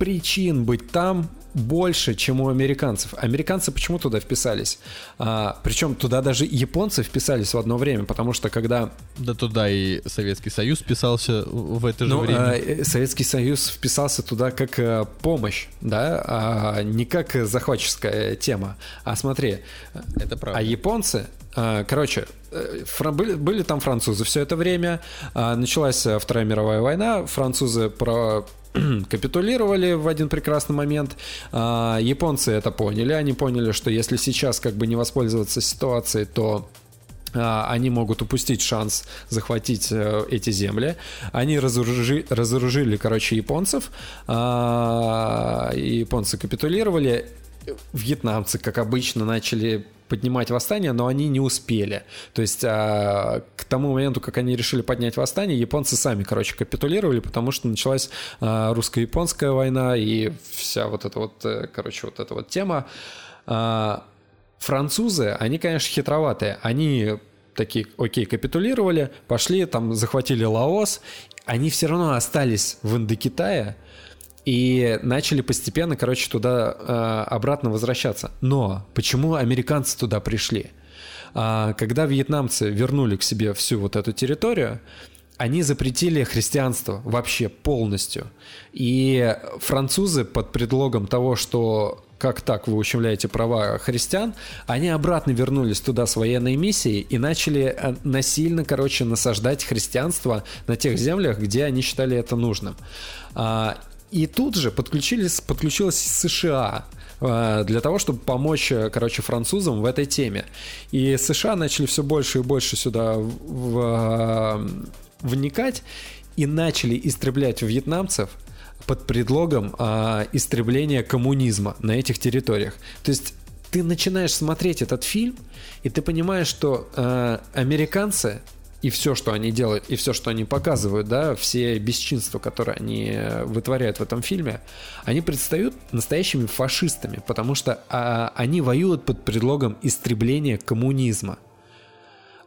причин быть там больше, чем у американцев. Американцы почему туда вписались? А, причем туда даже японцы вписались в одно время, потому что когда... Да туда и Советский Союз вписался в это же ну, время. А, э, Советский Союз вписался туда как а, помощь, да, а не как захватческая тема. А смотри, это правда. А японцы Короче, э, были, там французы все это время. Началась Вторая мировая война. Французы про капитулировали в один прекрасный момент. Японцы это поняли. Они поняли, что если сейчас как бы не воспользоваться ситуацией, то они могут упустить шанс захватить э, эти земли. Они разоружили, разоружили короче, японцев. Японцы капитулировали. Вьетнамцы, как обычно, начали поднимать восстание, но они не успели. То есть а, к тому моменту, как они решили поднять восстание, японцы сами, короче, капитулировали, потому что началась а, русско-японская война и вся вот эта вот, э, короче, вот эта вот тема. А, французы, они, конечно, хитроватые. Они такие, окей, капитулировали, пошли, там захватили Лаос, они все равно остались в Индокитае, и начали постепенно, короче, туда э, обратно возвращаться. Но почему американцы туда пришли? А, когда вьетнамцы вернули к себе всю вот эту территорию, они запретили христианство вообще полностью. И французы под предлогом того, что как так вы ущемляете права христиан, они обратно вернулись туда с военной миссией и начали э, насильно, короче, насаждать христианство на тех землях, где они считали это нужным. И тут же подключились, подключилась США э, для того, чтобы помочь, э, короче, французам в этой теме. И США начали все больше и больше сюда в, в, вникать и начали истреблять вьетнамцев, под предлогом а, истребления коммунизма на этих территориях. То есть ты начинаешь смотреть этот фильм, и ты понимаешь, что а, американцы и все, что они делают, и все, что они показывают, да, все бесчинства, которые они вытворяют в этом фильме, они предстают настоящими фашистами, потому что а, они воюют под предлогом истребления коммунизма.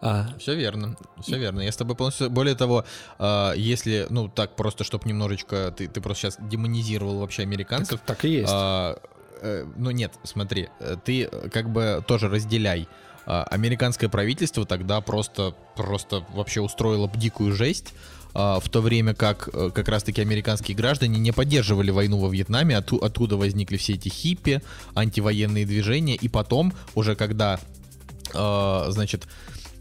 А. Все верно, все верно. Я с тобой полностью... Более того, э, если, ну, так просто, чтобы немножечко... Ты, ты просто сейчас демонизировал вообще американцев. Так, так и есть. Э, э, ну, нет, смотри, ты как бы тоже разделяй. Американское правительство тогда просто, просто вообще устроило дикую жесть в то время как как раз-таки американские граждане не поддерживали войну во Вьетнаме, отту, оттуда возникли все эти хиппи, антивоенные движения, и потом, уже когда, значит,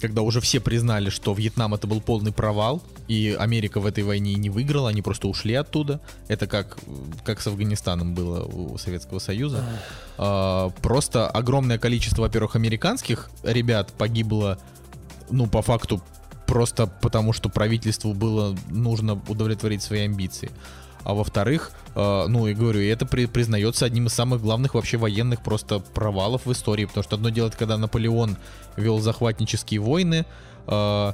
когда уже все признали, что Вьетнам это был полный провал, и Америка в этой войне не выиграла, они просто ушли оттуда. Это как, как с Афганистаном было у Советского Союза. А, просто огромное количество, во-первых, американских ребят погибло, ну, по факту, просто потому, что правительству было нужно удовлетворить свои амбиции а во-вторых, э, ну и говорю, это при, признается одним из самых главных вообще военных просто провалов в истории, потому что одно дело, когда Наполеон вел захватнические войны, э,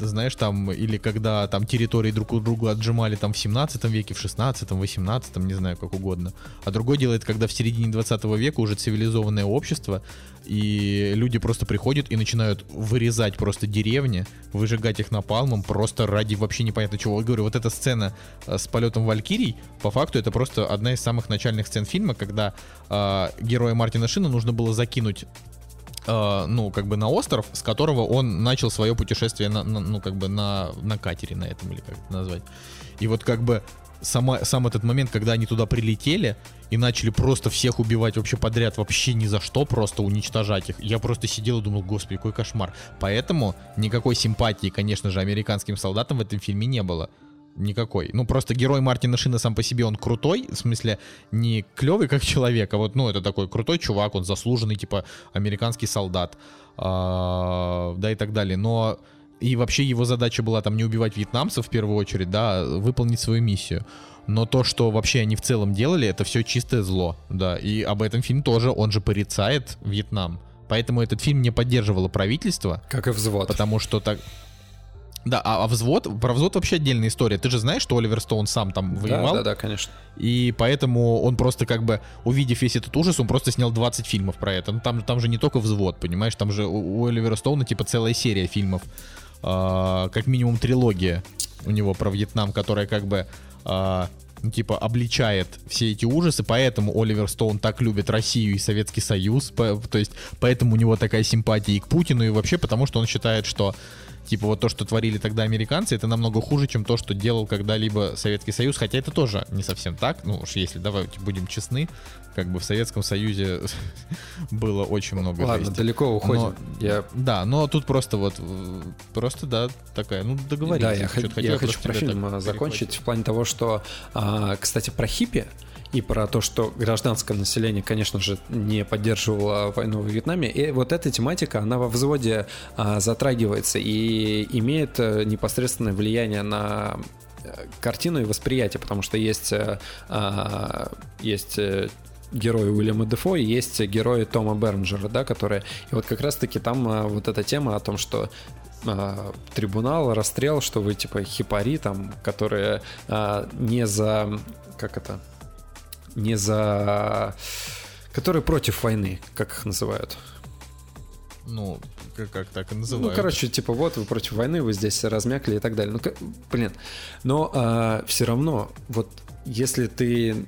знаешь, там, или когда там территории друг у друга отжимали там в 17 веке, в 16, 18, не знаю, как угодно. А другое дело, это когда в середине 20 века уже цивилизованное общество, и люди просто приходят и начинают вырезать просто деревни, выжигать их напалмом просто ради вообще непонятно чего. Я говорю, вот эта сцена э, с полетом Валькирий, по факту это просто одна из самых начальных сцен фильма, когда э, героя Мартина Шина нужно было закинуть э, ну, как бы на остров, с которого он начал свое путешествие, на, на, ну, как бы на, на катере на этом, или как это назвать. И вот как бы сама, сам этот момент, когда они туда прилетели и начали просто всех убивать вообще подряд, вообще ни за что, просто уничтожать их. Я просто сидел и думал, господи, какой кошмар. Поэтому никакой симпатии, конечно же, американским солдатам в этом фильме не было никакой. Ну, просто герой Мартина Шина сам по себе, он крутой, в смысле, не клевый как человек, а вот, ну, это такой крутой чувак, он заслуженный, типа, американский солдат, а, да, и так далее. Но и вообще его задача была там не убивать вьетнамцев в первую очередь, да, а выполнить свою миссию. Но то, что вообще они в целом делали, это все чистое зло, да. И об этом фильм тоже, он же порицает Вьетнам. Поэтому этот фильм не поддерживало правительство. Как и взвод. Потому что так... Да, а, а взвод, про взвод вообще отдельная история. Ты же знаешь, что Оливер Стоун сам там воевал? Да, да, да, конечно. И поэтому он просто как бы, увидев весь этот ужас, он просто снял 20 фильмов про это. Ну там, там же не только взвод, понимаешь, там же у, у Оливера Стоуна типа целая серия фильмов. Э, как минимум трилогия у него про Вьетнам, которая как бы э, ну, типа обличает все эти ужасы, поэтому Оливер Стоун так любит Россию и Советский Союз, по, то есть поэтому у него такая симпатия и к Путину, и вообще потому, что он считает, что Типа вот то, что творили тогда американцы, это намного хуже, чем то, что делал когда-либо Советский Союз, хотя это тоже не совсем так, ну уж если давайте будем честны, как бы в Советском Союзе было очень много Ладно, жести. далеко уходим. Но, я... Да, но тут просто вот, просто, да, такая, ну, договорились. Да, я, хотел, я хочу про фильм закончить в плане того, что, а, кстати, про хиппи, и про то, что гражданское население, конечно же, не поддерживало войну в Вьетнаме. И вот эта тематика, она во взводе а, затрагивается и имеет э, непосредственное влияние на э, картину и восприятие, потому что есть, э, а, есть герои Уильяма Дефо и есть герои Тома Бернджера, да, которые... И вот как раз-таки там а, вот эта тема о том, что а, трибунал, расстрел, что вы типа хипари там, которые а, не за... Как это? Не за... которые против войны, как их называют. Ну, как, как так и называют. Ну, короче, типа, вот вы против войны, вы здесь размякли и так далее. Ну, как, блин. Но а, все равно, вот если ты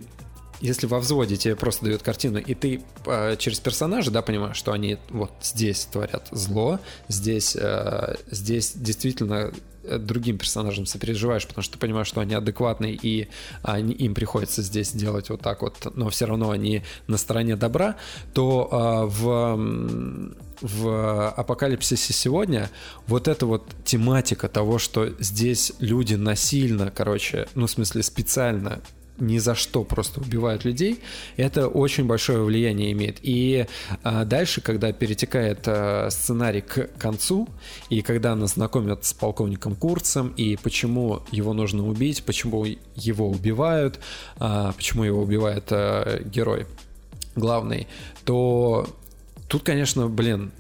если во взводе тебе просто дают картину, и ты э, через персонажа, да, понимаешь, что они вот здесь творят зло, здесь, э, здесь действительно э, другим персонажам сопереживаешь, потому что ты понимаешь, что они адекватные, и они, им приходится здесь делать вот так вот, но все равно они на стороне добра, то а, в в апокалипсисе сегодня вот эта вот тематика того, что здесь люди насильно, короче, ну в смысле специально ни за что просто убивают людей, это очень большое влияние имеет. И а, дальше, когда перетекает а, сценарий к концу, и когда нас знакомят с полковником Курцем, и почему его нужно убить, почему его убивают, а, почему его убивает а, герой главный, то тут, конечно, блин,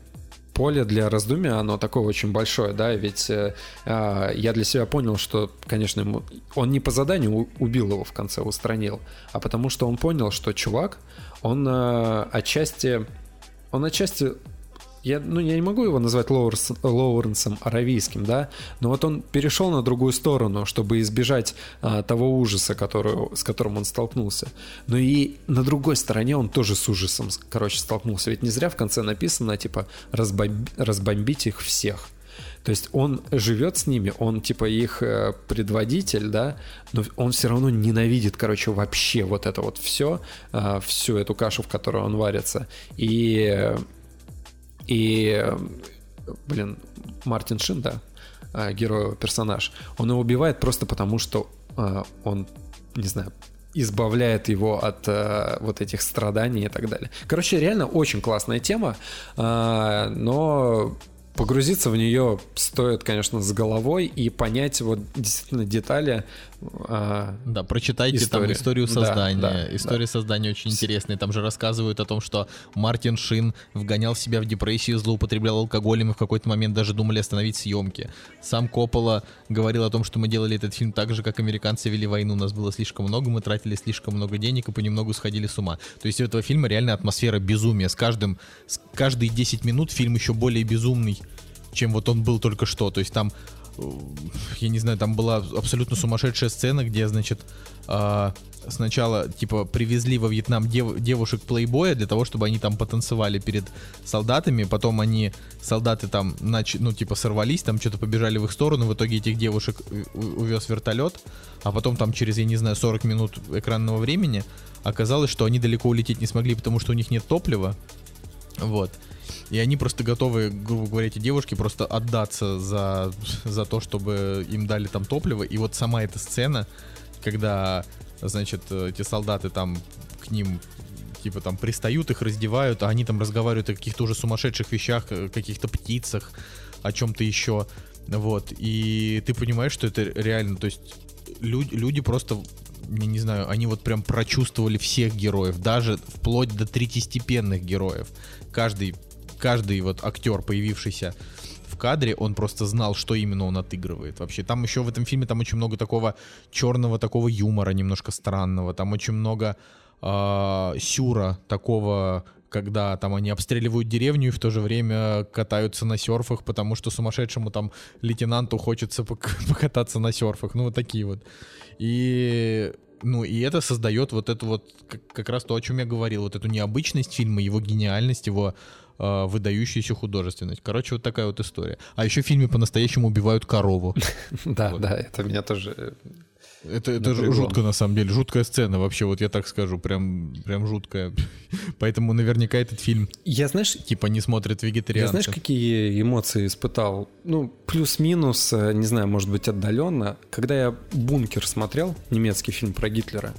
поле для раздумия, оно такое очень большое, да, ведь э, э, я для себя понял, что, конечно, ему, он не по заданию убил его в конце, устранил, а потому что он понял, что чувак, он э, отчасти, он отчасти я, ну, я не могу его назвать Лоуренс, Лоуренсом Аравийским, да, но вот он перешел на другую сторону, чтобы избежать а, того ужаса, который, с которым он столкнулся. Но и на другой стороне он тоже с ужасом, короче, столкнулся. Ведь не зря в конце написано, типа, разбомби, разбомбить их всех. То есть он живет с ними, он типа их э, предводитель, да, но он все равно ненавидит, короче, вообще вот это вот все, э, всю эту кашу, в которой он варится. И и, блин, Мартин Шин, да, а, герой, персонаж, он его убивает просто потому, что а, он, не знаю, избавляет его от э, вот этих страданий и так далее. Короче, реально очень классная тема, но погрузиться в нее стоит, конечно, с головой и понять вот действительно детали. Э, да, прочитайте истории. там историю создания. Да, да, История да. создания очень интересная. Там же рассказывают о том, что Мартин Шин вгонял себя в депрессию, злоупотреблял алкоголем и в какой-то момент даже думали остановить съемки. Сам Коппола говорил о том, что мы делали этот фильм так же, как американцы вели войну. У нас было слишком много, мы тратили слишком много денег и понемногу сходили с ума. То есть у этого фильма реально атмосфера безумия. С каждым, с каждые 10 минут фильм еще более безумный чем вот он был только что. То есть там, я не знаю, там была абсолютно сумасшедшая сцена, где, значит, э, сначала, типа, привезли во Вьетнам дев, девушек плейбоя для того, чтобы они там потанцевали перед солдатами, потом они, солдаты там, нач, ну, типа, сорвались, там что-то побежали в их сторону, в итоге этих девушек увез вертолет, а потом там через, я не знаю, 40 минут экранного времени оказалось, что они далеко улететь не смогли, потому что у них нет топлива, вот. И они просто готовы, грубо говоря, эти девушки просто отдаться за, за то, чтобы им дали там топливо. И вот сама эта сцена, когда, значит, эти солдаты там к ним типа там пристают, их раздевают, а они там разговаривают о каких-то уже сумасшедших вещах, каких-то птицах, о чем-то еще. Вот. И ты понимаешь, что это реально, то есть люди, люди просто я не знаю, они вот прям прочувствовали всех героев, даже вплоть до третьестепенных героев. Каждый каждый вот актер, появившийся в кадре, он просто знал, что именно он отыгрывает вообще. Там еще в этом фильме там очень много такого черного, такого юмора немножко странного, там очень много э, сюра такого когда там они обстреливают деревню и в то же время катаются на серфах, потому что сумасшедшему там лейтенанту хочется покататься на серфах. Ну, вот такие вот. И ну, и это создает вот это вот, как, как раз то, о чем я говорил, вот эту необычность фильма, его гениальность, его э, выдающуюся художественность. Короче, вот такая вот история. А еще в фильме по-настоящему убивают корову. Да, да, это меня тоже э, это, это жутко, на самом деле. Жуткая сцена вообще, вот я так скажу. Прям, прям жуткая. Поэтому наверняка этот фильм я, знаешь, типа не смотрит вегетарианцы. Я знаешь, какие эмоции испытал? Ну, плюс-минус, э, не знаю, может быть, отдаленно. Когда я «Бункер» смотрел, немецкий фильм про Гитлера,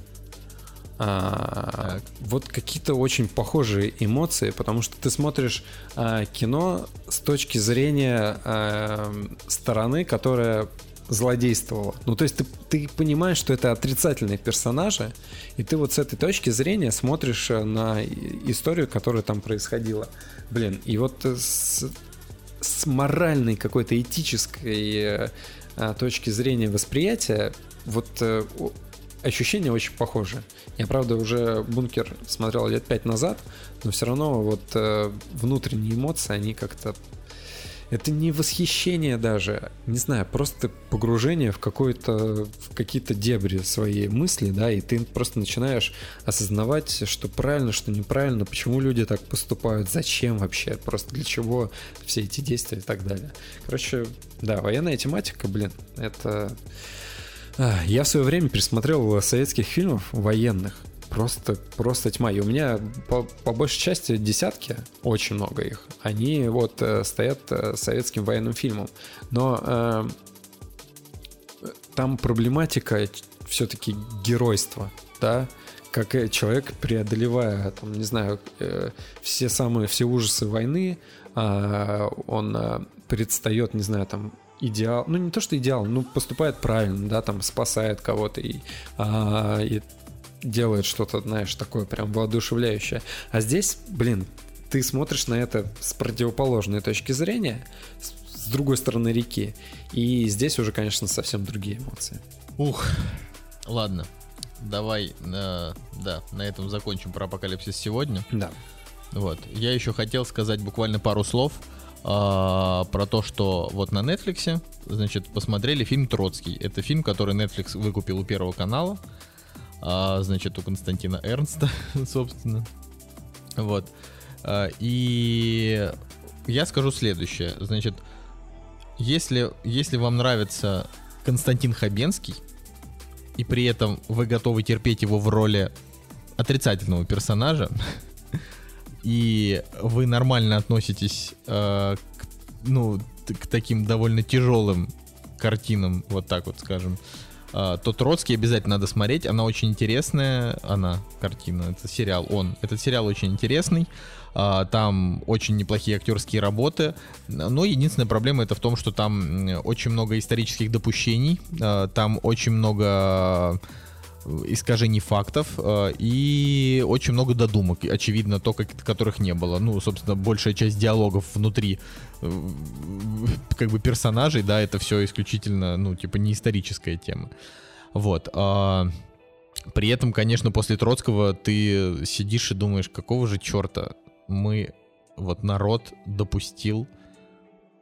а, вот какие-то очень похожие эмоции, потому что ты смотришь а, кино с точки зрения а, стороны, которая злодействовала. Ну, то есть ты, ты понимаешь, что это отрицательные персонажи, и ты вот с этой точки зрения смотришь э, на историю, которая там происходила. Блин, и вот с, с моральной какой-то этической э, точки зрения восприятия, вот э, ощущения очень похожи. Я, правда, уже «Бункер» смотрел лет пять назад, но все равно вот э, внутренние эмоции, они как-то... Это не восхищение даже, не знаю, просто погружение в какое-то, в какие-то дебри своей мысли, да, и ты просто начинаешь осознавать, что правильно, что неправильно, почему люди так поступают, зачем вообще, просто для чего все эти действия и так далее. Короче, Да, военная тематика, блин, это... А, я в свое время пересмотрел советских фильмов военных. Просто, просто тьма. И у меня по, по большей части десятки, очень много их, они вот э, стоят э, советским военным фильмом. Но э, там проблематика все-таки геройства, да, как человек, преодолевая, там, не знаю, э, все самые, все ужасы войны, э, он э, предстает, не знаю, там, идеал, ну не то что идеал, ну поступает правильно, да, там спасает кого-то и, а, и делает что-то, знаешь, такое прям воодушевляющее. А здесь, блин, ты смотришь на это с противоположной точки зрения, с, с другой стороны реки, и здесь уже, конечно, совсем другие эмоции. Ух, ладно, давай, э, да, на этом закончим про апокалипсис сегодня. Да. Вот, я еще хотел сказать буквально пару слов а, про то, что вот на Netflix, значит, посмотрели фильм Троцкий. Это фильм, который Netflix выкупил у Первого канала, а, значит, у Константина Эрнста, собственно. Вот. А, и я скажу следующее. Значит, если, если вам нравится Константин Хабенский, и при этом вы готовы терпеть его в роли отрицательного персонажа, и вы нормально относитесь э, к, ну, к таким довольно тяжелым картинам, вот так вот скажем, э, то Троцкий обязательно надо смотреть. Она очень интересная, она, картина, это сериал, он. Этот сериал очень интересный. Uh, там очень неплохие актерские работы, но единственная проблема это в том, что там очень много исторических допущений, uh, там очень много искажений фактов э, и очень много додумок, очевидно, то, которых не было. Ну, собственно, большая часть диалогов внутри э, как бы персонажей, да, это все исключительно, ну, типа, не историческая тема. Вот. А, при этом, конечно, после Троцкого ты сидишь и думаешь, какого же черта мы, вот народ допустил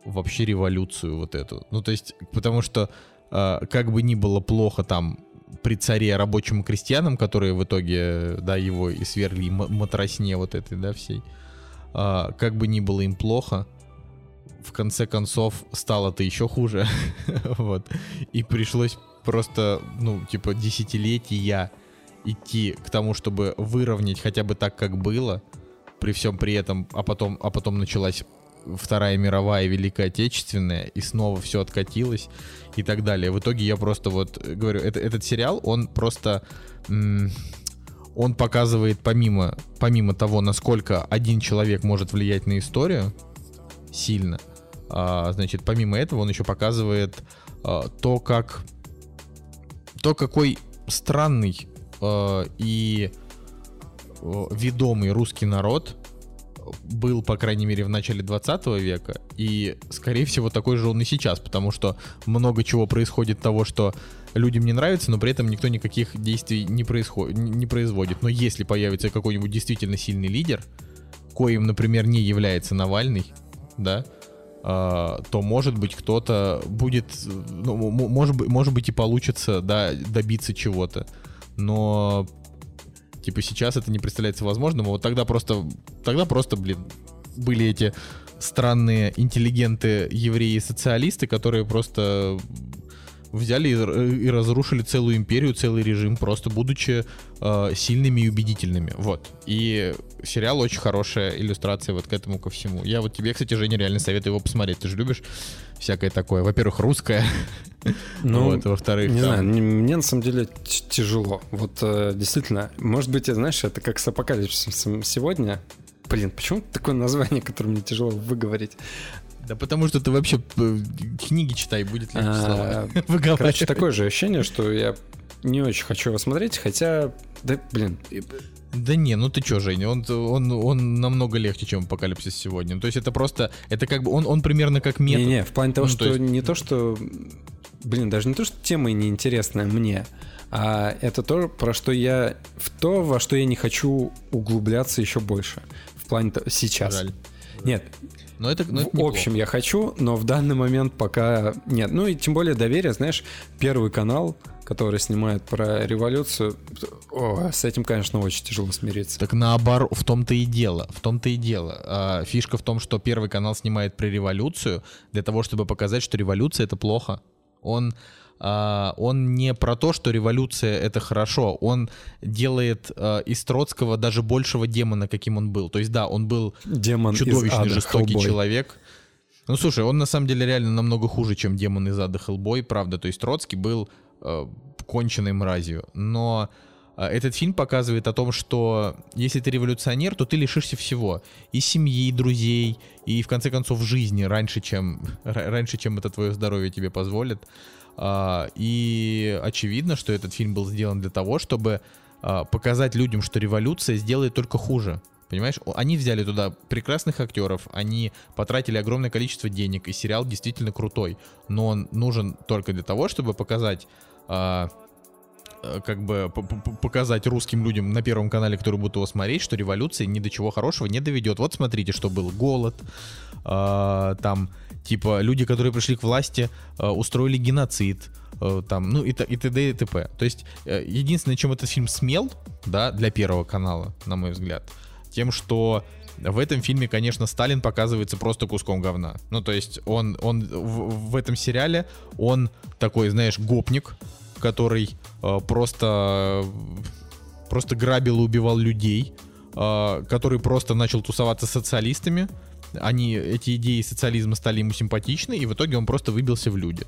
вообще революцию вот эту. Ну, то есть, потому что э, как бы ни было плохо там при царе рабочим и крестьянам, которые в итоге, да, его и свергли матросне вот этой, да, всей. А, как бы ни было им плохо, в конце концов стало-то еще хуже, вот. И пришлось просто, ну, типа, десятилетия идти к тому, чтобы выровнять хотя бы так, как было, при всем при этом, а потом, а потом началась Вторая мировая Великая Отечественная, и снова все откатилось и так далее. В итоге я просто вот говорю, это, этот сериал, он просто... он показывает помимо, помимо того, насколько один человек может влиять на историю сильно, а, значит, помимо этого он еще показывает а, то, как то, какой странный а, и ведомый русский народ был, по крайней мере, в начале 20 века, и, скорее всего, такой же он и сейчас, потому что много чего происходит того, что людям не нравится, но при этом никто никаких действий не, происходит, не производит. Но если появится какой-нибудь действительно сильный лидер, коим, например, не является Навальный, да, Uh, то может быть кто-то будет, ну, может быть, может быть и получится, да, добиться чего-то. Но Типа сейчас это не представляется возможным, а вот тогда просто, тогда просто, блин, были эти странные интеллигенты евреи-социалисты, которые просто взяли и, и разрушили целую империю, целый режим, просто будучи э, сильными и убедительными. Вот. И сериал очень хорошая иллюстрация вот к этому ко всему. Я вот тебе, кстати, Женя, реально советую его посмотреть. Ты же любишь всякое такое. Во-первых, русское. Ну, вот, во-вторых, не там... знаю, мне на самом деле тяжело. Вот э, действительно, может быть, знаешь, это как с апокалипсисом сегодня. Блин, почему такое название, которое мне тяжело выговорить? Да потому что ты вообще книги читай, будет легче слова Короче, такое же ощущение, что я не очень хочу его смотреть, хотя, да, блин. Да не, ну ты чё, Женя, он, он, он намного легче, чем Апокалипсис сегодня. Ну, то есть это просто, это как бы, он, он примерно как метод. Не-не, в плане того, ну, что то есть... не то, что, блин, даже не то, что тема неинтересная мне, а это то, про что я, в то, во что я не хочу углубляться еще больше. В плане того, сейчас. Жаль. Нет, но это, но это в общем, я хочу, но в данный момент пока нет. Ну и тем более доверие, знаешь, первый канал, который снимает про революцию, о, с этим, конечно, очень тяжело смириться. Так наоборот, в том-то и дело, в том-то и дело. А, фишка в том, что Первый канал снимает про революцию для того, чтобы показать, что революция — это плохо. Он Uh, он не про то, что революция это хорошо, он делает uh, из Троцкого даже большего демона, каким он был. То есть да, он был Демон чудовищный, ада, жестокий Hellboy. человек. Ну слушай, он на самом деле реально намного хуже, чем демон из ада Хеллбой, правда. То есть Троцкий был uh, конченной мразью. Но этот фильм показывает о том, что если ты революционер, то ты лишишься всего. И семьи, и друзей, и в конце концов жизни раньше, чем, раньше, чем это твое здоровье тебе позволит. А, и очевидно, что этот фильм был сделан для того, чтобы а, показать людям, что революция сделает только хуже. Понимаешь, они взяли туда прекрасных актеров, они потратили огромное количество денег, и сериал действительно крутой. Но он нужен только для того, чтобы показать а, как бы показать русским людям на Первом канале, которые будут его смотреть, что революция ни до чего хорошего не доведет. Вот смотрите, что был голод, там Типа люди, которые пришли к власти, э, устроили геноцид, э, там, ну и, и т.д. и т.п. То есть э, единственное, чем этот фильм смел, да, для Первого канала, на мой взгляд, тем, что в этом фильме, конечно, Сталин показывается просто куском говна. Ну, то есть он, он в, в этом сериале, он такой, знаешь, гопник, который э, просто, просто грабил и убивал людей, э, который просто начал тусоваться с социалистами, они, эти идеи социализма стали ему симпатичны, и в итоге он просто выбился в люди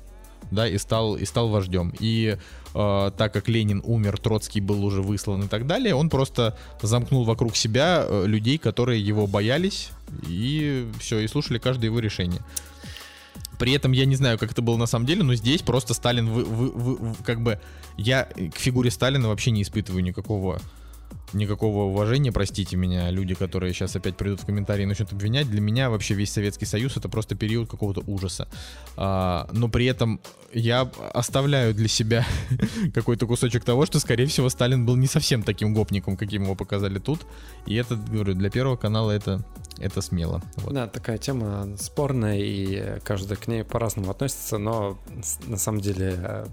да, и стал, и стал вождем. И э, так как Ленин умер, Троцкий был уже выслан и так далее, он просто замкнул вокруг себя э, людей, которые его боялись, и все, и слушали каждое его решение. При этом я не знаю, как это было на самом деле, но здесь просто Сталин, вы, вы, вы, как бы, я к фигуре Сталина вообще не испытываю никакого никакого уважения, простите меня, люди, которые сейчас опять придут в комментарии и начнут обвинять. Для меня вообще весь Советский Союз это просто период какого-то ужаса. А, но при этом я оставляю для себя какой-то кусочек того, что, скорее всего, Сталин был не совсем таким гопником, каким его показали тут. И это, говорю, для Первого канала это, это смело. Вот. Да, такая тема спорная, и каждый к ней по-разному относится, но на самом деле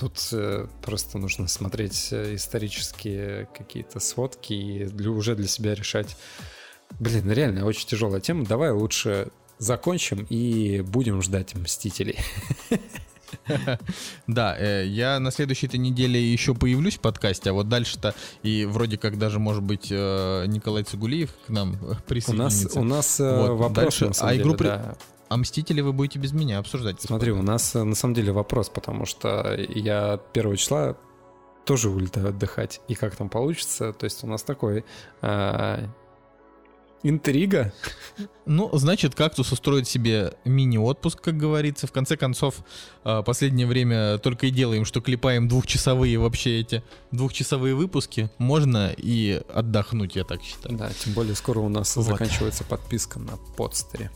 Тут э, просто нужно смотреть э, исторические какие-то сводки и для, уже для себя решать. Блин, ну реально очень тяжелая тема. Давай лучше закончим и будем ждать Мстителей. Да, э, я на следующей этой неделе еще появлюсь в подкасте, а вот дальше-то и вроде как даже, может быть, Николай Цигулиев к нам присоединится. У нас, у нас вот, вопрос, дальше, на самом а деле, игру да а Мстители вы будете без меня обсуждать. Смотри, у нас э, на самом деле вопрос, потому что я первого числа тоже улетаю отдыхать. И как там получится? То есть у нас такой а, Интрига. Ну, значит, кактус устроит себе мини-отпуск, как говорится. В конце концов, а, последнее время только и делаем, что клепаем двухчасовые вообще эти двухчасовые выпуски. Можно и отдохнуть, я так считаю. Да, тем более скоро у нас вот. заканчивается подписка на подстере.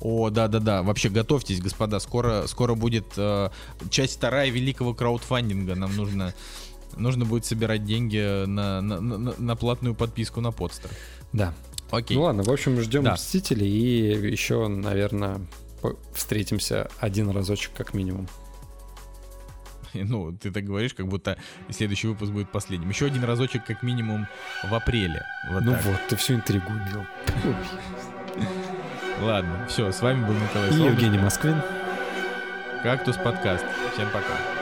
О, да-да-да, вообще готовьтесь, господа, скоро, скоро будет э, часть вторая великого краудфандинга, нам нужно, нужно будет собирать деньги на, на, на, на платную подписку на подстер. Да. Окей. Ну ладно, в общем, ждем да. Мстителей и еще, наверное, встретимся один разочек как минимум. Ну, ты так говоришь, как будто следующий выпуск будет последним. Еще один разочек как минимум в апреле. Вот ну так. вот, ты всю интригу убил. Ладно, все, с вами был Николай И Евгений Москвин. Кактус подкаст. Всем пока.